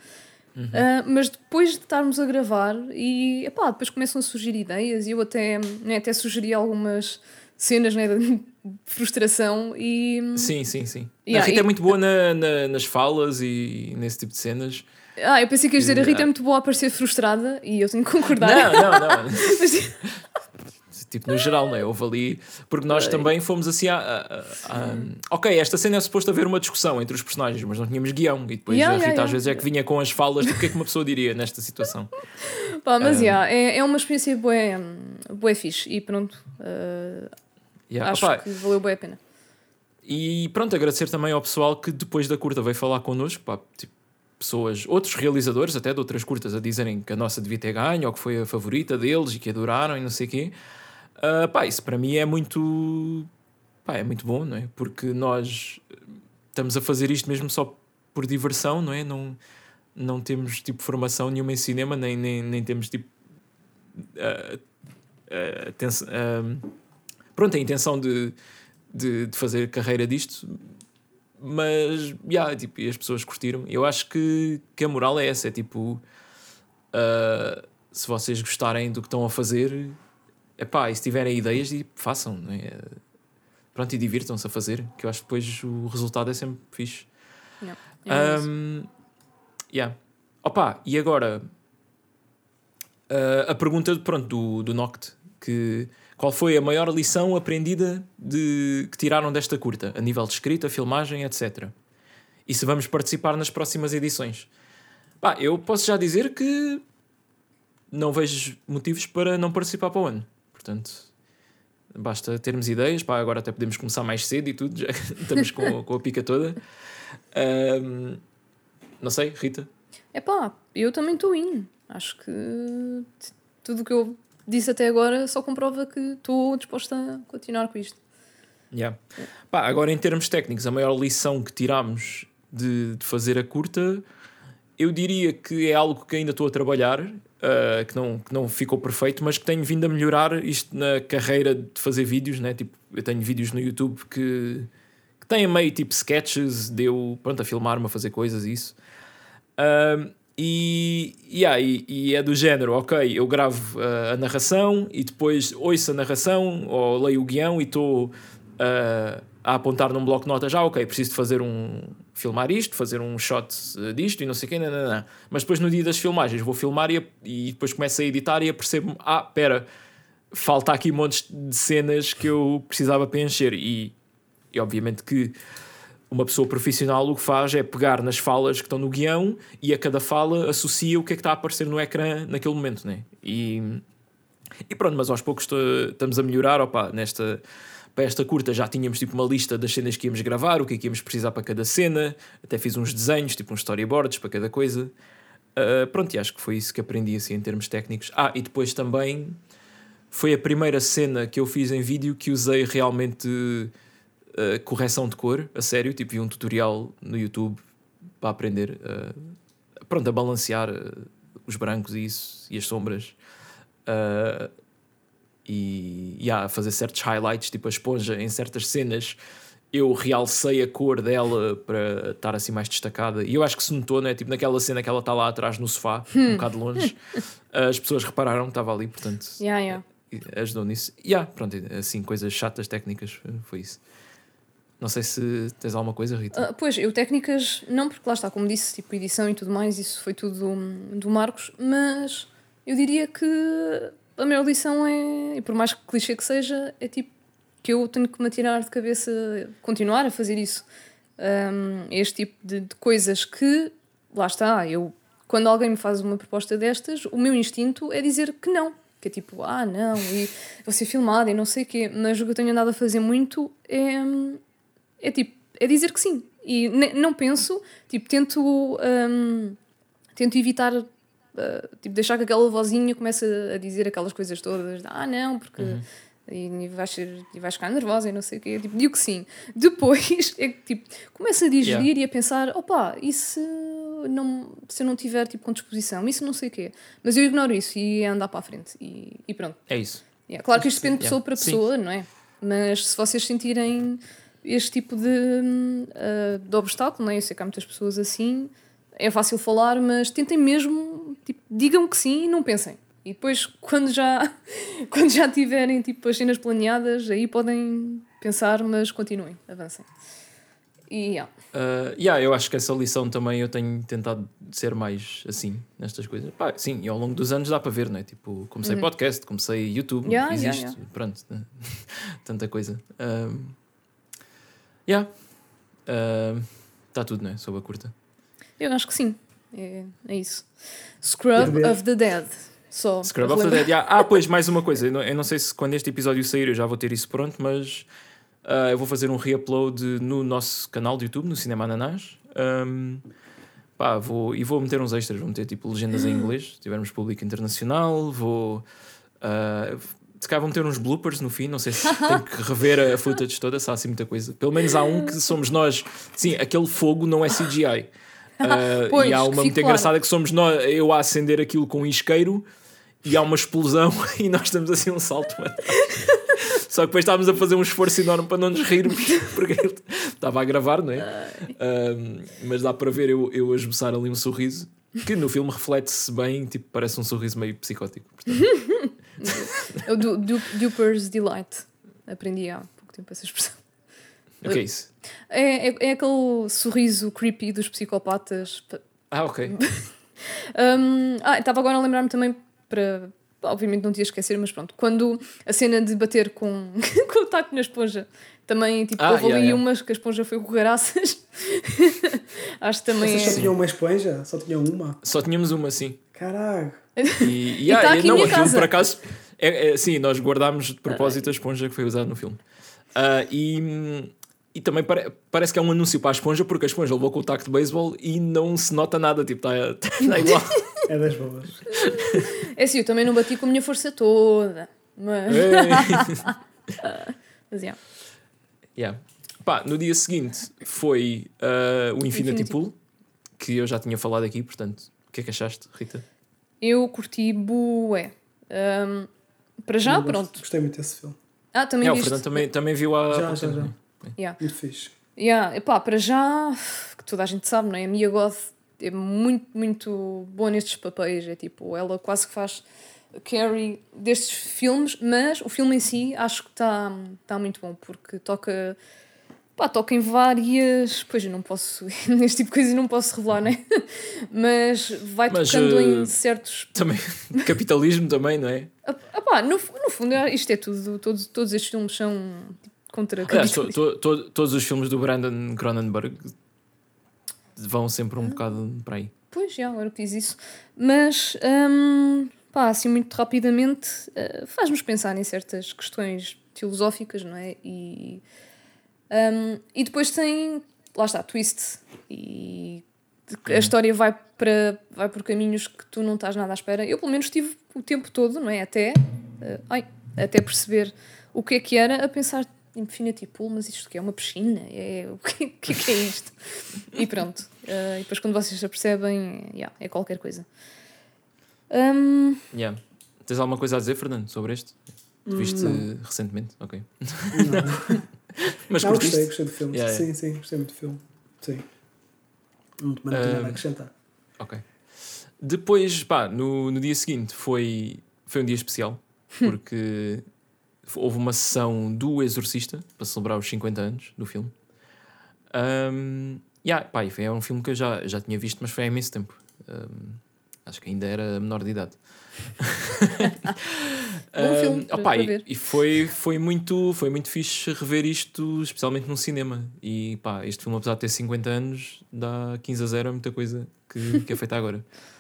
S2: Ah, mas depois de estarmos a gravar e epá, depois começam a surgir ideias e eu até, né, até sugeri algumas cenas né, de <laughs> frustração e
S1: sim, sim, sim.
S2: Yeah,
S1: a Rita
S2: e-
S1: é muito boa na, na- nas falas e nesse tipo de cenas.
S2: ah, eu pensei que ias dizer a Rita é
S1: Ah.
S2: muito boa a parecer frustrada e eu tenho que concordar.
S1: Não, não, não. <laughs>
S2: Mas-
S1: tipo, no geral, não é? Houve ali. Porque nós também fomos assim a, a, a, Ok, esta cena é suposto haver uma discussão entre os personagens, mas não tínhamos guião. E depois
S2: Yeah,
S1: a Rita
S2: yeah,
S1: às vezes é que vinha com as falas do que é que uma pessoa diria nesta situação. <laughs>
S2: Pá, mas yeah, é, é uma experiência bué, bué fixe e pronto. uh, acho
S1: Opa,
S2: que valeu bué a pena.
S1: E pronto, agradecer também ao pessoal que depois da curta veio falar connosco, pá, tipo, pessoas, outros realizadores até de outras curtas a dizerem que a nossa devia ter ganho ou que foi a favorita deles e que adoraram e não sei o quê. Ah, pá, isso para mim é muito, pá, é muito bom, não é? Porque nós estamos a fazer isto mesmo só por diversão, não é? Não, não temos tipo formação nenhuma em cinema, nem, nem, nem temos tipo. atenção- ah, pronto, a intenção de, de, de fazer carreira disto, mas yeah, tipo, as pessoas curtiram. Eu acho que, que a moral é essa: é tipo, ah, se vocês gostarem do que estão a fazer, epá, e se tiverem ideias, façam, não é? Pronto, e divirtam-se a fazer, que eu acho que depois o resultado é sempre fixe.
S2: É isso.
S1: Um, yeah. Opa, e agora uh, a pergunta pronto, do, do Noct, que qual foi a maior lição aprendida de, que tiraram desta curta, a nível de escrita, filmagem, etc. E se vamos participar nas próximas edições? Pá, eu posso já dizer que não vejo motivos para não participar para o ano. Portanto, basta termos ideias. Pá, agora até podemos começar mais cedo e tudo, já <laughs> estamos com, com a pica toda. Um, não sei, Rita.
S2: É pá, eu também estou indo. Acho que tudo o que eu disse até agora só comprova que estou disposta a continuar com isto.
S1: Yeah. Pá, agora, em termos técnicos, a maior lição que tiramos de, de fazer a curta, eu diria que é algo que ainda estou a trabalhar, ah, que, não, que não ficou perfeito, mas que tenho vindo a melhorar isto na carreira de fazer vídeos. Né? Tipo, eu tenho vídeos no YouTube que, que têm meio tipo sketches, deu pronto, a filmar-me a fazer coisas e isso. Um, e, yeah, e, e é do género, ok, eu gravo uh, a narração e depois ouço a narração ou leio o guião e estou uh, a apontar num bloco de notas, já ok, preciso de fazer um filmar isto, fazer um shot uh, disto e não sei o quê, não, não, não. mas depois no dia das filmagens vou filmar e, e depois começo a editar e apercebo-me, ah, pera, falta aqui montes de cenas que eu precisava preencher e, e obviamente que uma pessoa profissional o que faz é pegar nas falas que estão no guião e a cada fala associa o que é que está a aparecer no ecrã naquele momento, né? E, e pronto, mas aos poucos tô- estamos a melhorar, opa, nesta para esta curta já tínhamos tipo uma lista das cenas que íamos gravar, o que é que íamos precisar para cada cena, até fiz uns desenhos, tipo uns storyboards para cada coisa. Ah, pronto, e acho que foi isso que aprendi assim em termos técnicos. Ah, e depois também foi a primeira cena que eu fiz em vídeo que usei realmente uh, correção de cor, a sério, tipo, vi um tutorial no YouTube para aprender uh, pronto, a balancear uh, os brancos e isso, e as sombras. Uh, e yeah, a fazer certos highlights, tipo a esponja em certas cenas, eu realcei a cor dela para estar assim mais destacada. E eu acho que se notou, né? Tipo naquela cena que ela está lá atrás no sofá, um bocado <laughs> longe, as pessoas repararam que estava ali, portanto
S2: Yeah, yeah.
S1: e ajudou nisso. E yeah, pronto, assim, coisas chatas, técnicas, foi isso. Não sei se tens alguma coisa, Rita.
S2: Ah, pois, eu técnicas, não, porque lá está, como disse, tipo edição e tudo mais, isso foi tudo do, do Marcos, mas eu diria que a maior lição é, e por mais clichê que seja, é tipo que eu tenho que me atirar de cabeça, continuar a fazer isso. Um, este tipo de, de coisas que, lá está, eu, quando alguém me faz uma proposta destas, o meu instinto é dizer que não. Que é tipo, ah, não, e vou ser filmada e não sei o quê. Mas o que eu tenho andado a fazer muito é, é tipo, é dizer que sim. E não penso, tipo, tento, hum, tento evitar, uh, tipo, deixar que aquela vozinha comece a, dizer aquelas coisas todas, de, ah, não, porque. E, e vais, ser, e vais ficar nervosa e não sei o quê. Tipo, digo que sim. Depois <laughs> é que, tipo, começo a digerir
S1: Yeah.
S2: e a pensar, opa, e se, não, se eu não tiver, tipo, com disposição? Isso não sei o quê. Mas eu ignoro isso e é andar para a frente. E, e pronto.
S1: É isso.
S2: Yeah, Claro que isto depende de pessoa
S1: Yeah.
S2: para
S1: Sim.
S2: pessoa, não é? Mas se vocês sentirem este tipo de, ah, de obstáculo, não é? Eu sei que há muitas pessoas assim, é fácil falar, mas tentem mesmo, tipo, digam que sim e não pensem. E depois, <laughs> quando já, <laughs> quando já tiverem tipo, as cenas planeadas, aí podem pensar, mas continuem, avancem. E yeah.
S1: Uh, yeah, eu acho que essa lição também eu tenho tentado ser mais assim nestas coisas. Pá, sim, e ao longo dos anos dá para ver, não é? Tipo, comecei podcast, comecei YouTube,
S2: Uhum. Yeah,
S1: fiz
S2: yeah, yeah.
S1: pronto, <laughs> tanta coisa. Um, yeah, está tudo, não é? Sobre a curta.
S2: Eu acho que sim. É, é isso. Scrub of the Dead. Só.
S1: Scrub of the. Dead. yeah. Ah, pois, mais uma coisa. Eu não, eu não sei se quando este episódio sair eu já vou ter isso pronto, mas ah, eu vou fazer um reupload no nosso canal do YouTube, no Cinema Ananás. Um, pá, vou, e vou meter uns extras, vou meter tipo legendas em inglês, se tivermos público internacional, vou. ah, se calhar vão meter uns bloopers no fim, não sei se tenho que rever a footage toda, se há assim muita coisa. Pelo menos há um que somos nós. Sim, aquele fogo não é CGI. Ah,
S2: Pois,
S1: e há uma muito
S2: claro.
S1: engraçada que somos nós, eu a acender aquilo com um isqueiro e há uma explosão <laughs> e nós estamos assim um salto. <laughs> Só que depois estávamos a fazer um esforço enorme para não nos rirmos, <laughs> porque estava a gravar, não é? Um, mas dá para ver eu, eu a esboçar ali um sorriso que no filme reflete-se bem, tipo, parece um sorriso meio psicótico. Portanto,
S2: É o du, du, Duper's Delight. Aprendi há pouco tempo essa expressão.
S1: o que é isso?
S2: É, é, é aquele sorriso creepy dos psicopatas.
S1: Ah, ok. <laughs>
S2: Um, ah, estava agora a lembrar-me também para. Obviamente não tinha esquecer, mas pronto. Quando a cena de bater com, <laughs> com o taco na esponja, também tipo,
S1: Ah,
S2: houve
S1: yeah,
S2: ali
S1: yeah.
S2: umas que a esponja foi com graças. <laughs> Acho que também
S3: Vocês
S2: é.
S3: só tinham uma esponja? Só tinham uma?
S1: Só tínhamos uma, sim.
S3: Caralho.
S1: E,
S2: E tá aqui
S1: não,
S2: minha casa.
S1: por acaso. É, é, sim, nós guardámos de propósito a esponja que foi usada no filme. Ah, e, e também pare- parece que é um anúncio para a esponja, porque a esponja levou com o taco de beisebol e não se nota nada, tipo, está tá <laughs> igual.
S3: É das boas.
S2: É assim, eu também não bati com a minha força toda. Mas. <laughs> Mas yeah.
S1: Yeah. Pá, no dia seguinte foi ah, o Infinity,
S2: Infinity
S1: Pool, que eu já tinha falado aqui, portanto, o que é que achaste, Rita?
S2: Eu curti bué. Um, para já, pronto.
S3: Gostei muito desse filme.
S2: Ah, também
S1: É, o. Fernando também, também viu há.
S3: Já, já, já.
S2: Yeah.
S3: Muito fixe.
S2: Yeah, epá, para já, que toda a gente sabe, não é? A Mia Goth é muito, muito boa nestes papéis. É tipo, ela quase que faz Carrie destes filmes, mas o filme em si acho que está tá muito bom, porque toca. Pá, toca em várias. Pois eu não posso. <laughs> Neste tipo de coisas não posso revelar, né? <laughs> Mas vai
S1: Mas,
S2: tocando
S1: eh,
S2: em certos.
S1: Também, <laughs> capitalismo também, não é?
S2: Ah, pá, no, no fundo, isto é tudo. Todos, todos estes filmes são tipo, contra
S1: Aliás, to- to- to- todos os filmes do Brandon Cronenberg vão sempre
S2: Ah.
S1: um bocado para aí.
S2: Pois, já, agora que diz isso. Mas, hum, pá, assim, muito rapidamente, eh, faz-nos pensar em certas questões filosóficas, não é? E, hum, e depois tem, lá está, twist. E a história vai, para, vai por caminhos que tu não estás nada à espera. Eu, pelo menos, tive o tempo todo, não é? Até, eh, ai, até perceber o que é que era, a pensar. Infinity Pool, mas isto que é uma piscina? É, <laughs> o que, que é que é isto? E pronto. Uh, e depois quando vocês se apercebem, yeah, é qualquer coisa. Um,
S1: Yeah. Tens alguma coisa a dizer, Fernando, sobre este? Tu viste
S3: Não.
S1: recentemente? Ok.
S3: Não, <laughs>
S1: Mas
S3: não
S1: curtiste?
S3: gostei, gostei do filme.
S1: Yeah,
S3: sim, sim, gostei muito do filme. Sim. Não, não tenho nada a
S1: Ah,
S3: acrescentar.
S1: Ok. Depois, pá, no, no dia seguinte foi, foi um dia especial, <laughs> porque houve uma sessão do Exorcista para celebrar os 50 anos do filme. Um, yeah, pá, e é um filme que eu já, já tinha visto, mas foi há imenso tempo. Um, acho que ainda era menor de idade. <laughs>
S2: Bom filme
S1: Um,
S2: para
S1: e-. E foi, foi, muito, foi muito fixe rever isto, especialmente no cinema. E pá, este filme, apesar de ter 50 anos, dá 15 a 0 a muita coisa que, que é feita agora. <laughs>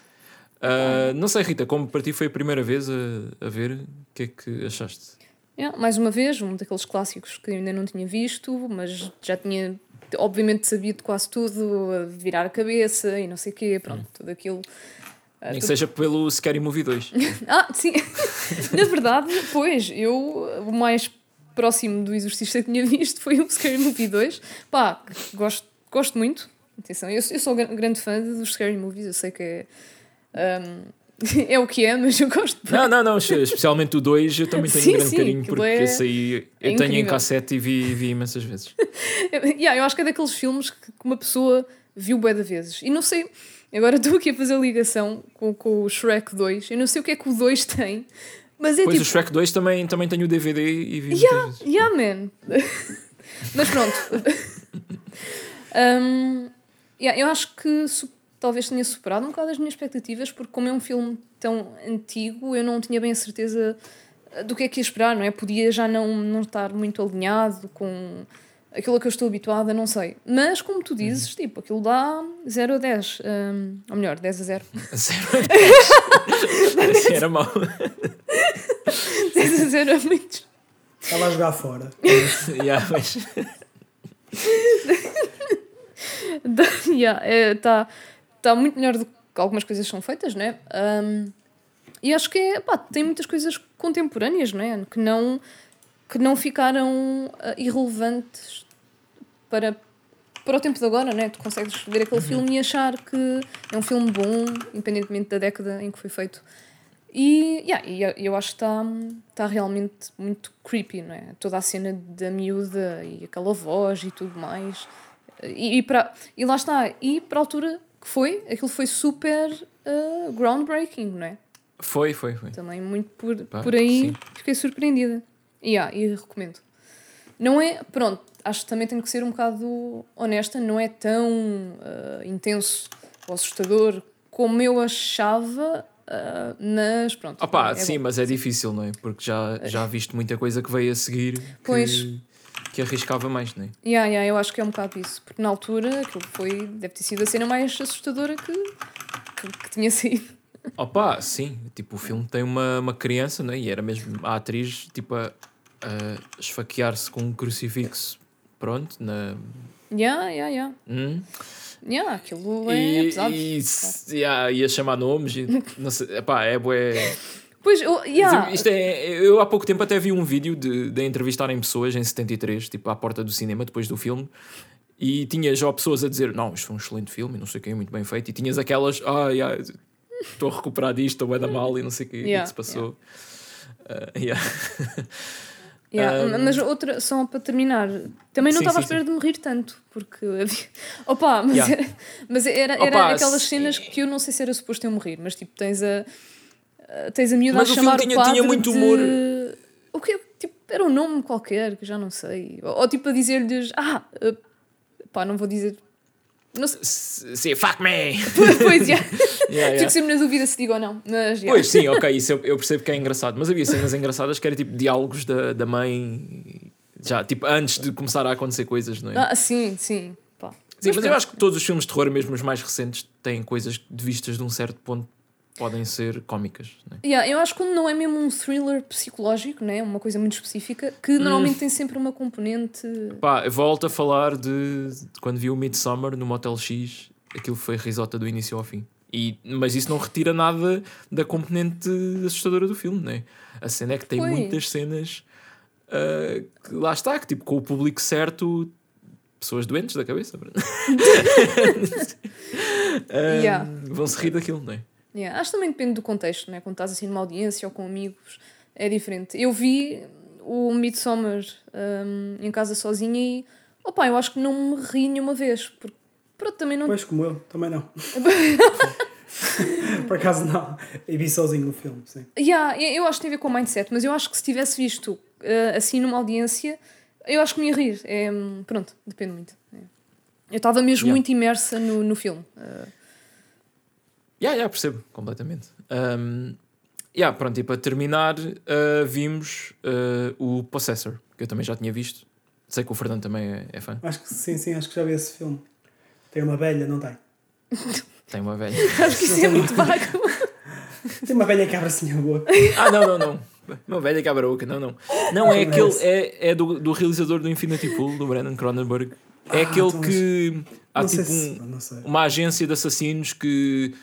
S1: Ah, não sei, Rita, como para ti foi a primeira vez a, a ver, o que é que achaste?
S2: Yeah, mais uma vez, um daqueles clássicos que eu ainda não tinha visto, mas já tinha, obviamente, sabido quase tudo, a virar a cabeça e não sei o quê, pronto, tudo aquilo. Ah,
S1: Nem que seja pelo Scary Movie 2. <laughs>
S2: Ah, sim. Na verdade, pois, eu o mais próximo do Exorcista que tinha visto foi o Scary Movie 2. Pá, gosto, gosto muito. Atenção, eu, eu sou gra- grande fã dos Scary Movies, eu sei que é. ahm, <laughs> é o que é, mas eu gosto.
S1: Não, não, não, especialmente o 2 eu também tenho
S2: Sim,
S1: um grande
S2: sim,
S1: carinho, porque
S2: é-
S1: esse aí eu
S2: é
S1: tenho em
S2: incrível.
S1: cassete e vi, vi imensas vezes. <laughs>
S2: Yeah, eu acho que é daqueles filmes que uma pessoa viu bué de vezes. E não sei, agora <laughs> estou aqui a fazer a ligação com, com o Shrek 2. Eu não sei o que é que o 2 tem, mas é
S1: Depois
S2: tipo.
S1: o Shrek 2 também, também tenho o DVD e vi
S2: Yeah,
S1: muitas vezes.
S2: yeah, man. Mas pronto. Um, yeah, eu acho que talvez tenha superado um bocado as minhas expectativas, porque como é um filme tão antigo, eu não tinha bem a certeza eh, do que é que ia esperar, não é? Podia já não, não estar muito alinhado com aquilo a que eu estou habituada, não sei. Mas, como tu dizes, tipo, aquilo dá 0 a 10. um, ou melhor, 10 a 0.
S1: Zero a dez. Assim <laughs> era mau. <laughs>
S2: 10 a 0 é muito.
S3: Estava a jogar fora. <laughs>
S1: Yeah, mas-
S2: Está yeah, é, tá, tá muito melhor do que algumas coisas são feitas, né? Um, e acho que é, pá, tem muitas coisas contemporâneas, né? Que não, que não ficaram ah, irrelevantes para, para o tempo de agora, né? Tu consegues ver aquele filme e achar que é um filme bom, independentemente da década em que foi feito. E, yeah, e eu- acho que está tá realmente muito creepy, não é? Toda a cena da miúda e aquela voz e tudo mais. E, e, para, e lá está. E para a altura foi, aquilo foi super uh, groundbreaking, não é?
S1: Foi, foi, foi.
S2: Também muito por,
S1: Pá,
S2: por aí
S1: sim.
S2: fiquei surpreendida. E, yeah, e recomendo. Não é, pronto, acho que também tenho que ser um bocado honesta, não é tão uh, intenso ou assustador como eu achava, uh, mas pronto.
S1: Opa,
S2: é
S1: sim,
S2: bom.
S1: mas é difícil, não é? Porque já, já viste muita coisa que veio a seguir que,
S2: Pois.
S1: Que arriscava mais, não é?
S2: Yeah, yeah, eu acho que é um bocado isso, porque na altura aquilo foi, deve ter sido a cena mais assustadora que, que, que tinha <laughs> saído.
S1: Opa, sim, tipo, o filme tem uma, uma criança, não é? E era mesmo a atriz, tipo, a, a esfaquear-se com um crucifixo, pronto, na...
S2: Yeah, yeah, yeah.
S1: Hum?
S2: Yeah, aquilo é
S1: E,
S2: pesado.
S1: e se- yeah, ia chamar nomes e não sei, epá, é bué...
S2: Pois, eu- yeah.
S1: Isto é, eu há pouco tempo até vi um vídeo de, de entrevistarem pessoas em 73, tipo à porta do cinema, depois do filme, e tinhas já pessoas a dizer: Não, isto foi um excelente filme, não sei o que, muito bem feito, e tinhas aquelas: Ah, yeah, estou a recuperar disto, estou a da mal, e não sei o que, o que é
S2: Yeah,
S1: que se passou. Ah, yeah.
S2: Yeah, <laughs>
S1: Um,
S2: mas outra, só para terminar, também não
S1: Sim,
S2: estava à
S1: sim,
S2: espera de me rir tanto, porque havia. Opa, mas,
S1: Yeah.
S2: era, <laughs> mas era, era
S1: Opa,
S2: aquelas
S1: sim.
S2: cenas que eu não sei se era suposto eu morrer, mas tipo, tens a. a- Tens a miúda
S1: Mas
S2: a
S1: o filme
S2: chamar
S1: tinha- tinha muito
S2: de-
S1: humor.
S2: O que Tipo, era um nome qualquer que já não sei. Ou, ou tipo a dizer-lhes, ah, uh, pá, não vou dizer. Não sei.
S1: Sim, fuck me! <laughs>
S2: pois, yeah. <laughs>
S1: Yeah, yeah.
S2: Fico sempre na dúvida se digo ou não. Mas, yeah.
S1: Pois sim, ok, isso eu, eu percebo que é engraçado, mas havia cenas engraçadas que era tipo diálogos da, da mãe, já, tipo antes de começar a acontecer coisas, não é?
S2: Ah, sim, sim. Pá.
S1: Sim, mas eu
S2: pronto.
S1: acho que todos os filmes de terror, mesmo os mais recentes, têm coisas de vistas de um certo ponto, podem ser cómicas. Né?
S2: Yeah, eu acho que quando não é mesmo um thriller psicológico, né? uma coisa muito específica, que
S1: Hum.
S2: normalmente tem sempre uma componente.
S1: Pá, volto a falar de, de quando vi o Midsummer no Motel X, aquilo foi risota do início ao fim. E, mas isso não retira nada da componente assustadora do filme, né? A cena é que tem
S2: Pois.
S1: muitas cenas ah, que lá está, que tipo com o público certo, pessoas doentes da cabeça, <laughs> <laughs> Ah,
S2: Yeah.
S1: vão se rir daquilo, não é?
S2: Yeah, Acho que também depende do contexto, né? quando estás assim numa audiência ou com amigos, é diferente. Eu vi o Midsommar um, em casa sozinha e opa, eu acho que não me ri nenhuma vez, porque pronto, também não.
S3: Pois como eu, também não. <laughs> Por acaso não. E vi sozinho no filme, sim.
S2: Yeah, eu acho que tem a ver com o mindset, mas eu acho que se tivesse visto uh, assim numa audiência, eu acho que me ia rir. É, hum, pronto, depende muito. É. Eu estava mesmo
S1: Yeah.
S2: muito imersa no, no filme. Uh,
S1: Já, já, percebo, completamente. Um, yeah, pronto, e para terminar, uh, vimos uh, o Possessor, que eu também já tinha visto. Sei que o Fernando também é, é fã.
S3: Acho que sim, sim, acho que já vi esse filme. Tem uma velha, não tem? <laughs>
S1: Tem uma velha. <laughs>
S2: acho que isso é muito vago. <laughs>
S3: Tem uma velha que abre assim a boca.
S1: ah, não, não, não. Uma velha que abre a boca, não, não. Não, é aquele, é, é do, do realizador do Infinity Pool, do Brandon Cronenberg. É
S3: Ah,
S1: aquele
S3: então,
S1: que há
S3: não
S1: tipo
S3: sei se.
S1: um-
S3: Não sei.
S1: uma agência de assassinos que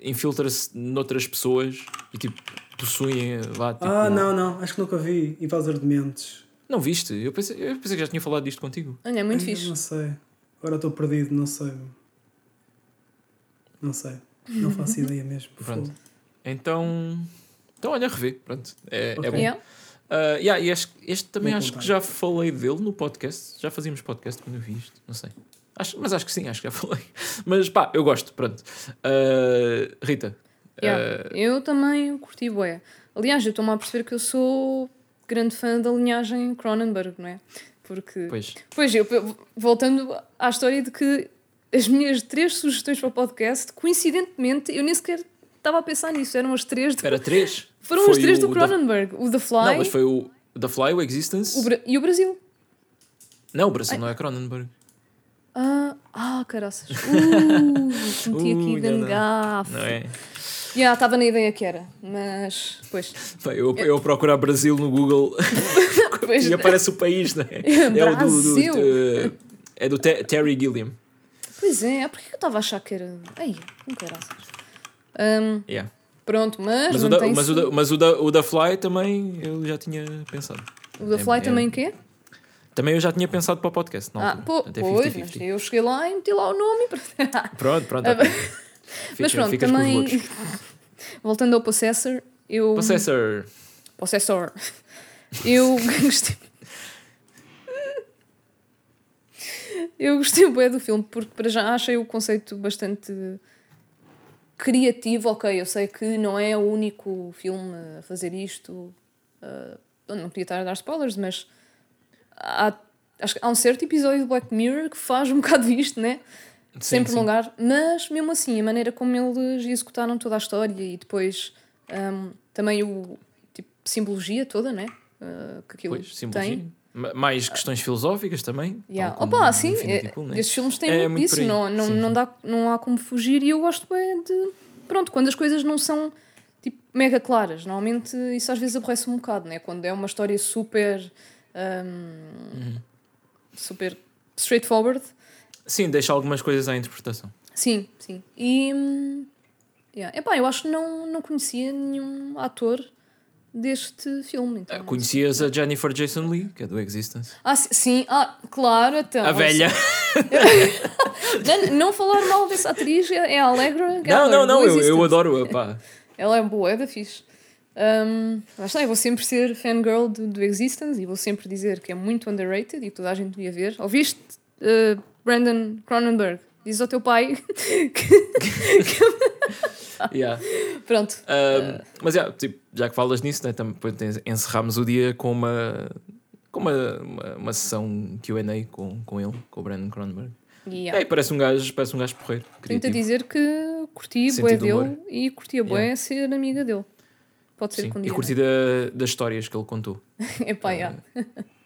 S1: infiltra-se noutras pessoas e tipo possuem lá tipo,
S3: Ah, não, não, acho que nunca vi. Invasor de Mentes.
S1: Não viste? Eu pensei, eu pensei que já tinha falado disto contigo.
S2: Olha, é muito
S3: Ai,
S2: fixe.
S3: Não sei. Agora estou perdido, não sei. Não sei. Não faço <laughs> ideia mesmo.
S1: Pronto. Então, então olha, rever. Pronto, é, é
S3: Ok.
S1: bom.
S2: Yeah.
S1: Ah, yeah, e este, este também
S3: Vou
S1: acho
S3: contar.
S1: que já falei dele no podcast. Já fazíamos podcast quando eu vi isto, não sei. Acho, mas acho que sim, acho que já <laughs> falei. Mas pá, eu gosto, pronto. Ah, Rita,
S2: Yeah.
S1: ah,
S2: Eu também curti bué. Aliás, eu estou-me a perceber que eu sou grande fã da linhagem Cronenberg, não é? Porque,
S1: Pois.
S2: pois eu, voltando à história de que as minhas três sugestões para o podcast, coincidentemente, eu nem sequer estava a pensar nisso, eram as três. De,
S1: Espera, três?
S2: foram
S1: Foi
S2: as três do
S1: o da-
S2: Cronenberg: o The Fly
S1: Não, mas foi o The Fly, o Existence.
S2: o Bra- e o Brasil.
S1: Não, o Brasil não é Cronenberg.
S2: Ah, ah caraças. Uh, <laughs> meti
S1: Ui,
S2: aqui
S1: não,
S2: de
S1: não. Não é?
S2: Já, estava na ideia que era, mas. Pois.
S1: Bem, Eu, eu procurar Brasil no Google <laughs> e aparece o país, não é? <laughs> É o do, do, de- é do Te- Terry Gilliam.
S2: Pois é, porque eu estava a achar que era. Ai, com caraças. Ahm,
S1: Yeah.
S2: pronto, mas.
S1: Mas, o da, mas, o da, mas o, da, o da Fly também eu já tinha pensado.
S2: o da
S1: é-
S2: Fly
S1: é-
S2: também o quê?
S1: Também eu já tinha pensado para o podcast. Na
S2: Ah, pô,
S1: Portanto, é
S2: pois,
S1: 50-50.
S2: mas eu cheguei lá e meti lá o nome. e pronto. <laughs>
S1: Pronto, pronto.
S2: Ah,
S1: ok.
S2: mas
S1: Fica-
S2: pronto,
S1: com os
S2: também. <laughs> Voltando ao Possessor, eu.
S1: Possessor.
S2: Possessor. Eu <laughs> gostei. Eu gostei bem do filme, porque para já achei o conceito bastante criativo. Ok, eu sei que não é o único filme a fazer isto. ah, não queria estar a dar spoilers, mas há, acho que há um certo episódio do Black Mirror que faz um <laughs> bocado isto, né? sem
S1: Sim, sim.
S2: prolongar, mas mesmo assim, a maneira como eles executaram toda a história e depois hum, também o tipo simbologia toda, né? Uh, que aquilo
S1: Pois, simbologia.
S2: tem.
S1: Ma- Mais questões filosóficas também.
S2: Yeah. Opa, sim, é,
S1: né?
S2: estes filmes têm
S1: É
S2: muito disso, não, não,
S1: Sim,
S2: não, dá, não há como fugir e eu gosto bem de. Pronto, quando as coisas não são tipo mega claras, normalmente isso às vezes aborrece um bocado, né? Quando é uma história super. Hum,
S1: Uhum.
S2: super straightforward.
S1: Sim, deixa algumas coisas à interpretação.
S2: Sim, sim. E. hum, yeah. Epá, eu acho que não, não conhecia nenhum ator deste filme. Então,
S1: Ah, Conhecias a Jennifer Jason Lee, que é do Existence.
S2: Ah, si- sim, ah, claro, então.
S1: A velha. <laughs>
S2: Não, não falar mal dessa atriz é é a Allegra
S1: Não, não, não, eu, eu adoro. Pá.
S2: Ela é boa, é da fixe. Um, lá está, eu vou sempre ser fangirl do, do Existence e vou sempre dizer que é muito underrated e que toda a gente devia ver. Ouviste, uh, Brandon Cronenberg? Diz ao teu pai <laughs> que.
S1: Yeah.
S2: Pronto.
S1: Um, mas yeah, tipo, já que falas nisso, né, também encerramos o dia com uma, com uma, uma, uma sessão QA com, com ele, com o Brandon Cronenberg.
S2: Yeah.
S1: É, parece um gajo, parece um gajo porreiro.
S2: A
S1: criativo.
S2: dizer que curti bué
S1: de
S2: dele
S1: humor.
S2: e curtia bué
S1: Yeah.
S2: ser amiga dele. Pode ser
S1: Sim,
S2: que um
S1: e curti da- das histórias que ele contou. <laughs>
S2: Epá, yeah.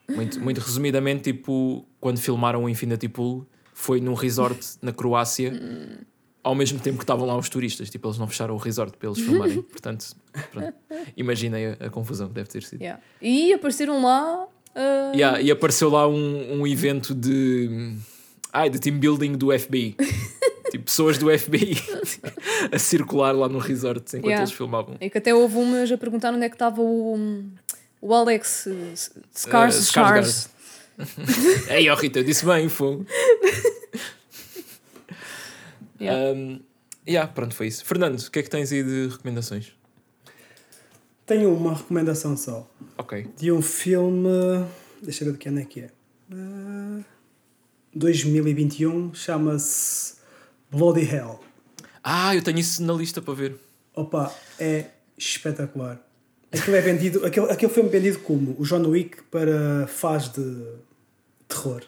S1: Muito, muito resumidamente, tipo, quando filmaram o Infinity Pool, foi num resort na Croácia, ao mesmo tempo que estavam lá os turistas. Tipo, eles não fecharam o resort para eles filmarem. <laughs> Portanto, pronto. imaginei a, a confusão que deve ter sido.
S2: Yeah. E apareceram lá. ah,
S1: Yeah, e apareceu lá um, um evento de. Ai, de team building do FBI. <laughs> tipo, pessoas do FBI <laughs> a circular lá no resort enquanto
S2: Yeah.
S1: eles filmavam.
S2: E que até houve umas a perguntar onde é que estava o, o Alex uh, Scars.
S1: Uh,
S2: Scars. <laughs>
S1: Ei, ó Rita, eu disse bem, fogo. <laughs>
S2: Yeah.
S1: Um, yeah, pronto, foi isso. Fernando, o que é que tens aí de recomendações?
S3: Tenho uma recomendação só.
S1: Ok.
S3: De um filme. Deixa eu ver de que ano é que é. Ah, 2021. Chama-se Bloody Hell.
S1: Ah, eu tenho isso na lista para ver.
S3: Opa, é espetacular. Aquilo é vendido, aquele, aquele filme é vendido como o John Wick para faz de terror.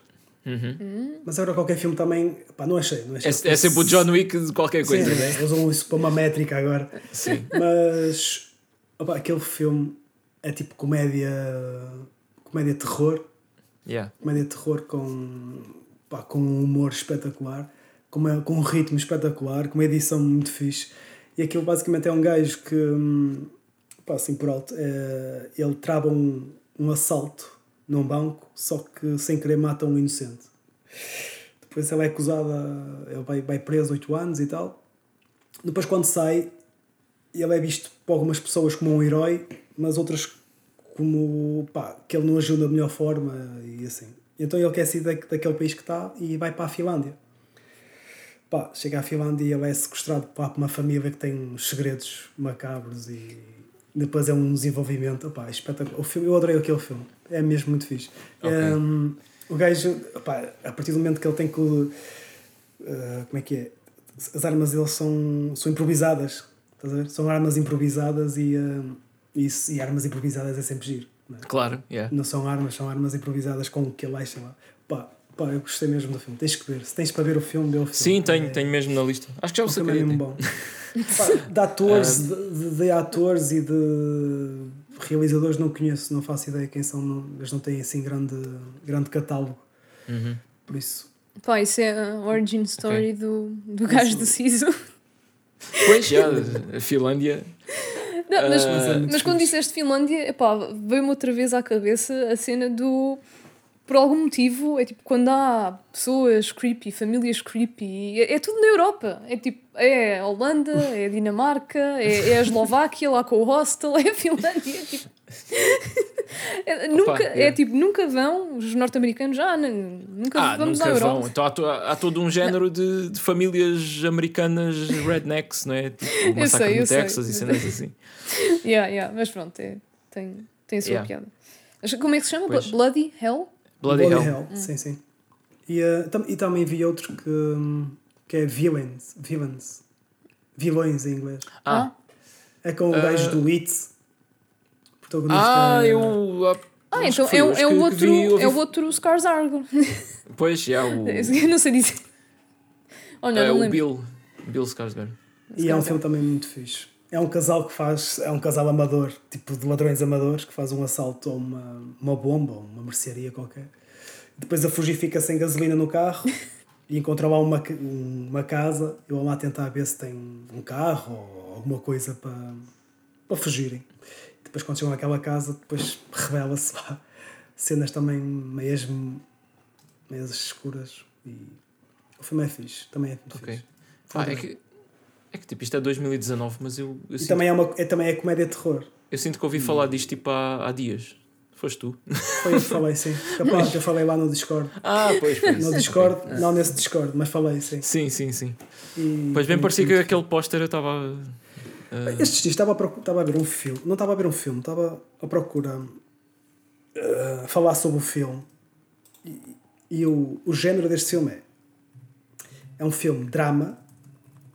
S3: Mas agora qualquer filme também, pá, não achei. Não
S1: É,
S3: achei
S1: é sempre o John Wick de qualquer coisa,
S3: Sim,
S1: né?
S3: usam isso para uma métrica agora.
S1: Sim.
S3: Mas opa, aquele filme é tipo comédia, comédia terror,
S1: Yeah.
S3: comédia terror com, pá, com um humor espetacular, com, uma, com um ritmo espetacular, com uma edição muito fixe. E aquilo basicamente é um gajo que, hum, pá, assim por alto, é, ele trava um, um assalto num banco, só que sem querer mata um inocente. Depois ele é acusado, ele vai, vai preso 8 anos e tal. Depois quando sai, ele é visto por algumas pessoas como um herói, mas outras como pá, que ele não agiu da melhor forma e assim. Então ele quer sair da, daquele país que está e vai para a Finlândia. Pá, chega à Finlândia e ele é sequestrado por uma família que tem uns segredos macabros e depois é um desenvolvimento. Pá, espetacular. O filme, eu adorei aquele filme, é mesmo muito fixe.
S1: Ok.
S3: Um, o gajo, pá, a partir do momento que ele tem que. uh, como é que é? As armas dele são, são improvisadas. Estás a ver? São armas improvisadas e, uh, isso, e armas improvisadas é sempre giro. não, é?
S1: Claro, yeah.
S3: não são armas, são armas improvisadas com o que ele acha lá. Pá, pá, eu gostei mesmo do filme. Tens que ver. Se tens para ver o filme, vê o filme.
S1: Sim, tenho,
S3: É-
S1: tenho mesmo na lista. Acho que já o
S3: é
S1: saquei.
S3: mesmo
S1: até.
S3: bom. Pá, de atores, <laughs> de, de- de atores e de realizadores não conheço, não faço ideia quem são, não, eles não têm assim grande, grande catálogo.
S1: Uhum.
S3: Por isso,
S2: Pá, isso é a origin story do, do gajo do Siso.
S1: Pois, já, <laughs> a Finlândia.
S2: Não, mas,
S1: Ah,
S3: Mas é
S2: mas quando disseste Finlândia, veio-me outra vez à cabeça a cena do. Por algum motivo, é tipo quando há pessoas creepy, famílias creepy, é, é tudo na Europa. É tipo, é a Holanda, <laughs> é a Dinamarca, é, é a Eslováquia lá com o hostel, <laughs> é a Finlândia. é tipo- <laughs> É, nunca, é
S1: yeah.
S2: tipo, nunca vão, os norte-americanos já, n- nunca
S1: Ah,
S2: vamos
S1: nunca
S2: à Europa.
S1: vão. Então há, há todo um género de, de famílias americanas rednecks, não é? Tipo, o
S2: sei, eu sei.
S1: Texas e cenas assim.
S2: Yeah, yeah, mas pronto, é, tem, tem a sua
S1: Yeah.
S2: piada. Como é que se chama?
S1: Pois.
S2: Bloody Hell?
S1: Bloody, Hell.
S3: sim, sim. E, eh, tam- e também vi outro que, hum, que é Villains, Villains. Vilões em inglês.
S1: Ah,
S3: É com o
S1: Ah.
S3: gajo do It. Protagonista.
S1: ah
S3: é-
S1: eu. ah,
S2: Ah, então é, o- é, o outro,
S1: vi, ouvi-
S2: é o outro Skarsgård. <laughs>
S1: Pois, já, o, <laughs>
S2: Eu não sei dizer. Olha,
S1: é,
S2: não
S1: o
S2: lembro.
S1: Bill. Bill Skarsgård.
S3: E é um filme também muito fixe. É um casal que faz, é um casal amador, tipo de ladrões amadores, que faz um assalto a uma, uma bomba ou uma mercearia qualquer. Depois a fugir fica sem gasolina no carro <laughs> e encontra lá uma, uma casa e vão lá tentar ver se tem um carro ou alguma coisa para, para fugirem. Depois quando chegam àquela casa, depois <laughs> revela-se lá cenas também meias, meias escuras e o filme é fixe, também é muito
S1: Ok.
S3: fixe.
S1: Pá, é que. É que tipo, isto é 2019, mas eu, eu,
S3: E
S1: sinto,
S3: também é, uma, é, também é comédia de terror.
S1: eu sinto que ouvi falar disto tipo há, há dias. Foste tu?
S3: Foi eu que falei, sim. <laughs> Capaz que eu falei lá no Discord.
S1: Ah, pois foi.
S3: No Discord, não nesse Discord, mas falei, sim.
S1: Sim, sim, sim.
S3: E,
S1: Pois bem,
S3: e-
S1: parecia que aquele póster eu estava. ah,
S3: Estes dias estava a, procu- estava a ver um filme, não estava a ver um filme, estava a procurar uh, falar sobre o filme. E, e o, o género deste filme é: é um filme drama,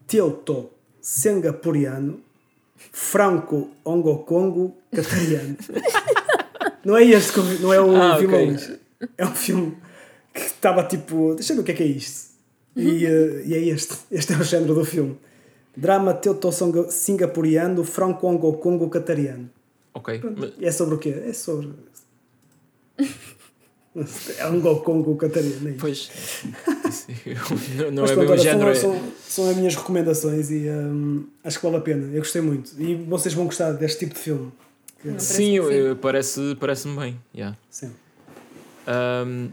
S3: teuto singapuriano, franco-hongo-congo catariano. <laughs> não é este, que eu vi- não é o
S1: Ah,
S3: filme
S1: ok.
S3: hoje. É um filme que estava tipo. Deixa eu ver o que é que é isto. E, uh, e é este. Este é o género do filme. Drama teuto singapuriano, franco-hongo-congo catariano.
S1: ok.
S3: E é sobre o quê? É sobre. É um Congo catariano. é isso.
S1: Pois. <laughs> Não não
S3: Mas
S1: é
S3: pronto,
S1: bem o género.
S3: são,
S1: é-
S3: são, são as minhas recomendações e hum, acho que vale a pena. Eu gostei muito. E vocês vão gostar deste tipo de filme.
S2: Não.
S1: Sim, eu-
S2: Parece
S1: parece, parece-me bem. Yeah.
S3: Sim.
S1: Um,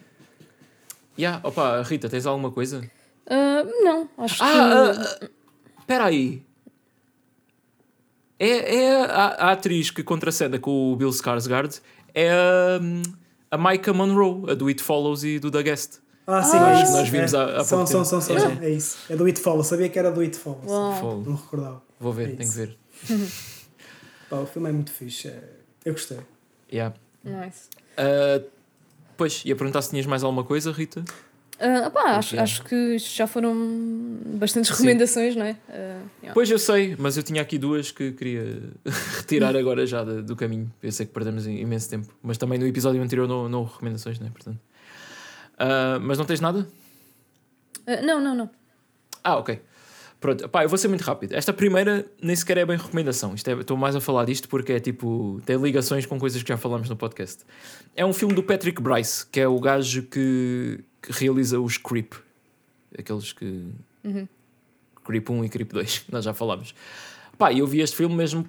S1: yeah. Opa, Rita, tens alguma coisa?
S2: Ah, não, acho que.
S1: Ah, espera aí. É, é a, a atriz que contracena com o Bill Skarsgård é a, a Micah Monroe, a do It Follows e do The Guest.
S3: Ah, sim,
S2: Ah,
S3: é isso.
S1: nós vimos
S3: é.
S1: há- há
S3: são, são, são, são,
S1: É.
S3: é. isso. É do It Follow. Sabia que era do It Follow.
S2: Uau.
S1: Fogo.
S3: Não me recordava.
S1: Vou ver,
S3: É
S1: tenho que ver. <laughs>
S3: Pá, o filme é muito fixe. é- Eu gostei.
S1: Yeah.
S2: Nice.
S1: Uh, pois, ia perguntar se tinhas mais alguma coisa, Rita?
S2: Ah, pá, acho, acho que já foram bastantes
S1: Sim.
S2: recomendações, não é? Ah, yeah.
S1: Pois eu sei, mas eu tinha aqui duas que queria <laughs> retirar agora já da- do caminho. Eu sei que perdemos imenso tempo, mas também no episódio anterior não, não houve recomendações, não é? Portanto. Uh, mas não tens nada?
S2: Ah, não, não, não.
S1: Ah, ok. Pronto, pá, eu vou ser muito rápido. Esta primeira nem sequer é bem recomendação. Isto é- Estou mais a falar disto porque é tipo. tem ligações com coisas que já falamos no podcast. É um filme do Patrick Bryce, que é o gajo que, que realiza os Creep. Aqueles que.
S2: Uhum.
S1: Creep 1 e Creep 2, <laughs> nós já falámos. Pá, eu vi este filme mesmo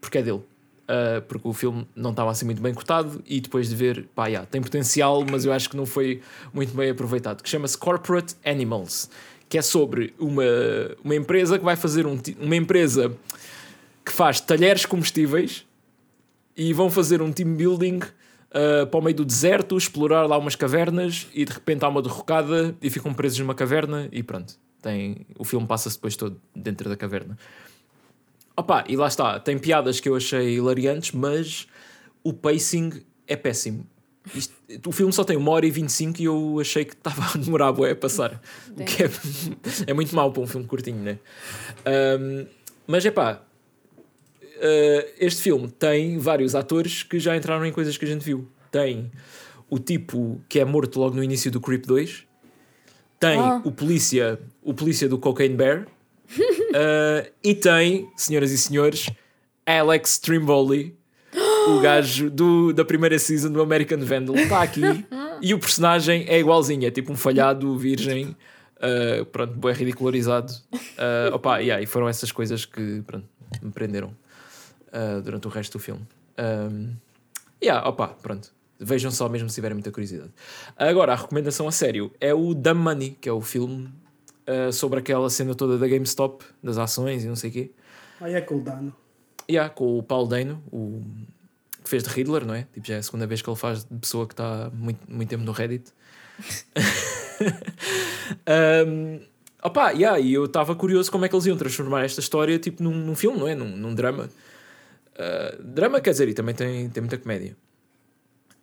S1: porque é dele. Uh, porque o filme não estava assim muito bem cortado e depois de ver, pá, yeah, tem potencial, mas eu acho que não foi muito bem aproveitado. Que chama-se Corporate Animals, que é sobre uma, uma empresa que vai fazer um, uma empresa que faz talheres comestíveis e vão fazer um team building uh, para o meio do deserto, explorar lá umas cavernas e de repente há uma derrocada e ficam presos numa caverna e pronto. Tem, o filme passa-se depois todo dentro da caverna. Opa, e lá está, tem piadas que eu achei hilariantes, mas o pacing é péssimo. Isto- o filme só tem 1 hora e 25 e eu achei que estava <laughs> a demorar bué a passar. O que é, <laughs> é muito mau para um filme curtinho, né? Um, mas é pá, uh, este filme tem vários atores que já entraram em coisas que a gente viu. Tem o tipo que é morto logo no início do Creep 2. Tem
S2: Ah.
S1: o polícia, o polícia do Cocaine Bear. Uh, <laughs> e tem, senhoras e senhores, Alex Trimboli, o gajo do, da primeira season do American Vandal. Está aqui <laughs> e o personagem é igualzinho, é tipo um falhado virgem, uh, pronto, bem ridicularizado. Uh, opa, yeah, e foram essas coisas que pronto, me prenderam uh, durante o resto do filme. Um, yeah, opa, pronto. Vejam só mesmo se tiverem muita curiosidade. Agora, a recomendação a sério é o Dumb Money, que é o filme uh, sobre aquela cena toda da GameStop, das ações e não sei o quê.
S3: Aí é com o Dano.
S1: Yeah, com o Paul Dano, o que fez de Riddler, não é? Tipo, já é a segunda vez que ele faz de pessoa que está muito, muito tempo no Reddit. <laughs> um, opa, yeah, e eu estava curioso como é que eles iam transformar esta história tipo num, num filme, não é? Num, num drama. Uh, drama, quer dizer, e também tem, tem muita comédia.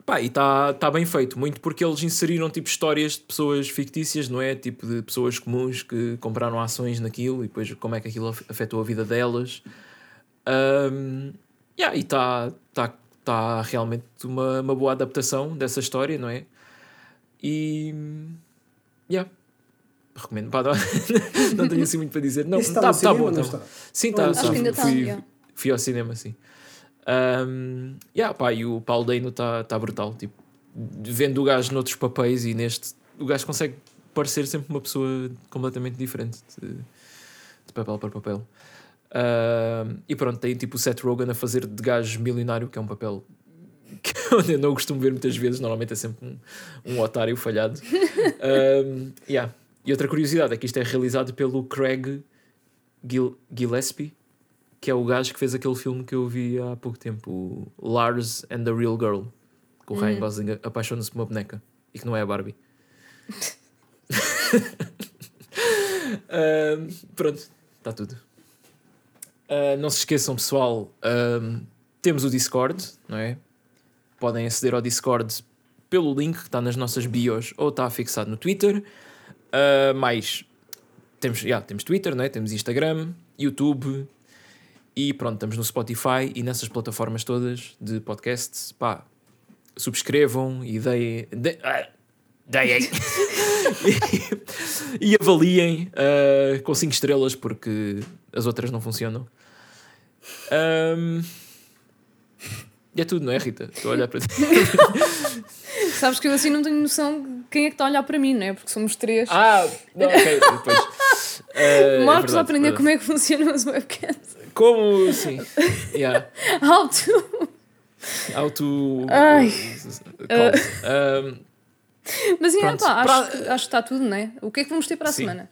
S1: Pá, e está tá bem feito, muito porque eles inseriram tipo histórias de pessoas fictícias, não é? Tipo de pessoas comuns que compraram ações naquilo e depois como é que aquilo af- afetou a vida delas. Um, yeah, e está tá, tá realmente uma, uma boa adaptação dessa história, não é? E. Yeah. Recomendo. Pá, não, <laughs> não tenho assim muito para dizer. Não, está
S3: está
S1: tá,
S3: no cinema
S1: bom. tá bom.
S3: está?
S1: Sim,
S3: Não,
S1: está.
S3: acho que
S2: ainda tá,
S1: fui,
S2: yeah.
S1: Fui ao cinema, sim. Um, yeah, pá, e o Paulo Dano está tá brutal. Tipo, vendo o gajo noutros papéis e neste, o gajo consegue parecer sempre uma pessoa completamente diferente de, de papel para papel. E pronto, tem tipo o Seth Rogen a fazer de gajo milionário, que é um papel que <laughs> eu não costumo ver muitas vezes, normalmente é sempre um, um otário falhado. Um, yeah. E outra curiosidade é que isto é realizado pelo Craig Gil Gillespie, que é o gajo que fez aquele filme que eu vi há pouco tempo, o Lars and the Real Girl, que o Ryan Gosling apaixona-se por uma boneca e que não é a Barbie. <laughs> Um, pronto, está tudo. Uh, não se esqueçam, pessoal, um, temos o Discord, não é? Podem aceder ao Discord pelo link que está nas nossas bios ou está fixado no Twitter. Uh, mais temos, yeah, temos Twitter, não é? temos Instagram, YouTube e pronto, estamos no Spotify e nessas plataformas todas de podcasts. Pá, subscrevam e deem. de- ah, deem. e, <laughs> e avaliem ah, com 5 estrelas porque as outras não funcionam. Ahm, e é tudo, não é, Rita? Estou a olhar para ti. <laughs>
S2: Sabes que eu assim não tenho noção de quem é que está a olhar para mim, não é? Porque somos três.
S1: Ah, não, ok, depois. <laughs> É
S2: Marcos a
S1: verdade,
S2: aprender
S1: verdade.
S2: como é que funcionam as webcams.
S1: Como, sim. Yeah.
S2: How to.
S1: Auto.
S2: Ai.
S1: Um,
S2: Mas
S1: Pronto,
S2: pá, acho,
S1: para-
S2: que, acho que está tudo, não é? O que é que vamos ter para a
S1: Sim.
S2: semana?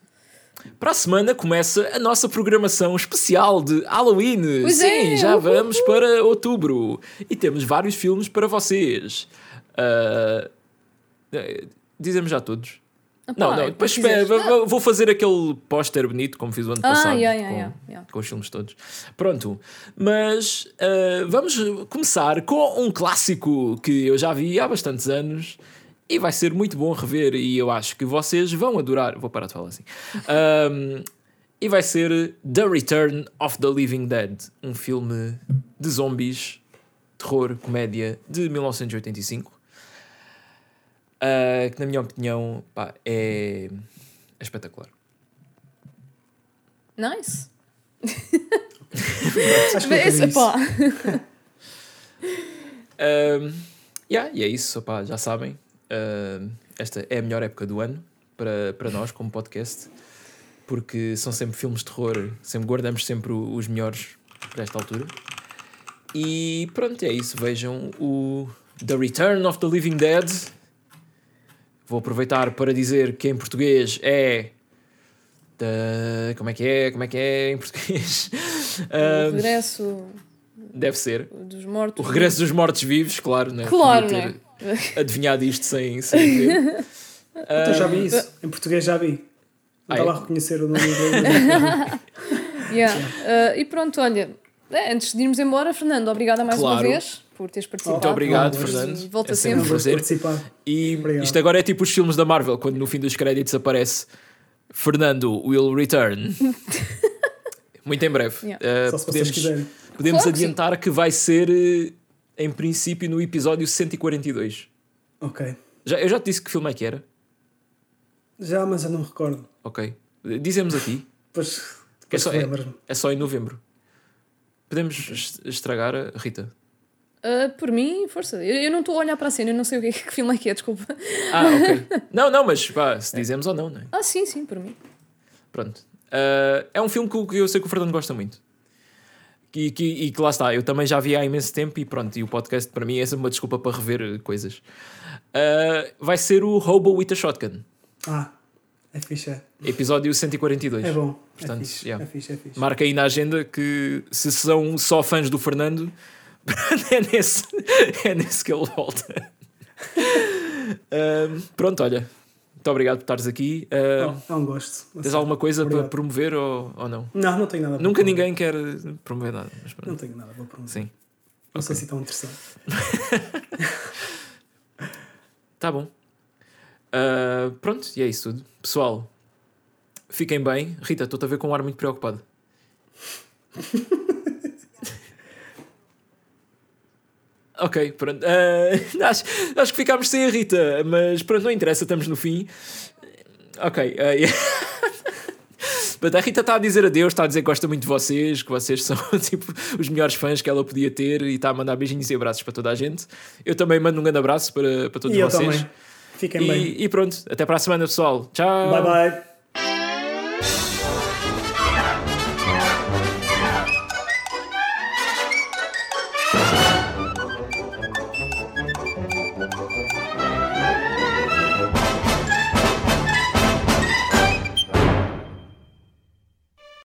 S1: para a semana começa a nossa programação especial de Halloween.
S2: Pois
S1: Sim,
S2: é,
S1: já vamos para outubro. E temos vários filmes para vocês. Ah, eh, Dizemos já todos. Não, não, depois espera, vou- vou fazer aquele póster bonito como fiz o ano
S2: Ah,
S1: passado
S2: yeah, yeah,
S1: com,
S2: yeah,
S1: com os filmes todos. Pronto, mas ah, vamos começar com um clássico que eu já vi há bastantes anos e vai ser muito bom rever. E eu acho que vocês vão adorar. Vou parar de falar assim. Ahm, e vai ser The Return of the Living Dead, um filme de zombies, terror, comédia de 1985. Ah, que na minha opinião pá, é, é espetacular.
S2: Nice. <laughs>
S3: Acho que quero isso.
S2: pá. <laughs>
S1: Um, yeah, e é isso, opá, já sabem. Um, esta é a melhor época do ano para, para nós, como podcast, porque são sempre filmes de terror, sempre guardamos sempre os melhores para esta altura. E pronto, é isso. Vejam o The Return of the Living Dead. Vou aproveitar para dizer que em português é. da- como é que é? Como é que é em português?
S2: O <laughs> regresso
S1: deve ser.
S2: dos mortos.
S1: O regresso dos mortos-vivos, claro, né?
S2: Claro,
S1: Podia
S2: não
S1: ter
S2: é?
S1: adivinhado isto sem, sem ver. <laughs>
S3: Então já vi isso. Em português já vi.
S1: Ah,
S3: Não estava
S1: é?
S3: a reconhecer o nome inglês. <laughs>
S2: Yeah. Uh, e pronto, olha, é, antes de irmos embora, Fernando, obrigada mais uma
S1: Claro.
S2: vez por teres participado.
S1: Muito obrigado,
S3: mas
S1: Fernando.
S2: volta
S1: é sempre um
S2: sempre.
S3: Vou
S1: prazer.
S3: participar.
S1: E
S3: Obrigado.
S1: isto agora é tipo os filmes da Marvel, quando no fim dos créditos aparece Fernando will return. <laughs> Muito em breve.
S2: Yeah.
S1: Uh,
S3: Só se vocês
S1: podemos,
S3: quiserem.
S1: podemos
S2: Claro
S1: adiantar que vai ser, eh, em princípio, no episódio 142.
S3: Ok.
S1: Já, eu já te disse que filme é que era?
S3: Já, mas eu não me recordo.
S1: Ok. Dizemos aqui.
S3: Depois,
S1: É só, é, é só em novembro. Podemos es- estragar a Rita.
S2: Ah, por mim, força. Eu, eu não estou a olhar para a cena, eu não sei o que, é- que filme é que é, desculpa.
S1: Ah, ok. não, não, mas pá, se dizemos ou não, não é?
S2: Ah, sim, sim, por mim.
S1: Pronto. Ah, é um filme que, que eu sei que o Fernando gosta muito. E que, e que lá está, eu também já vi há imenso tempo e pronto, e o podcast para mim é sempre uma desculpa para rever coisas. Ah, vai ser o Hobo with a Shotgun,
S3: Ah, é fixe, é.
S1: episódio 142.
S3: É bom.
S1: Portanto,
S3: é fixe,
S1: yeah.
S3: é fixe, é fixe.
S1: Marca aí na agenda que se são só fãs do Fernando, <laughs> é nesse, é nesse que ele volta. Pronto, olha, muito obrigado por estares aqui. Ah,
S3: Não, é um gosto.
S1: tens alguma coisa para
S3: Obrigado.
S1: promover ou, ou não?
S3: Não, não tenho nada. para
S1: Nunca
S3: promover.
S1: ninguém quer promover nada. Mas.
S3: Não tenho nada para promover.
S1: Sim,
S3: Não sei
S1: Ok.
S3: se tão interessante. <laughs>
S1: tá bom. Ah, pronto, e é isso tudo. Pessoal, fiquem bem. Rita, estou-te a ver com um ar muito preocupado. <laughs> ok, pronto. Ah, <laughs> acho, acho que ficámos sem a Rita, mas pronto, não interessa, estamos no fim. Ok. ah, yeah. <laughs> But a Rita está a dizer adeus, está a dizer que gosta muito de vocês, que vocês são <laughs> tipo os melhores fãs que ela podia ter e está a mandar beijinhos e abraços para toda a gente. Eu também mando um grande abraço para, para todos
S3: E
S1: vocês.
S3: Fiquem bem.
S1: E, e pronto, até para a semana, pessoal. Tchau.
S3: Bye bye.